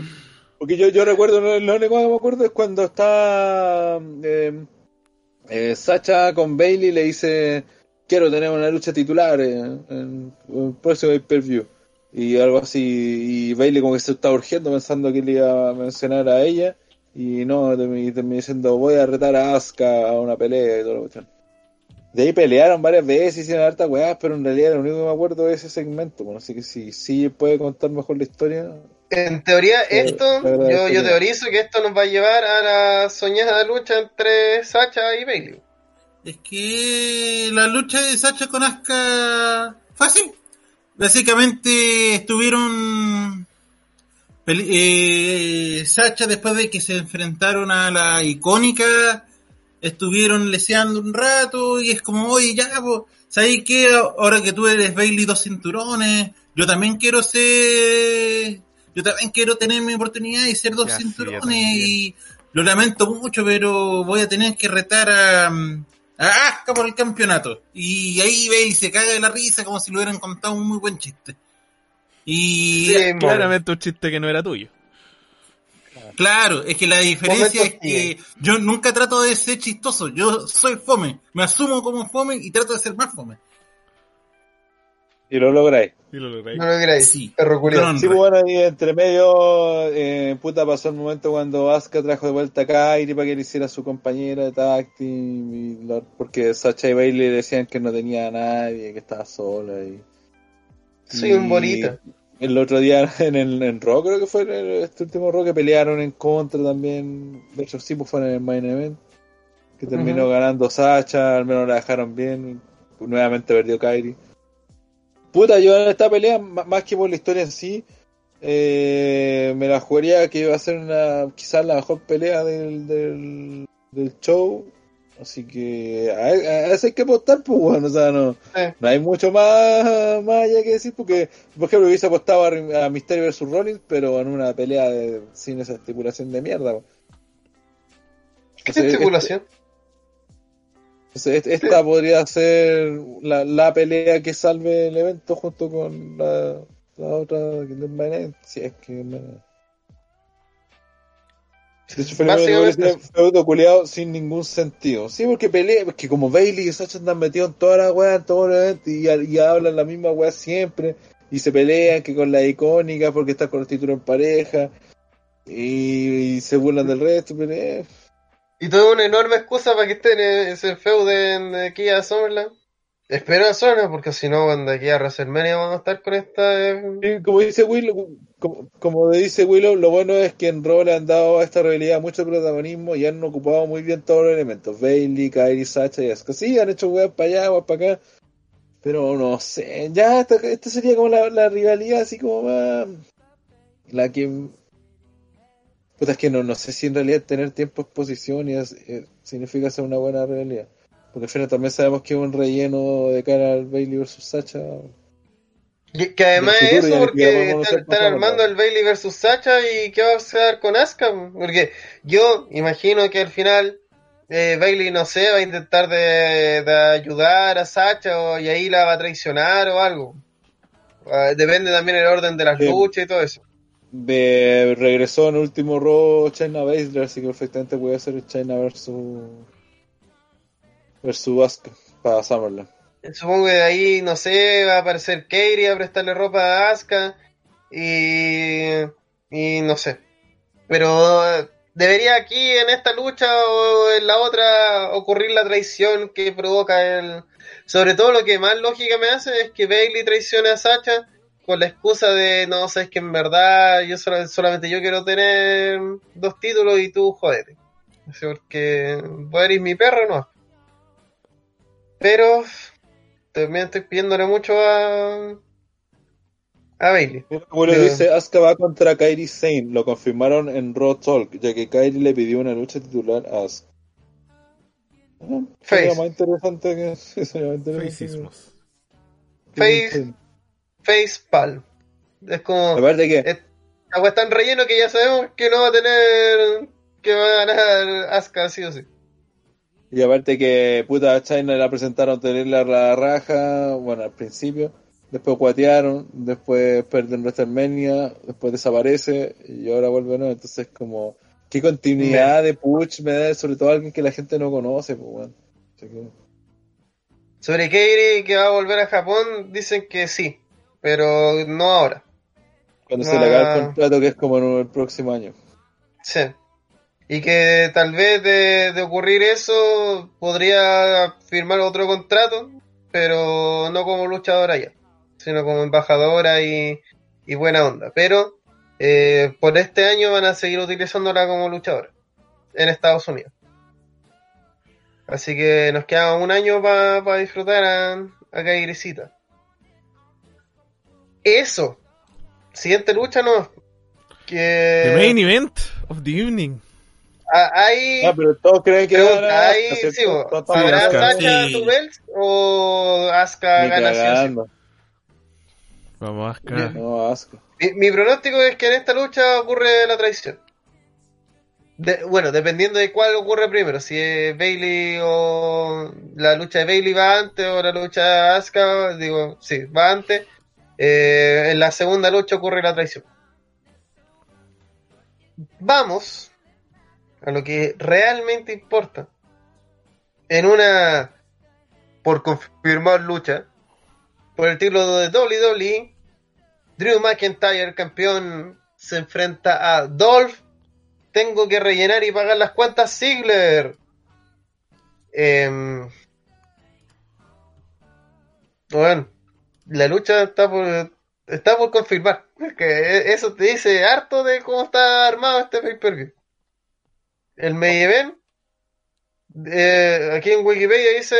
Porque yo, yo recuerdo, lo, único que me acuerdo es cuando está eh, eh, Sacha con Bailey le dice quiero tener una lucha titular en, en el próximo pay-per-view y algo así y Bailey como que se está urgiendo pensando que le iba a mencionar a ella y no, terminé terminé diciendo voy a retar a Asuka a una pelea y toda la cuestión. De ahí pelearon varias veces, hicieron harta weá, pero en realidad lo único que me acuerdo es ese segmento. Bueno, así que si sí puede contar mejor la historia, En teoría, Sí, esto, yo, yo sí. teorizo que esto nos va a llevar a la soñada lucha entre Sacha y Bailey. Es que la lucha de Sacha con Asuka fue así. Básicamente estuvieron eh, Sacha después de que se enfrentaron a la icónica estuvieron leseando un rato y es como oye ya pues, ¿sabes qué? ahora que tú eres Bailey dos cinturones yo también quiero ser yo también quiero tener mi oportunidad y ser dos Ya, cinturones y lo lamento mucho pero voy a tener que retar a a por el campeonato. Y ahí Bailey se caga de la risa como si le hubieran contado un muy buen chiste. Y Sí, Claramente un chiste que no era tuyo. claro, es que la diferencia Momentos es que yo nunca trato de ser chistoso, yo soy fome, me asumo como fome y trato de ser más fome. y lo lográis. Y lo logré. No lo queráis, Sí. perro Sí, pues bueno, y entre medio, eh, puta, pasó el momento cuando Asuka trajo de vuelta a Kairi para que le hiciera su compañera de tag team, y lo- porque Sacha y Bailey le decían que no tenía a nadie, que estaba sola. Y, Soy un y bonita. El otro día en el en Raw, creo que fue el- este último Raw que pelearon en contra también. De hecho, sí, pues fue en el main event. Que terminó ganando Sacha, al menos la dejaron bien. Nuevamente perdió Kairi. Puta, yo en esta pelea, más que por la historia en sí, eh, me la jugaría que iba a ser una, quizás la mejor pelea del, del, del show. Así que a, a eso hay que apostar, pues, bueno, o sea, no, no hay mucho más, más allá que decir, porque, por ejemplo, hubiese apostado a, a Mysterio vs. Rollins, pero en una pelea de, sin esa estipulación de mierda. pues. ¿Qué Entonces, estipulación? Entonces, est- esta podría ser la, la pelea que salve el evento junto con la, la otra event, si es que tiene feudo culiado sin ningún sentido. Sí, porque pelea, porque como Bailey y Sacha andan metidos en toda la weá, en eventos, y, y hablan la misma weá siempre, y se pelean que con la icónica porque están con el título en pareja, y, y se burlan del resto, pero eh, Y toda una enorme excusa para que estén en ese feudo de, de aquí a Summerland. Espero Summerland, porque si no, cuando aquí a WrestleMania vamos a estar con esta... eh, como dice Willow, como, como dice Willow, lo bueno es que en Raw le han dado a esta realidad mucho protagonismo y han ocupado muy bien todos los elementos. Bailey, Kairi, Sacha y Asuka. Sí, han hecho weas para allá, weas para acá. Pero no sé, ya esta, sería como la, rivalidad así como más... La que... Puta, es que no, no sé si en realidad tener tiempo exposición y es- eh, significa ser una buena realidad. Porque al final también sabemos que es un relleno de cara al Bailey versus Sacha. Que además futuro, eso, porque están, armando el Bailey versus Sacha y qué va a pasar con Asuka. Porque yo imagino que al final eh, Bailey, no sé, va a intentar de, de ayudar a Sacha o, y ahí la va a traicionar o algo. Ah, depende también el orden de las Sí. luchas y todo eso. De, regresó en último Raw China Baszler, así que perfectamente puede ser China versus versus Asuka para Summerland. Supongo que de ahí, no sé, va a aparecer Kairi a prestarle ropa a Asuka y, y no sé. Pero debería aquí en esta lucha o en la otra ocurrir la traición que provoca el... Sobre todo lo que más lógica me hace es que Bailey traicione a Sacha con la excusa de, no, sabes que en verdad yo solamente yo quiero tener dos títulos y tú jodete. Porque vos eres mi perro, no. Pero también estoy pidiéndole mucho a, a Bailey. Como le dice, Asuka va contra Kairi Sane, lo confirmaron en Raw Talk, ya que Kairi le pidió una lucha titular a Asuka. Face. Sería más interesante que... sería más Face. Face Palm. Es como. Aparte que... es- agua tan relleno que ya sabemos que no va a tener. que va a ganar Asuka, sí o sí. Y aparte que puta China la presentaron tenerle a la raja, bueno, al principio, después guatearon, después pierden WrestleMania, después desaparece y ahora vuelve nuevo, entonces como qué continuidad de push me da sobre todo alguien que la gente no conoce, pues bueno. Que- Sobre Kairi que va a volver a Japón, dicen que sí. Pero no ahora. cuando se le acabe el contrato que es como en el próximo año. Sí. Y que tal vez de, de ocurrir eso podría firmar otro contrato, pero no como luchadora ya, sino como embajadora y, y buena onda. Pero eh, por este año van a seguir utilizándola como luchadora en Estados Unidos. Así que nos queda un año para disfrutar a, a. Eso. Siguiente lucha no. Que The main event of the evening. Ah, hay Ah, pero todos creen que ahí, Asuka, sí, ¿cierto? bo, Todos están ¿Habrá Asuka, o Asuka gana. Vamos. No, asco. Mi, mi pronóstico es que en esta lucha ocurre la traición. De- bueno, dependiendo de cuál ocurre primero, si es Bailey o la lucha de Bailey va antes o la lucha de Asuka, digo, sí, va antes. Eh, en la segunda lucha ocurre la traición. Vamos a lo que realmente importa. En una por confirmar lucha por el título de WWE, Drew McIntyre, campeón, se enfrenta a Dolph. Tengo que rellenar y pagar las cuentas Ziggler. Em, bueno, la lucha está por, está por confirmar. Que eso te dice harto de cómo está armado este pay-per-view. El main event, eh, aquí en Wikipedia dice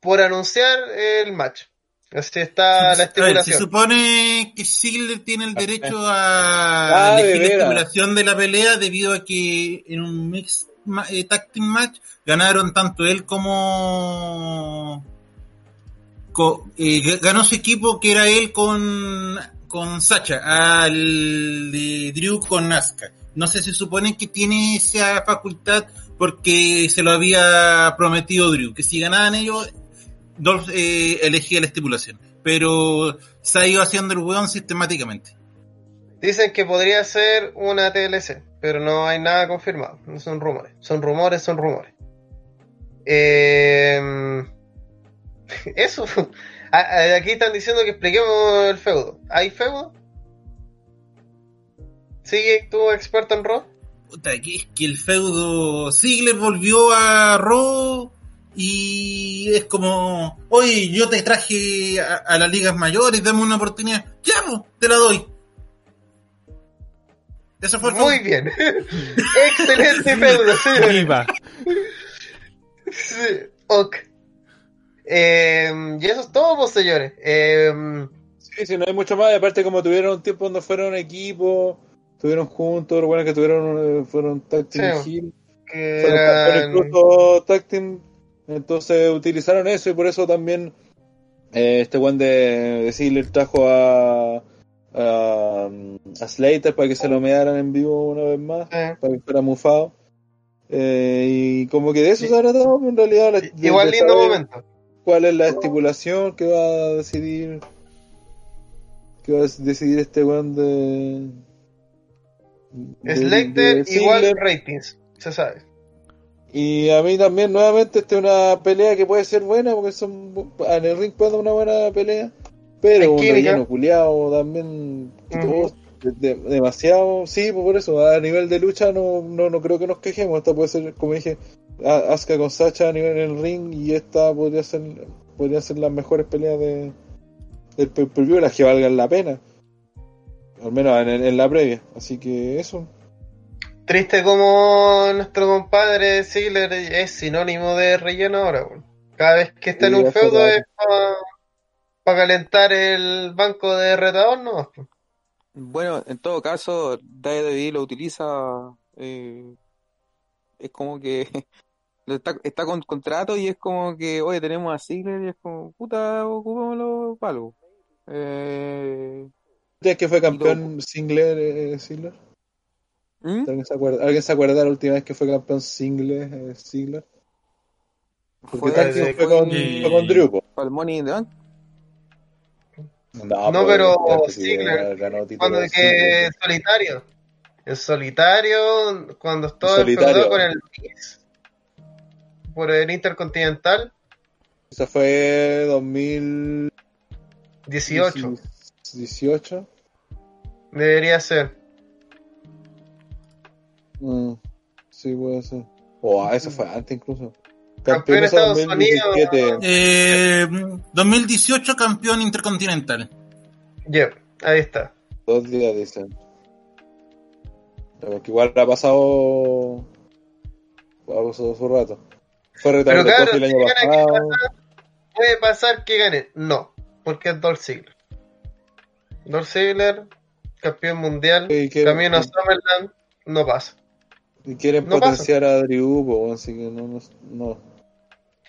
por anunciar el match. Así está la ver, se estipulación. supone que Ziggler tiene el derecho a Ah, de elegir la estipulación de la pelea debido a que en un mix ma- eh, tag team match ganaron tanto él como co- eh, ga- ganó su equipo que era él con con Sacha al de Drew con Asuka. No sé si supone que tiene esa facultad porque se lo había prometido Drew, que si ganaban ellos Dolph eh, elegía la estipulación, pero se ha ido haciendo el weón sistemáticamente. Dicen que podría ser una TLC, pero no hay nada confirmado. No son rumores. Son rumores, son rumores. Eh, eso. Aquí están diciendo que expliquemos el feudo. ¿Hay feudo? ¿Sigue tú experto en Raw? Puta, que es que el feudo Ziggler volvió a Raw y es como, oye, yo te traje a, a las ligas mayores, dame una oportunidad. Ya, te la doy. Eso fue el Muy bien. Excelente feudo. Sí, ok. Eh, y eso es todo, pues, señores. Eh, Sí, sí, no hay mucho más. Y aparte, como tuvieron un tiempo donde fueron equipo, estuvieron juntos, los buenos que tuvieron eh, fueron tag team Sí. heel, Que fueron incluso tag team, entonces utilizaron eso y por eso también eh, este buen de, de Ziggler trajo a, a, a Slater para que se lo mearan en vivo una vez más, para que fuera mufado. Eh, y como que de eso se ha tratado en realidad. la- Igual lindo momento. ¿Cuál es la estipulación que va a decidir? Que va a decidir este weón de. Slater igual Ziggler. ratings, se sabe. Y a mí también, nuevamente, esta es una pelea que puede ser buena, porque son en el ring puede dar una buena pelea, pero un relleno culiado también, de- de- demasiado, sí, pues por eso, a nivel de lucha no, no, no creo que nos quejemos, esta puede ser, como dije, Asuka con Sacha a nivel en el ring, y esta podría ser, podría ser las mejores peleas de, del pay-per-view, las que valgan la pena, al menos en, en la previa, así que eso. Triste como nuestro compadre Ziggler es sinónimo de relleno ahora. Cada vez que está en un feudo es para calentar el banco de retador, ¿no? Bueno, en todo caso, WWE lo utiliza, eh, es como que está, está con contrato y es como que, oye, tenemos a Ziggler y es como, puta, ocupémoslo para algo. Eh, ¿Ya que fue campeón Singler, eh, Ziggler? ¿mm? ¿Alguien se acuerda, ¿Alguien se acuerda la última vez que fue campeón single eh, Ziggler? Porque Fue de- fue con, y- fue con Drew. el Money in the Bank. No, pues, pero Ziggler, ganó título Cuando de que single. solitario. En solitario, cuando estuvo Solitario. enfeudado con el por el Intercontinental Eso fue 2018. 18, 18. debería ser. Mm, sí, puede ser. O ah, eso fue antes incluso. Campeón Estados 2017. Eh, 2018 campeón intercontinental. Yep, ahí está. Dos días dicen. Pero que igual ha pasado. Ha pasado su rato. Fue retador claro, el año si gana, ¿qué pasado. ¿Puede pasar que gane? No, porque es Dolph Ziggler. Dolph Ziggler, campeón mundial, camino a Summerland, no pasa. y quieren no potenciar a Drew, así que no, no, no.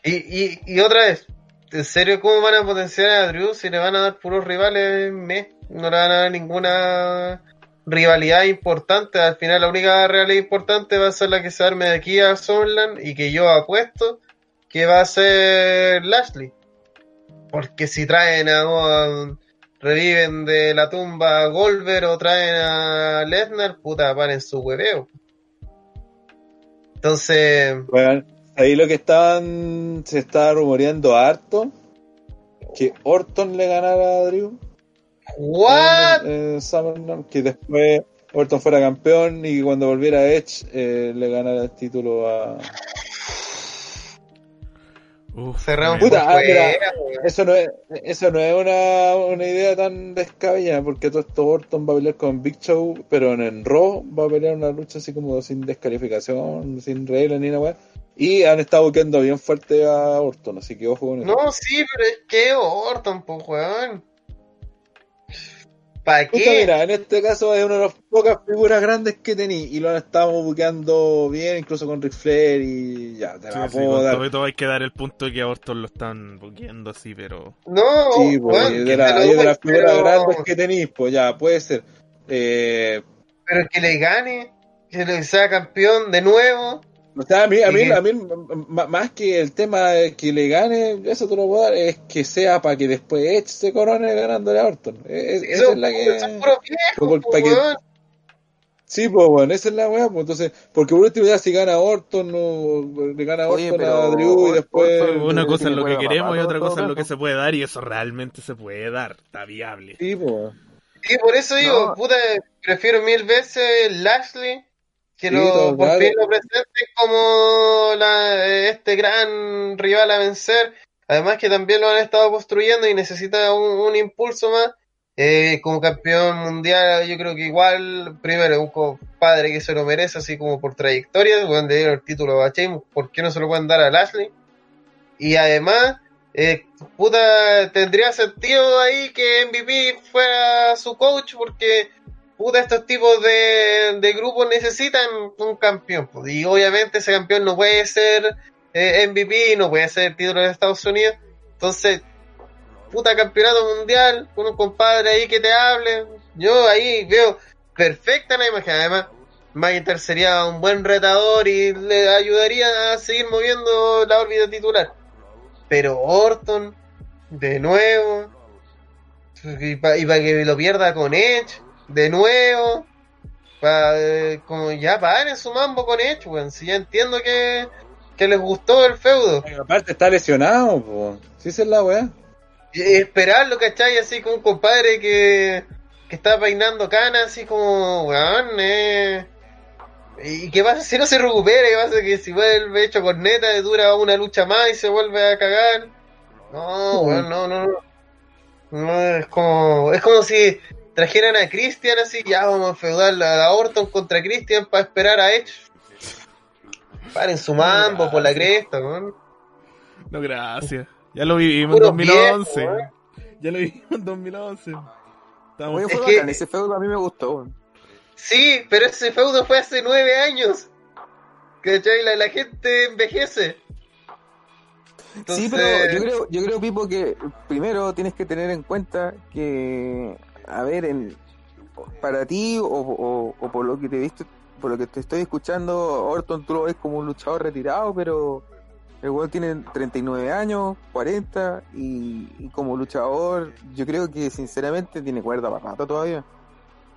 Y, y, y otra vez, ¿en serio cómo van a potenciar a Drew si le van a dar puros rivales? Me, no le van a dar ninguna rivalidad importante. Al final la única rivalidad importante va a ser la que se arme de aquí a Summerland y que yo apuesto que va a ser Lashley. Porque si traen a, a- reviven de la tumba a Goldberg o traen a Lesnar, puta, paren su hueveo. Entonces, Bueno, ahí lo que estaban. Se estaba rumoreando harto. Que Orton le ganara a Drew. ¿what? en, en SummerSlam, que después Orton fuera campeón y cuando volviera Edge eh, le ganara el título a. Uf, Cerramos Puta, ah, mira, Eso no es, eso no es una, una idea tan descabellada, porque todo esto Orton va a pelear con Big Show, pero en, en Raw va a pelear una lucha así como sin descalificación, sin reglas ni nada. Y han estado buscando bien fuerte a Orton, así que ojo con eso. No, sí, pero es que Orton, pues, weón. ¿Para Puta, qué? mira, en este caso es una de las pocas figuras grandes que tení y lo han estado buqueando bien, incluso con Ric Flair y ya, te Sí, la sí, puedo con dar. todo todo hay que dar el punto de que a Orton lo están buqueando así, pero... No, Sí, pues, que de, la- de las figuras pero- grandes que tenéis, pues ya, puede ser. Eh, Pero que le gane, que le sea campeón de nuevo. O sea, a mí, a mí, Sí. a mí, más que el tema de que le gane, eso te lo puedo dar, es que sea para que después Edge se corone ganándole a Orton. Es- esa son, es la que... pues, para que-. Sí, pues bueno, esa es la weá, pues entonces, porque por último ya si gana Orton, no, le gana Oye, Orton pero a Drew y después... Una cosa es lo que queremos y otra cosa es lo que se puede dar y eso realmente se puede dar, está viable. Sí, pues. Y por eso digo, No. puta, prefiero mil veces Lashley que Sí, lo, por claro. fin lo presenten como la, este gran rival a vencer. Además que también lo han estado construyendo y necesita un, un impulso más. Eh, como campeón mundial, yo creo que igual, primero, un compadre que se lo merece, así como por trayectoria, cuando le dieron el título a Sheamus, ¿por qué no se lo pueden dar a Lashley? Y además, eh, puta, tendría sentido ahí que MVP fuera su coach, porque puta, estos tipos de, de grupos necesitan un campeón. Y obviamente ese campeón no puede ser eh, MVP, no puede ser título de Estados Unidos. Entonces, puta campeonato mundial, con un compadre ahí que te hable. Yo ahí veo perfecta la imagen. Además, McIntyre sería un buen retador y le ayudaría a seguir moviendo la órbita titular. Pero Orton, de nuevo, y para que lo pierda con Edge, de nuevo, pa, eh, como ya paren su mambo con Edge, weón. Si ya entiendo que, que les gustó el feudo. Aparte está lesionado, po. Sí, esa es la weá. Y esperarlo, ¿cachai? Así como un compadre que, que está peinando canas, así como, weón, eh. ¿Y qué pasa si no se recupera? ¿Qué pasa que si vuelve hecho corneta, dura una lucha más y se vuelve a cagar? No, weón, no, no, no. No, es como, es como si trajeran a Christian así, ya vamos a feudar a Orton contra Christian para esperar a Edge. Paren su mambo por la cresta, weón. No, gracias. Ya lo vivimos en Puro 2011. viejo, ¿eh? Ya lo vivimos en 2011. Estamos... Es que- ese feudo a mí me gustó. weón. Sí, pero ese feudo fue hace nueve años. ¿Cachai? La, la gente envejece. Sí, Entonces- pero yo creo, yo creo, Pipo, que primero tienes que tener en cuenta que, a ver, para ti o, por lo que te he visto, por lo que te estoy escuchando, Orton tú lo ves como un luchador retirado, pero el weón tiene 39 años, 40, y, como luchador, yo creo que sinceramente tiene cuerda para rato todavía.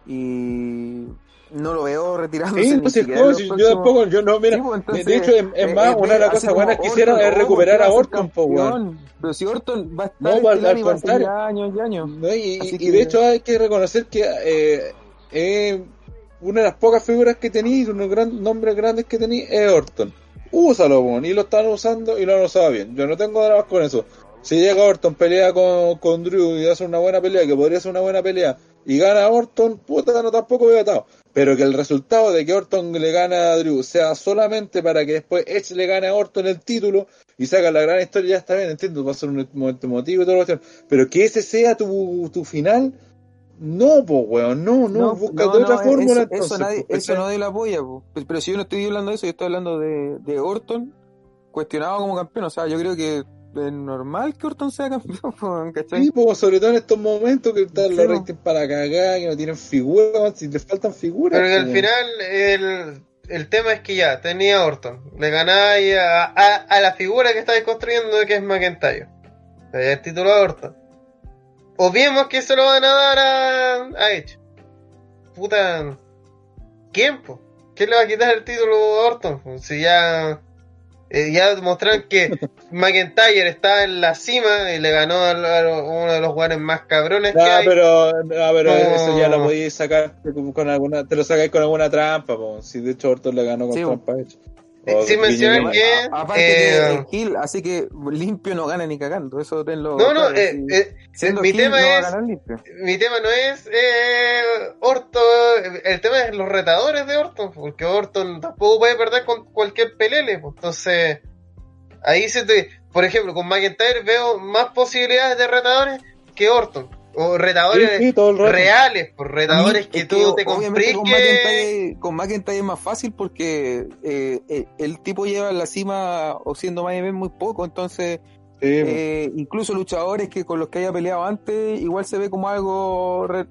Y no lo veo retirándose. Sí, ni pues, sí, siquiera en no, sí, yo tampoco, yo no, mira, Sí, pues, entonces, de hecho, es, eh, más, eh, una de las cosas buenas que hicieron es recuperar ¿por a Orton, po, weón. campeón? Pero si Orton va a estar No, en al- estelar al y va a contrario. años y años. ¿no? Y, Así y que- de hecho hay que reconocer que eh, eh, una de las pocas figuras que tenéis, unos gran, nombres grandes que tenéis, es Orton. Úsalo, weón, y lo están usando y lo han usado bien. Yo no tengo dramas con eso. Si llega Orton, pelea con, con Drew y hace una buena pelea, que podría ser una buena pelea, y gana Orton, puta, no tampoco veo atado. Pero que el resultado de que Orton le gana a Drew sea solamente para que después Edge le gane a Orton el título y saca la gran historia, ya está bien, entiendo, va a ser un momento emotivo y todo lo que Pero que ese sea tu, tu final, no, pues, weón, no, no, busca de otra fórmula Eso, entonces. nadie, pues, eso lo apoya, po. Pero, pero si yo no estoy hablando de eso, yo estoy hablando de, de Orton cuestionado como campeón. O sea, yo creo que es normal que Orton sea campeón, ¿cachai? Sí, pues, sobre todo en estos momentos que están Sí, los ratings para cagar, que no tienen figuras, si les faltan figuras. Pero que al final el, el tema es que ya tenía Orton. Le ganáis a, a, a la figura que estáis construyendo que es McIntyre. El título de Orton. Obviemos que se lo van a dar a, a Edge. Puta. ¿Quién, po? ¿Quién le va a quitar el título a Orton? po? Si ya. Eh, ya demostraron que McIntyre está en la cima y le ganó a, a uno de los jugadores más cabrones No, que hay. pero, no, pero No. eso ya lo podéis sacar con, alguna, te lo sacáis con alguna trampa, po. si de hecho Orton le ganó con Sí, trampa hecha. Mencionar Lima. que. Aparte eh, que Gil, así que limpio no gana ni cagando. Eso tenlo. No, no, claro, eh, si- eh, siendo mi Gil, tema no va a es- ganar limpio. mi tema no es eh, Orton, el tema es los retadores de Orton, porque Orton tampoco puede perder con cualquier pelele, pues. entonces ahí se te, por ejemplo, con McIntyre veo más posibilidades de retadores que Orton, o retadores Sí, sí, todo el rato. reales, por retadores que Es que tú te comprís con que... McIntyre, con McIntyre es más fácil porque eh, eh, el tipo lleva en la cima o siendo más muy poco, entonces Sí, eh, incluso luchadores que con los que haya peleado antes igual se ve como algo re-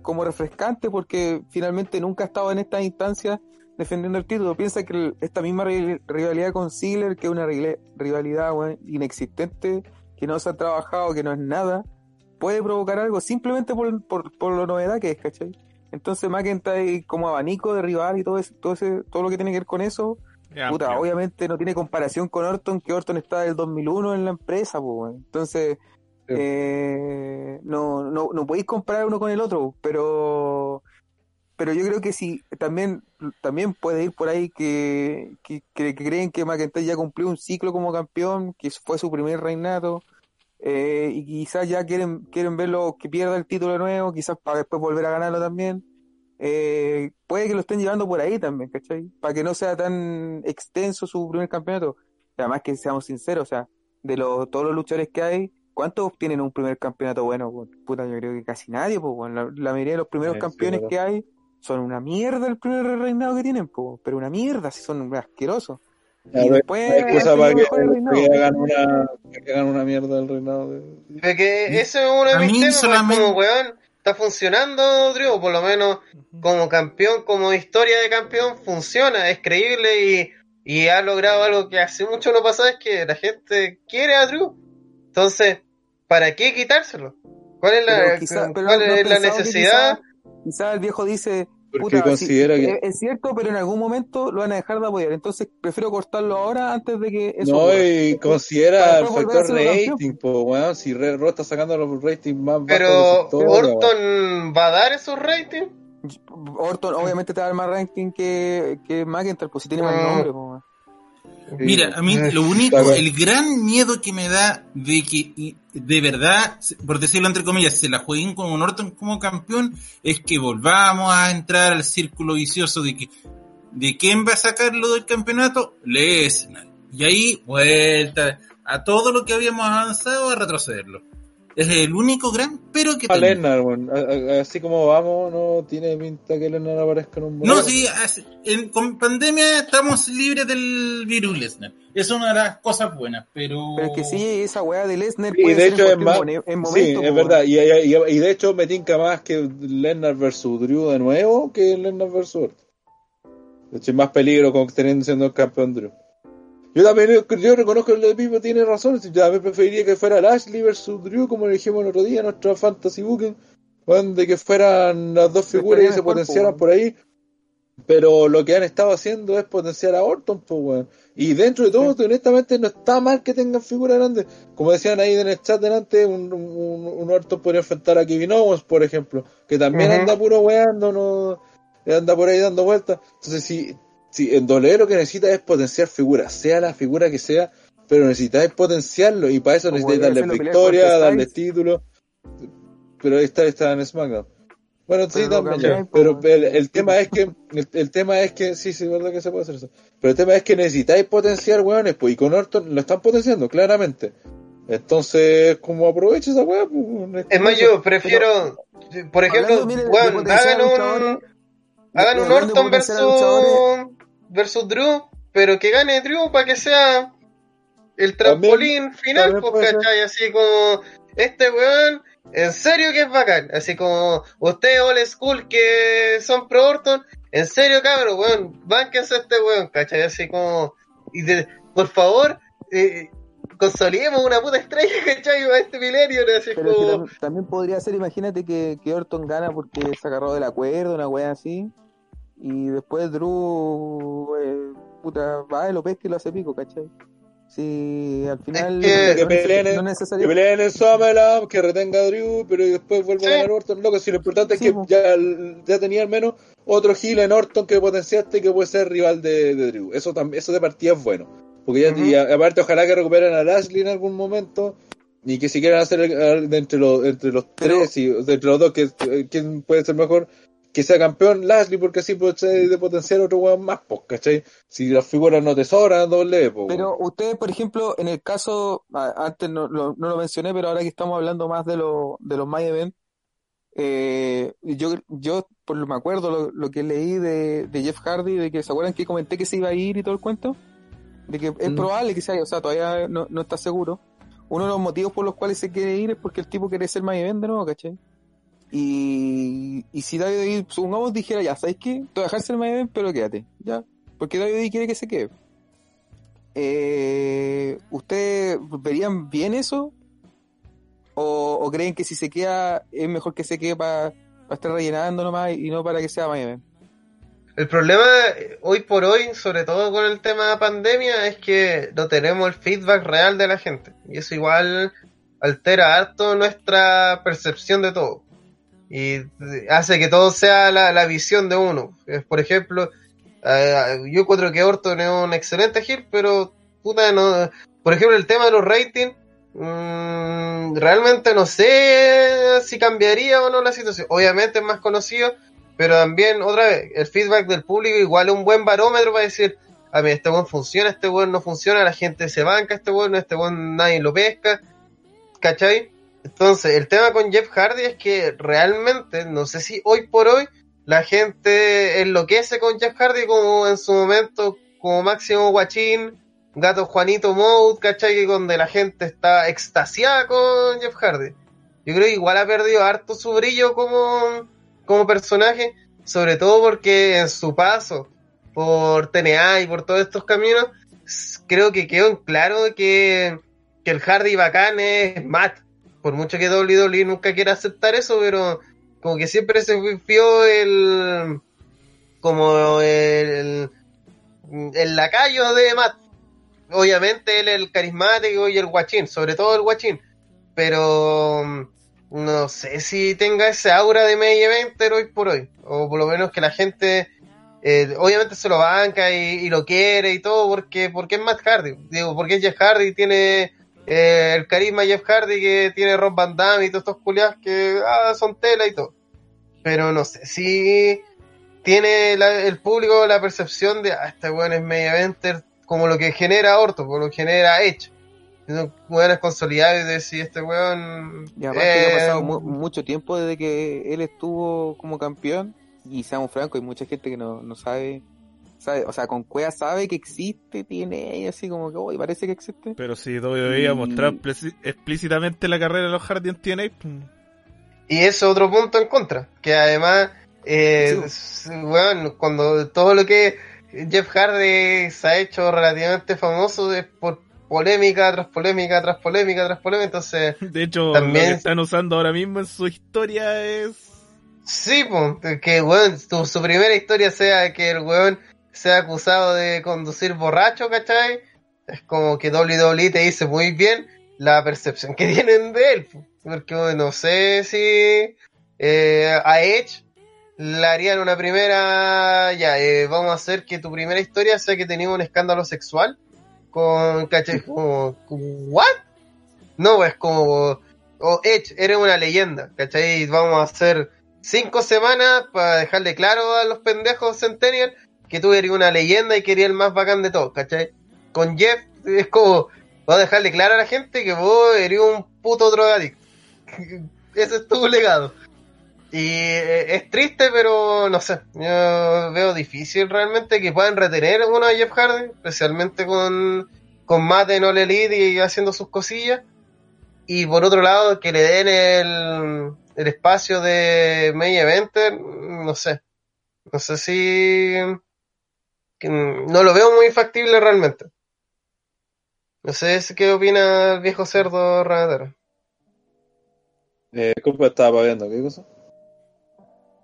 como refrescante porque finalmente nunca ha estado en estas instancias defendiendo el título. Piensa que el- esta misma ri- rivalidad con Ziggler, que es una rivalidad inexistente, que no se ha trabajado, que no es nada, puede provocar algo simplemente por, por, por la novedad que es, ¿cachai? Entonces McIntyre como abanico de rival y todo, eso, todo, ese, todo lo que tiene que ver con eso, Es Puta, obviamente no tiene comparación con Orton, que Orton está del 2001 en la empresa, pues, entonces eh, no, no, no podéis comparar uno con el otro, pero pero yo creo que sí, también también puede ir por ahí que, que, que creen que McIntyre ya cumplió un ciclo como campeón, que fue su primer reinato, eh, y quizás ya quieren, quieren verlo que pierda el título de nuevo, quizás para después volver a ganarlo también. Eh, puede que lo estén llevando por ahí también, ¿cachai? Para que no sea tan extenso su primer campeonato. Además que seamos sinceros, o sea, de los, todos los luchadores que hay, ¿cuántos obtienen un primer campeonato bueno? Puta, yo creo que casi nadie, pues, weón. La, la mayoría de los primeros Sí, campeones que hay son una mierda el primer reinado que tienen, pues, pero una mierda, si son asquerosos. Ver, después hay que, reinados. que hagan una, que hagan una mierda del reinado. De... Que ese es uno de A mis mí temas, pues, solamente- como weón, está funcionando Drew, por lo menos como campeón, como historia de campeón, funciona, es creíble y, y ha logrado algo que hace mucho no pasaba, es que la gente quiere a Drew. Entonces, ¿para qué quitárselo? ¿Cuál es la, Pero quizá- pero cuál no es la que necesidad? Quizá, quizá el viejo dice, Porque puta, considera sí, que- es, es cierto, pero en algún momento lo van a dejar de apoyar. Entonces prefiero cortarlo ahora antes de que eso No, ocurra. y considera el factor rating, po, weón. Si Red Raw está sacando los ratings más Pero weón. Orton va a dar esos ratings. Orton obviamente te va a dar más ranking que, que McIntyre, pues si tiene más Mm. nombre. pues. Mira, a mí Eh, lo único, el gran miedo que me da de que de verdad, por decirlo entre comillas, se la jueguen con un Orton como campeón, es que volvamos a entrar al círculo vicioso de que de quién va a sacarlo del campeonato, Lesnar. Y ahí, vuelta a todo lo que habíamos avanzado a retrocederlo. Es el único gran pero que A tengo. Lennar, weón. A- a- Así como vamos, no tiene pinta que Lennar aparezca en un No, modelo. sí, hace- en, con pandemia estamos libres del virus Lesnar. Es una de las cosas buenas, pero... Pero es que sí, esa weá de Lesnar Y de ser hecho en es más. sí, momento. es verdad. Y, y- y de hecho me tinca más que Lennar versus Drew de nuevo que Lennar versus Orton. De hecho, hay más peligro con teniendo siendo el campeón Drew. Yo también yo reconozco que el de Pipo tiene razón. Yo también preferiría que fuera Lashley versus Drew, como le dijimos el otro día, en nuestra Fantasy Booking. de que fueran las dos figuras y se potenciaran po, por ahí. Pero lo que han estado haciendo es potenciar a Orton, pues, weón. Y dentro de todo, honestamente, no está mal que tengan figuras grandes. Como decían ahí en el chat delante, un, un, un Orton podría enfrentar a Kevin Owens, por ejemplo, que también anda puro weando, no anda por ahí dando vueltas. Entonces, si, si en doble lo que necesita es potenciar figuras, sea la figura que sea, pero necesitáis potenciarlo y para eso necesitáis pelear victoria, Styles. títulos. Pero ahí está, está en SmackDown. Bueno, sí, Pero lo también. Pero el, el sí, tema es que, el, el tema es que, sí, sí, es verdad que se puede hacer eso. Pero el tema es que necesitáis potenciar weones, pues, y con Orton lo están potenciando, claramente. Entonces, como aprovecha esa weá, pues. Es más, yo prefiero, por ejemplo, Hablando, mire, weón, hagan un, hagan un Orton versus, versus Drew, pero que gane Drew para que sea el trampolín final, pues. ¿cachai? Así como, este weón, en serio que es bacán, así como, ustedes old school que son pro Orton, en serio cabrón, weón, bánquense a este weón, ¿cachai? Así como, y de, por favor, eh, consolidemos una puta estrella, ¿cachai? A este milenio, ¿no? así Pero es que como... tam- también podría ser, imagínate que, que Orton gana porque se agarró del acuerdo, una wea así. Y después Drew, eh, puta, va y lo pesca y lo hace pico, ¿cachai? Si al final que- no, que es neces- peleen en- no es Que peleen en SummerSlam, que retenga a Drew, pero después vuelva Sí. a ganar Orton. Loco, si lo importante es Sí, que po. ya, ya tenía al menos otro heel en Orton que potenciaste y que puede ser rival de, de Drew. Eso también, eso de partida es bueno. Porque ya, y a- aparte, ojalá que recuperen a Lashley en algún momento. Y que si quieren hacer el- entre los, entre los Pero- tres y de entre los dos, que, quién puede ser mejor, que sea campeón Lashley, porque así puede ser de potenciar otro weón más, pues, ¿cachai? Si las figuras no te sobran, doble, pues. Pero ustedes, por ejemplo, en el caso, antes no, lo- no lo mencioné, pero ahora que estamos hablando más de, lo, de los My Event, eh, yo, yo por lo me acuerdo lo, lo que leí de, de Jeff Hardy, de que se acuerdan que comenté que se iba a ir y todo el cuento, de que es Mm. probable que se haya, o sea, todavía no, no está seguro. Uno de los motivos por los cuales se quiere ir es porque el tipo quiere ser My Event de nuevo, ¿cachai? Y, si David, supongamos, dijera, ya, ¿sabes qué? Te voy a dejar ser Event, pero quédate, ya. Porque David quiere que se quede. Eh, ¿Ustedes verían bien eso? ¿O, creen que si se queda es mejor que se quede para estar rellenando nomás y no para que sea event? El problema eh, hoy por hoy, sobre todo con el tema de pandemia, es que no tenemos el feedback real de la gente. Y eso igual altera harto nuestra percepción de todo. Y hace que todo sea la, la visión de uno. Por ejemplo, eh, yo encuentro que Orton es un excelente hit, pero puta, no. Por ejemplo, el tema de los ratings, mm, realmente no sé si cambiaría o no la situación. Obviamente es más conocido, pero también, otra vez, el feedback del público igual es un buen barómetro para decir, a ver, este buen funciona, este buen no funciona, la gente se banca, este buen, este buen nadie lo pesca. ¿cachai? Entonces, el tema con Jeff Hardy es que realmente, no sé si hoy por hoy, la gente enloquece con Jeff Hardy como en su momento, como máximo guachín, gato Juanito Mode, ¿cachai? Que donde la gente está extasiada con Jeff Hardy. Yo creo que igual ha perdido harto su brillo como, como personaje, sobre todo porque en su paso por TNA y por todos estos caminos, creo que quedó en claro que, que el Hardy bacán es Matt. Por mucho que WWE nunca quiera aceptar eso, pero como que siempre se vio el como el, el lacayo de Matt. Obviamente él el carismático y el guachín, sobre todo el guachín. Pero no sé si tenga ese aura de main eventer hoy por hoy. O por lo menos que la gente eh, obviamente se lo banca y, y lo quiere y todo porque, porque es Matt Hardy. Digo, porque es Jeff Hardy, tiene eh, el carisma Jeff Hardy que tiene Rob Van Damme y todos estos culiados que ah, son tela y todo. Pero no sé si tiene la- el público la percepción de ah, este weón es media eventer como lo que genera Orto, como lo que genera Edge. Weones consolidados y decir este weón. Y aparte que ha eh, pasado mu- mucho tiempo desde que él estuvo como campeón. Y seamos francos, hay mucha gente que no, no sabe, sabe, o sea, con Cueva sabe que existe, tiene y así como que, uy, parece que existe. Pero si WWE Y- mostrado pleci- explícitamente la carrera de los Hardy en TNA, pues, Y eso otro punto en contra, que además, eh, s- weón, cuando todo lo que Jeff Hardy se ha hecho relativamente famoso es por polémica tras polémica tras polémica tras polémica, entonces de hecho, También- lo que están usando ahora mismo en su historia es... sí, pues, que weón, tu- su primera historia sea que el weón sea acusado de conducir borracho, ¿cachai? Es como que WWE te dice muy bien la percepción que tienen de él, po. porque no sé si eh, a Edge le harían una primera, ya, eh, vamos a hacer que tu primera historia sea que tenías un escándalo sexual con, ¿cachai? Como, ¿what? No, es como, oh, Edge, eres una leyenda, ¿cachai? Vamos a hacer cinco semanas para dejarle claro a los pendejos Centennial que tú eres una leyenda y que eres el más bacán de todos, ¿cachai? Con Jeff es como, va a dejarle claro a la gente que vos eres un puto drogadicto. Ese es tu legado. Y eh, es triste, pero no sé. Yo veo difícil realmente que puedan retener a uno de Jeff Hardy, especialmente con, con Matt en All Elite y haciendo sus cosillas. Y por otro lado, que le den el, el espacio de May Eventer, no sé. No sé si. Que no lo veo muy factible realmente. No sé qué opina el viejo cerdo ranadero. Eh, ¿Cómo estaba viendo? ¿Qué cosa?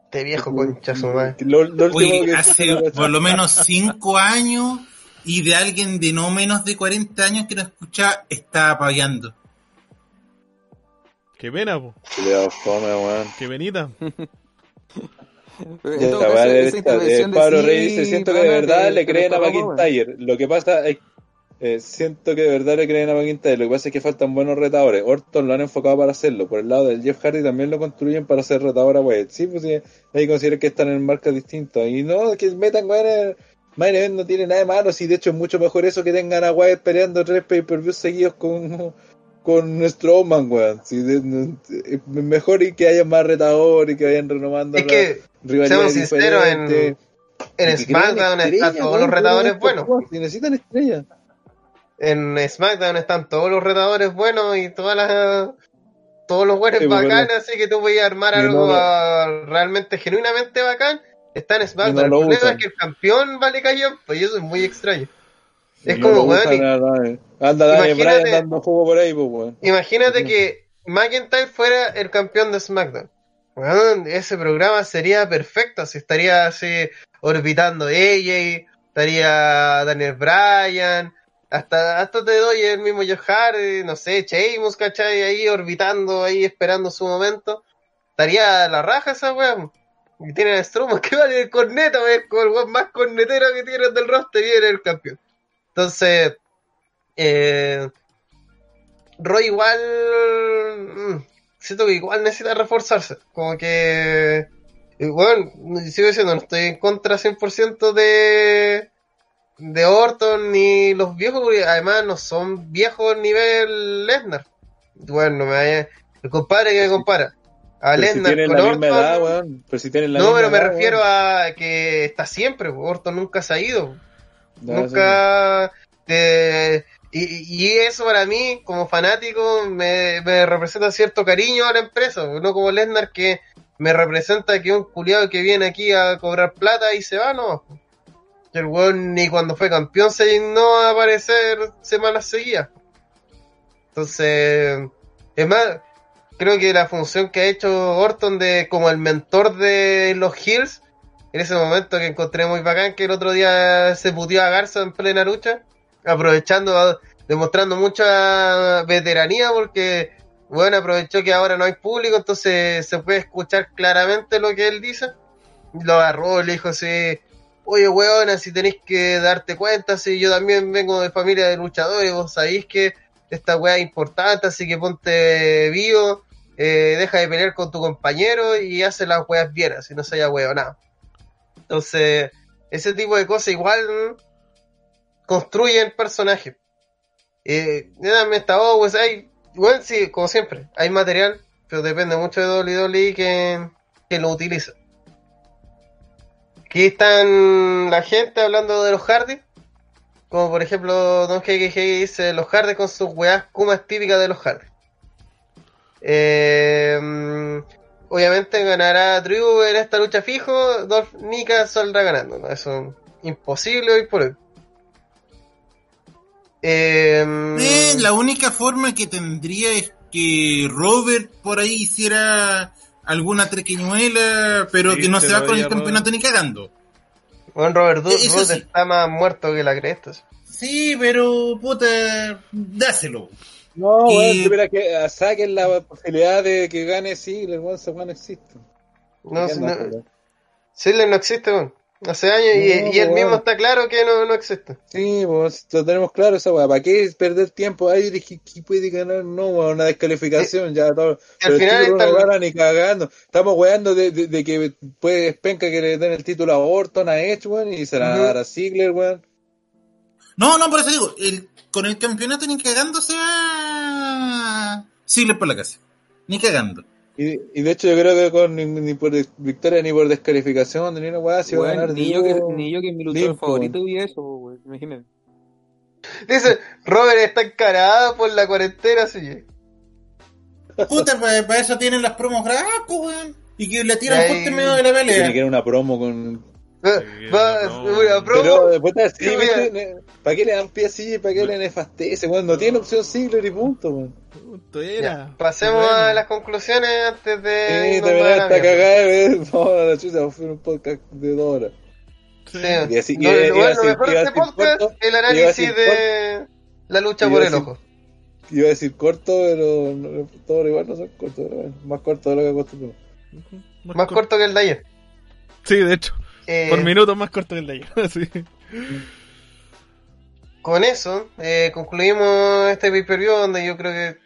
Este viejo concha su madre. Lo, lo último Oye, que- hace por lo menos cinco años y de alguien de no menos de 40 años que no escucha está pagando. Qué pena, po. Fome, weón. Qué penita. En todo caso, esa esta- eh, intervención de Pablo sí, Rey dice, siento que de verdad te- le te creen a. McIntyre. Lo que pasa es eh, siento que de verdad le creen a McIntyre. Lo que pasa es que faltan buenos retadores. Orton lo han enfocado para hacerlo. Por el lado del Jeff Hardy también lo construyen para ser retador a Wyatt. Sí, pues sí, hay que están en marcas distintas. Y no, que metan Event no tiene nada de malo. Si de hecho es mucho mejor eso que tengan a Wyatt peleando tres pay-per-views seguidos con, con Strowman, weón. Sí, mejor y que haya más retadores y que vayan renovando Es que, seamos sinceros, en- en SmackDown están todos los retadores buenos. Si necesitan estrellas. En SmackDown están todos los retadores buenos y todas las todos los buenos Sí, pues, bacanes, así que tú voy a armar algo no realmente genuinamente bacán. Está en SmackDown. no el problema usan. es que el campeón vale callón, pues y eso es muy extraño. Es No como, weón, a nadie. Anda Daniel Imagínate- Bryan dando por ahí, pues, weón. Imagínate que McIntyre fuera el campeón de SmackDown. Weón, ese programa sería perfecto. Si estaría así orbitando AJ, estaría Daniel Bryan, hasta, hasta te doy el mismo Hardy, no sé, Sheamus, ¿cachai? Ahí orbitando, ahí esperando su momento. Estaría la raja esa weón. Y tienen a Strowman que vale el corneta, weón, el weón más cornetero que tienen del roster y eres el campeón. Entonces, eh, Roy igual mm, siento que igual necesita reforzarse. Como que eh, bueno, sigo diciendo, no estoy en contra 100% de de Orton ni los viejos, porque además no son viejos nivel Lesnar. Bueno, no me vaya. El compadre que me compara. A Pero si Lesnar tienen con la misma Orton. edad, weón. Pero si tienen la no, misma pero me edad, refiero a que está siempre. Orton nunca se ha ido. Nunca. te- y, y eso para mí, como fanático, me, me representa cierto cariño a la empresa. No como Lesnar que me representa que un culiado que viene aquí a cobrar plata y se va, no. El weón ni cuando fue campeón se dignó a aparecer semanas seguidas. Entonces, es más, creo que la función que ha hecho Orton de como el mentor de los Hills, en ese momento que encontré muy bacán, que el otro día se puteó a Garza en plena lucha, aprovechando, demostrando mucha veteranía, porque, bueno, aprovechó que ahora no hay público, entonces se puede escuchar claramente lo que él dice. Lo agarró, le dijo así, oye, weón, si tenéis que darte cuenta, si yo también vengo de familia de luchadores, vos sabéis que esta weá es importante, así que ponte vivo, eh, deja de pelear con tu compañero y hace las weas bien, así no se haya weón nada. Entonces, ese tipo de cosas igual construyen personajes. Eh, está oh, pues hay, igual sí, como siempre, hay material, pero depende mucho de WWE que, que lo utiliza. Aquí están la gente hablando de los Hardy. Como por ejemplo, Don KKG dice los Hardy con sus weas kumas típicas de los Hardy. Eh, obviamente ganará Drew en esta lucha fijo. Dolph Nika saldrá ganando. ¿no? Eso es imposible hoy por hoy. Eh, Eh, la única forma que tendría es que Robert por ahí hiciera alguna trequiñuela, pero Sí, que no se va con el campeonato ni cagando. bueno, Robert Du- Eh, eso Roode sí. está más muerto que la cresta. Sí, pero puta, dáselo. No, Y- weón, espera que ah, saquen la posibilidad de que gane Ziggler, weón, ese weón existe. No, ¿Qué si no-? Ziggler no existe, weón. Hace años y, No, y él mismo está claro que no, no existe. Sí, pues lo tenemos claro esa weá. ¿Para qué perder tiempo? Ay, dije, ¿qué puede ganar? No, weón, una descalificación, ya todo. Pero el final título está no el- gana ni cagando. Estamos weando de, de, de que puede penca que le den el título a Orton, a Edge, weón, y se la Ujú. dar a Ziggler, weón. No, no, por eso digo, el, con el campeonato ni cagando se va. Por la casa. Ni cagando. Y, y de hecho yo creo que con ni, ni por victoria ni por descalificación ni una weá se va a Weón, ganar ni, yo que, ni yo que es mi luchador favorito vi eso, weón. Imagínate. Dice, Robert está encarada por la cuarentena, sí. Puta, para eso tienen las promos grabadas, pues, weón. Y que le tiran en medio de la Tiene que pelea. ir una promo con Va, va, no. una promo. Pero después de así, ¿Para qué le dan pie así? ¿Para qué le nefastece? weón? no tiene opción Ziggler y punto, weón. Punto Ya, era. pasemos Bueno. a las conclusiones antes de. Sí, te a la verás esta mierda. cagada de ver. No, la chucha, fue un podcast de dos horas. Sí. Y así- No, iba bueno, mejor a de este podcast corto, el análisis de la lucha por el ojo. Iba a decir corto, pero no, todos igual no son cortos, pero bueno, más corto de lo que acostumbramos. Más corto que el de ayer. Sí, de hecho. Eh, Por minutos más corto que el de ayer. Sí. con eso, eh, concluimos este pay-per-view donde yo creo que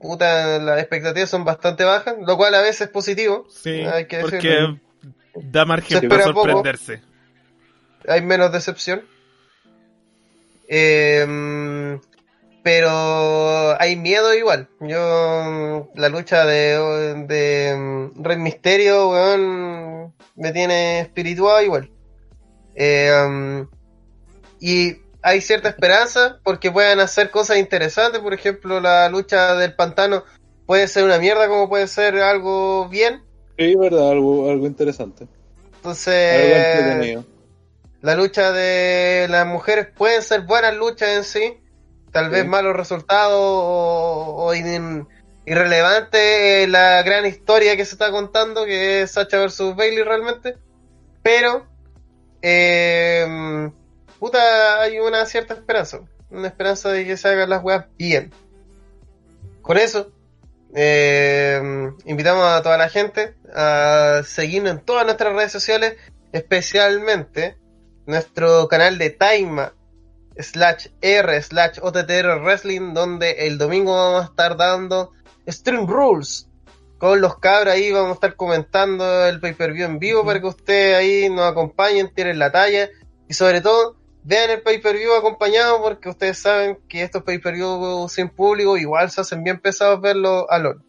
puta, las expectativas son bastante bajas, lo cual a veces es positivo. Sí, Hay que porque decirlo. da margen para poco. sorprenderse. hay menos decepción. Eh, pero hay miedo igual. Yo, la lucha de, de mm, Rey Misterio, weón, me tiene espiritual igual. Eh, um, y hay cierta esperanza porque puedan hacer cosas interesantes. Por ejemplo, la lucha del pantano puede ser una mierda como puede ser algo bien. Sí, verdad, algo, algo interesante. Entonces, la lucha de las mujeres pueden ser buenas luchas en sí, tal vez malos resultados o, o in- irrelevante la gran historia que se está contando, que es Sacha versus Bailey realmente, pero eh, puta, hay una cierta esperanza, una esperanza de que se hagan las weas bien. Con eso, eh, invitamos a toda la gente a seguirnos en todas nuestras redes sociales, especialmente nuestro canal de Taima slash R slash OTTR Wrestling, donde el domingo vamos a estar dando Stream Rules con los cabros ahí, vamos a estar comentando el pay per view en vivo para que ustedes ahí nos acompañen, tiren la talla y sobre todo vean el pay-per-view acompañado porque ustedes saben que estos pay-per-view sin público igual se hacen bien pesados verlo a LOL.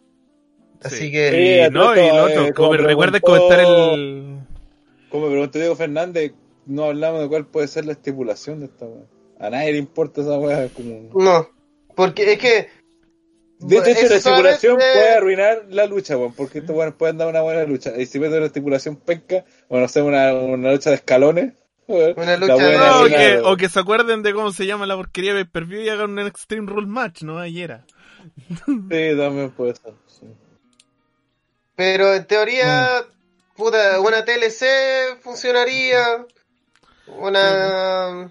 Así Sí. que... Y, Sí, no, y lo otro, eh, como recuerden comentar el... Como me preguntó Diego Fernández, no hablamos de cuál puede ser la estipulación de esta weá. A nadie le importa esa weá. es Como... No, porque es que... De hecho, la estipulación solamente- puede arruinar la lucha, weón, porque estos weones pueden dar una buena lucha. Y si meten una estipulación penca, o no sé, una, una lucha de escalones, Una lucha de- No, o que, weón. o que se acuerden de cómo se llama la porquería de per y hagan un Extreme Rule Match, ¿no? Ayer era. Sí, también puede ser. sí. Pero en teoría, Mm. puta, una TLC funcionaría, una,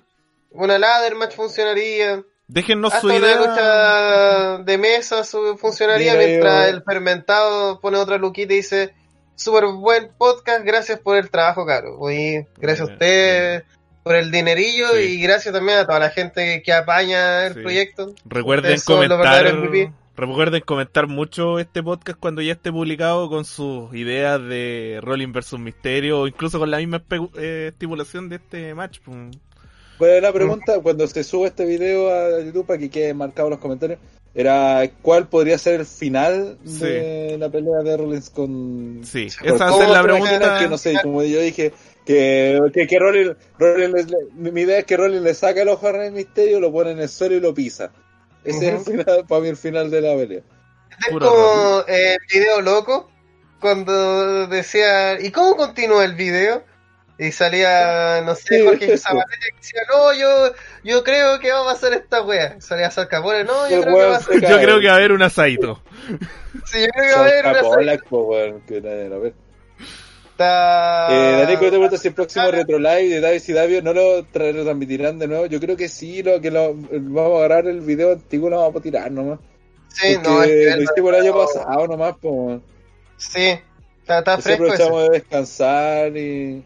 una ladder match funcionaría, Déjennos hasta su una idea. lucha de mesa su- funcionaría mientras yo- el fermentado pone otra luquita y dice, súper buen podcast, gracias por el trabajo, caro. Y gracias a Bien, usted por el dinerillo Sí. y gracias también a toda la gente que apaña el Sí. proyecto. Recuerden comentar, recuerden comentar mucho este podcast cuando ya esté publicado con sus ideas de Rolling versus Misterio o incluso con la misma eh, estipulación de este match. Pues. Bueno, la pregunta, cuando se sube este video a YouTube para que quede marcado en los comentarios, era cuál podría ser el final de la pelea de Rollins con... Sí, ¿Cómo esa ser la pregunta. que no sé, como yo dije, que, que, que Rollins, Rollins le- mi idea es que Rollins le saca el ojo a Rey Misterio, lo pone en el suelo y lo pisa. Ese es el final, para mí el final de la pelea. Es como eh, el video loco, cuando decía, ¿y cómo continúa el video? Y salía, no sé, Jorge. Zabaleta que decía, no, yo, yo creo que va a pasar esta wea. Salía Sal Capone, no, yo creo que va a cae. Yo creo que va a haber un asaito. Sí, yo creo que va a haber Polak, po, weón, que nadie lo ve. Eh, Daniel, ¿cómo te pregunta si el próximo Ah. Retro Live de Davis y Davio no lo tra- retransmitirán de nuevo? Yo creo que sí, lo que lo, vamos a agarrar el video antiguo y lo vamos a tirar nomás. Sí, Porque no, es que lo hicimos el año pasado nomás, pues. Sí, está, está fresco eso. aprovechamos de descansar y...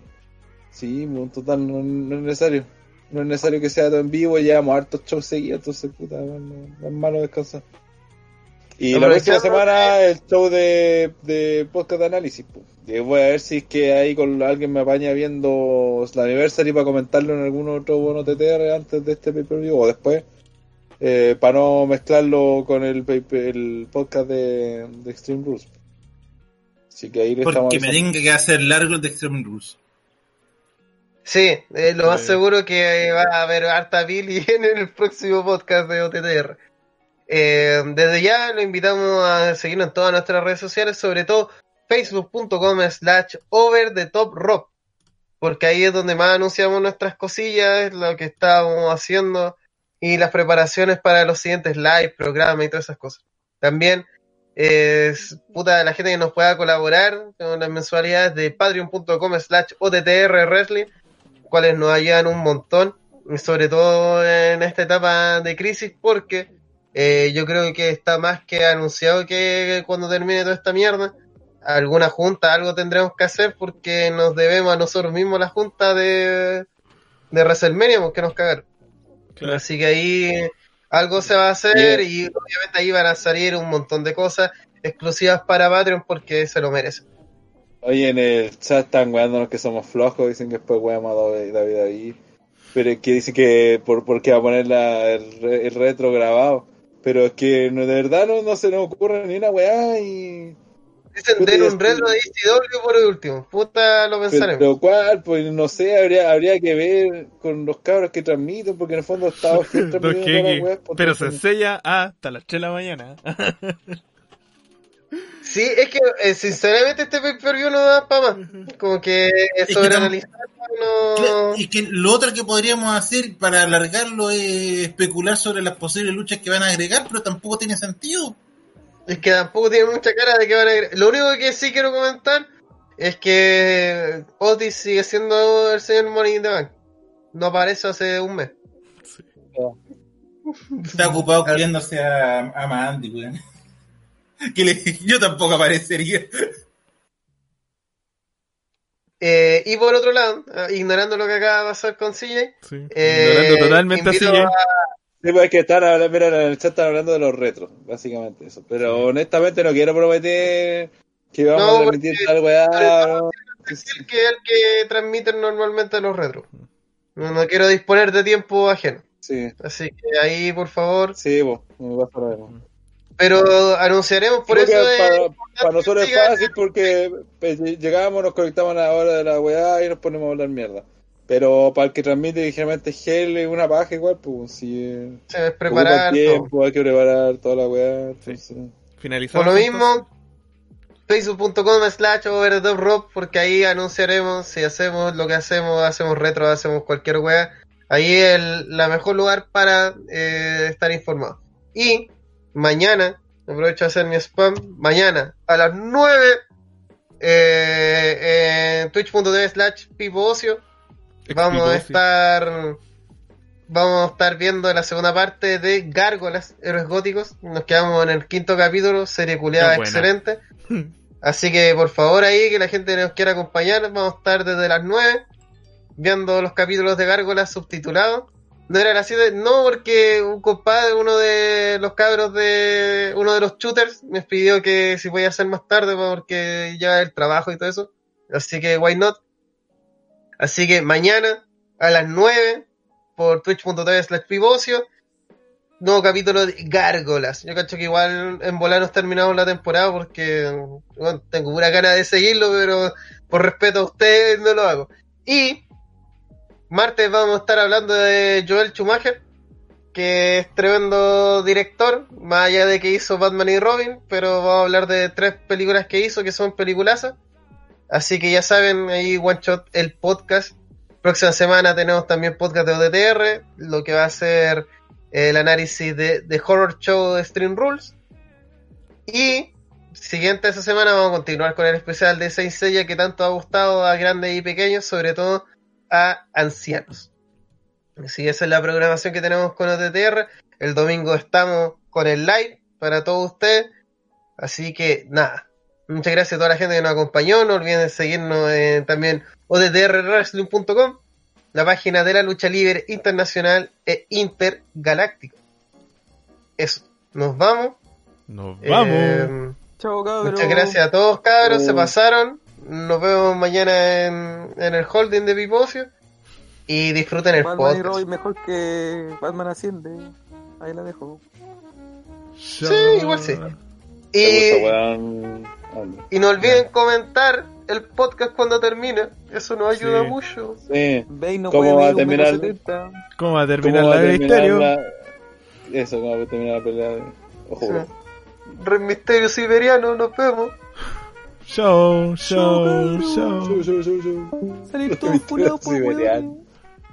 Sí, pues, total, no, no es necesario. No es necesario que sea todo en vivo, llevamos hartos shows seguidos, entonces, puta, bueno, no es malo descansar. Y la próxima semana el show de, de podcast de análisis. pues. Y voy a ver si es que ahí con alguien me apaña viendo la anniversary para comentarlo en algún otro bono TTR antes de este pay-per-view o después. eh, para no mezclarlo con el, el podcast de, de Extreme Rules. Así que ahí le estamos Porque me avisando. tenga que hacer largo el de Extreme Rules. Sí, eh, lo más seguro que va a haber harta Billy en el próximo podcast de OTTR. Eh, desde ya lo invitamos a seguirnos en todas nuestras redes sociales, sobre todo facebook.com slash over the top rock, porque ahí es donde más anunciamos nuestras cosillas, lo que estamos haciendo y las preparaciones para los siguientes live, programas y todas esas cosas. También es puta la gente que nos pueda colaborar con las mensualidades de patreon.com slash OTTR Wrestling cuales nos ayudan un montón, sobre todo en esta etapa de crisis, porque eh, yo creo que está más que anunciado que cuando termine toda esta mierda, alguna junta, algo tendremos que hacer porque nos debemos a nosotros mismos la junta de, de WrestleMania, porque nos cagaron. Claro. Así que ahí algo se va a hacer y obviamente ahí van a salir un montón de cosas exclusivas para Patreon porque se lo merecen. Oye, en el chat están weándonos que somos flojos, dicen que después weamos a David David ahí. Pero es que dice que por, porque va a poner la, el, re- el retro grabado. Pero es que no, de verdad no, no se nos ocurre ni una weá y... Dicen den un retro de ICW por último. Puta, lo pensaremos. Pero cuál, pues no sé, habría, habría que ver con los cabros que transmiten, porque en el fondo weas, pues, pero se sella hasta las 3 de la mañana. Sí, es que eh, sinceramente este pay-per-view no da para más. Como que que sobre analizar no... Y que lo otro que podríamos hacer para alargarlo es especular sobre las posibles luchas que van a agregar, pero tampoco tiene sentido. Es que tampoco tiene mucha cara de que van a... agregar. Lo único que sí quiero comentar es que Otis sigue siendo el señor Money in the Bank. No aparece hace un mes. Está ocupado queriéndose a, a Mandy, weón. Que le- yo tampoco aparecería. Eh, y por otro lado, ah, ignorando lo que acaba de pasar con CJ, Sí. eh, Ignorando totalmente a- Sí, pues es que están hablando, mira, en el chat están hablando de los retros, básicamente eso. Pero honestamente no quiero prometer que vamos No, a transmitir porque- tal weá. ¿no? decir que es el que transmiten normalmente los retros. No, no quiero disponer de tiempo ajeno. Sí, Así que ahí, por favor. sí, vos, me pasa lo mismo. Pero anunciaremos por eso. para, nosotros es fácil porque pues, llegamos, nos conectamos a la hora de la weá y nos ponemos a hablar mierda. Pero para el que transmite ligeramente gel es una paja igual, pues si eh, Se va a ocupa preparar. tiempo, hay que preparar toda la weá. entonces- Finalizamos. Por lo mismo, facebook.com slash rock, porque ahí anunciaremos si hacemos lo que hacemos, hacemos retro, hacemos cualquier wea. Ahí es el la mejor lugar para eh, estar informado. Y mañana, aprovecho de hacer mi spam, mañana a las 9 eh, en twitch.tv slash pipocio vamos a estar vamos a estar viendo la segunda parte de Gárgolas, Héroes Góticos. Nos quedamos en el quinto capítulo, serie buena. excelente. Así que por favor ahí que la gente nos quiera acompañar, vamos a estar desde las 9 viendo los capítulos de Gárgolas subtitulados. No era las 7, no, porque un compadre, uno de los cabros de uno de los shooters, me pidió que si podía hacer más tarde porque ya el trabajo y todo eso. Así que why not? Así que mañana a las 9 por twitch.tv slash pivocio nuevo capítulo de Gárgolas. Yo cacho que igual en volar nos terminamos la temporada porque tengo pura gana de seguirlo, pero por respeto a ustedes no lo hago. Y martes vamos a estar hablando de Joel Schumacher, que es tremendo director, más allá de que hizo Batman y Robin, pero vamos a hablar de tres películas que hizo que son peliculazas. Así que ya saben, ahí One Shot el podcast. Próxima semana tenemos también podcast de ODTR, lo que va a ser el análisis de, de Horror Show de Stream Rules. Y siguiente esa semana vamos a continuar con el especial de Saint Seiya que tanto ha gustado a grandes y pequeños, sobre todo a ancianos. Así esa es la programación que tenemos con OTTR. El domingo estamos con el live para todos ustedes. Así que nada. Muchas gracias a toda la gente que nos acompañó. No olviden seguirnos en también odtrwrestling.com, la página de la lucha libre internacional e intergaláctica. Eso. Nos vamos. Nos vamos. Eh, Chao, cabrón. muchas gracias a todos, cabros. Se pasaron. Nos vemos mañana en, en el holding de Pipocio. Y disfruten el Batman y podcast. Robin mejor que Batman asciende. Ahí la dejo. Sí, igual sí. Y, y no olviden comentar el podcast cuando termine. Eso nos ayuda Sí. mucho. Sí. No ¿Cómo puede va a terminar? ¿Cómo va a ¿Cómo terminar va la a de terminar misterio? la- Eso, ¿cómo va a terminar la pelea? de- Ojo, Sí. Rey Misterio Siberiano, nos vemos. Show, show, cabrón. show. Show, show, show, show. Salir todo fulado por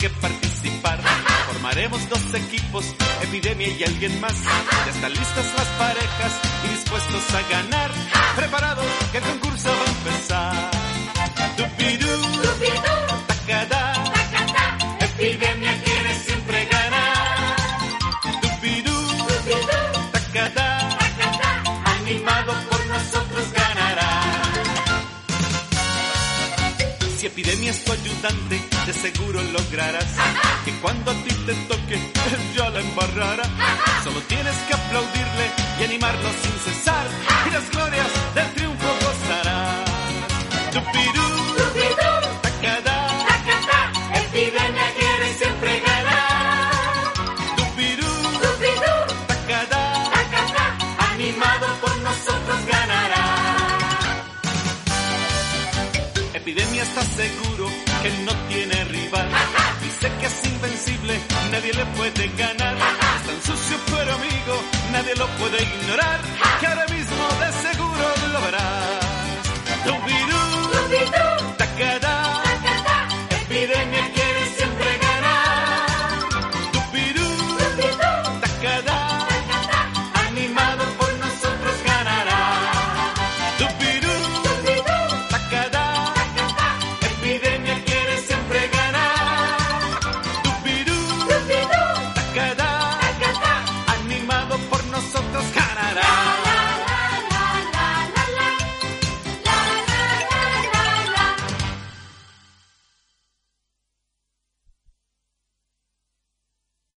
que participar. Formaremos dos equipos, epidemia y alguien más. Ya están listas las parejas y dispuestos a ganar. Preparados, que el concurso va Si epidemia es tu ayudante, de seguro lograrás que cuando a ti te toque, él ya la embarrará. Solo tienes que aplaudirle y animarlo sin cesar, y las glorias del triunfo gozarás. está seguro que no tiene rival. Dice que es invencible, nadie le puede ganar. Es tan sucio pero amigo, nadie lo puede ignorar. Que ahora mismo de seguro lo verás.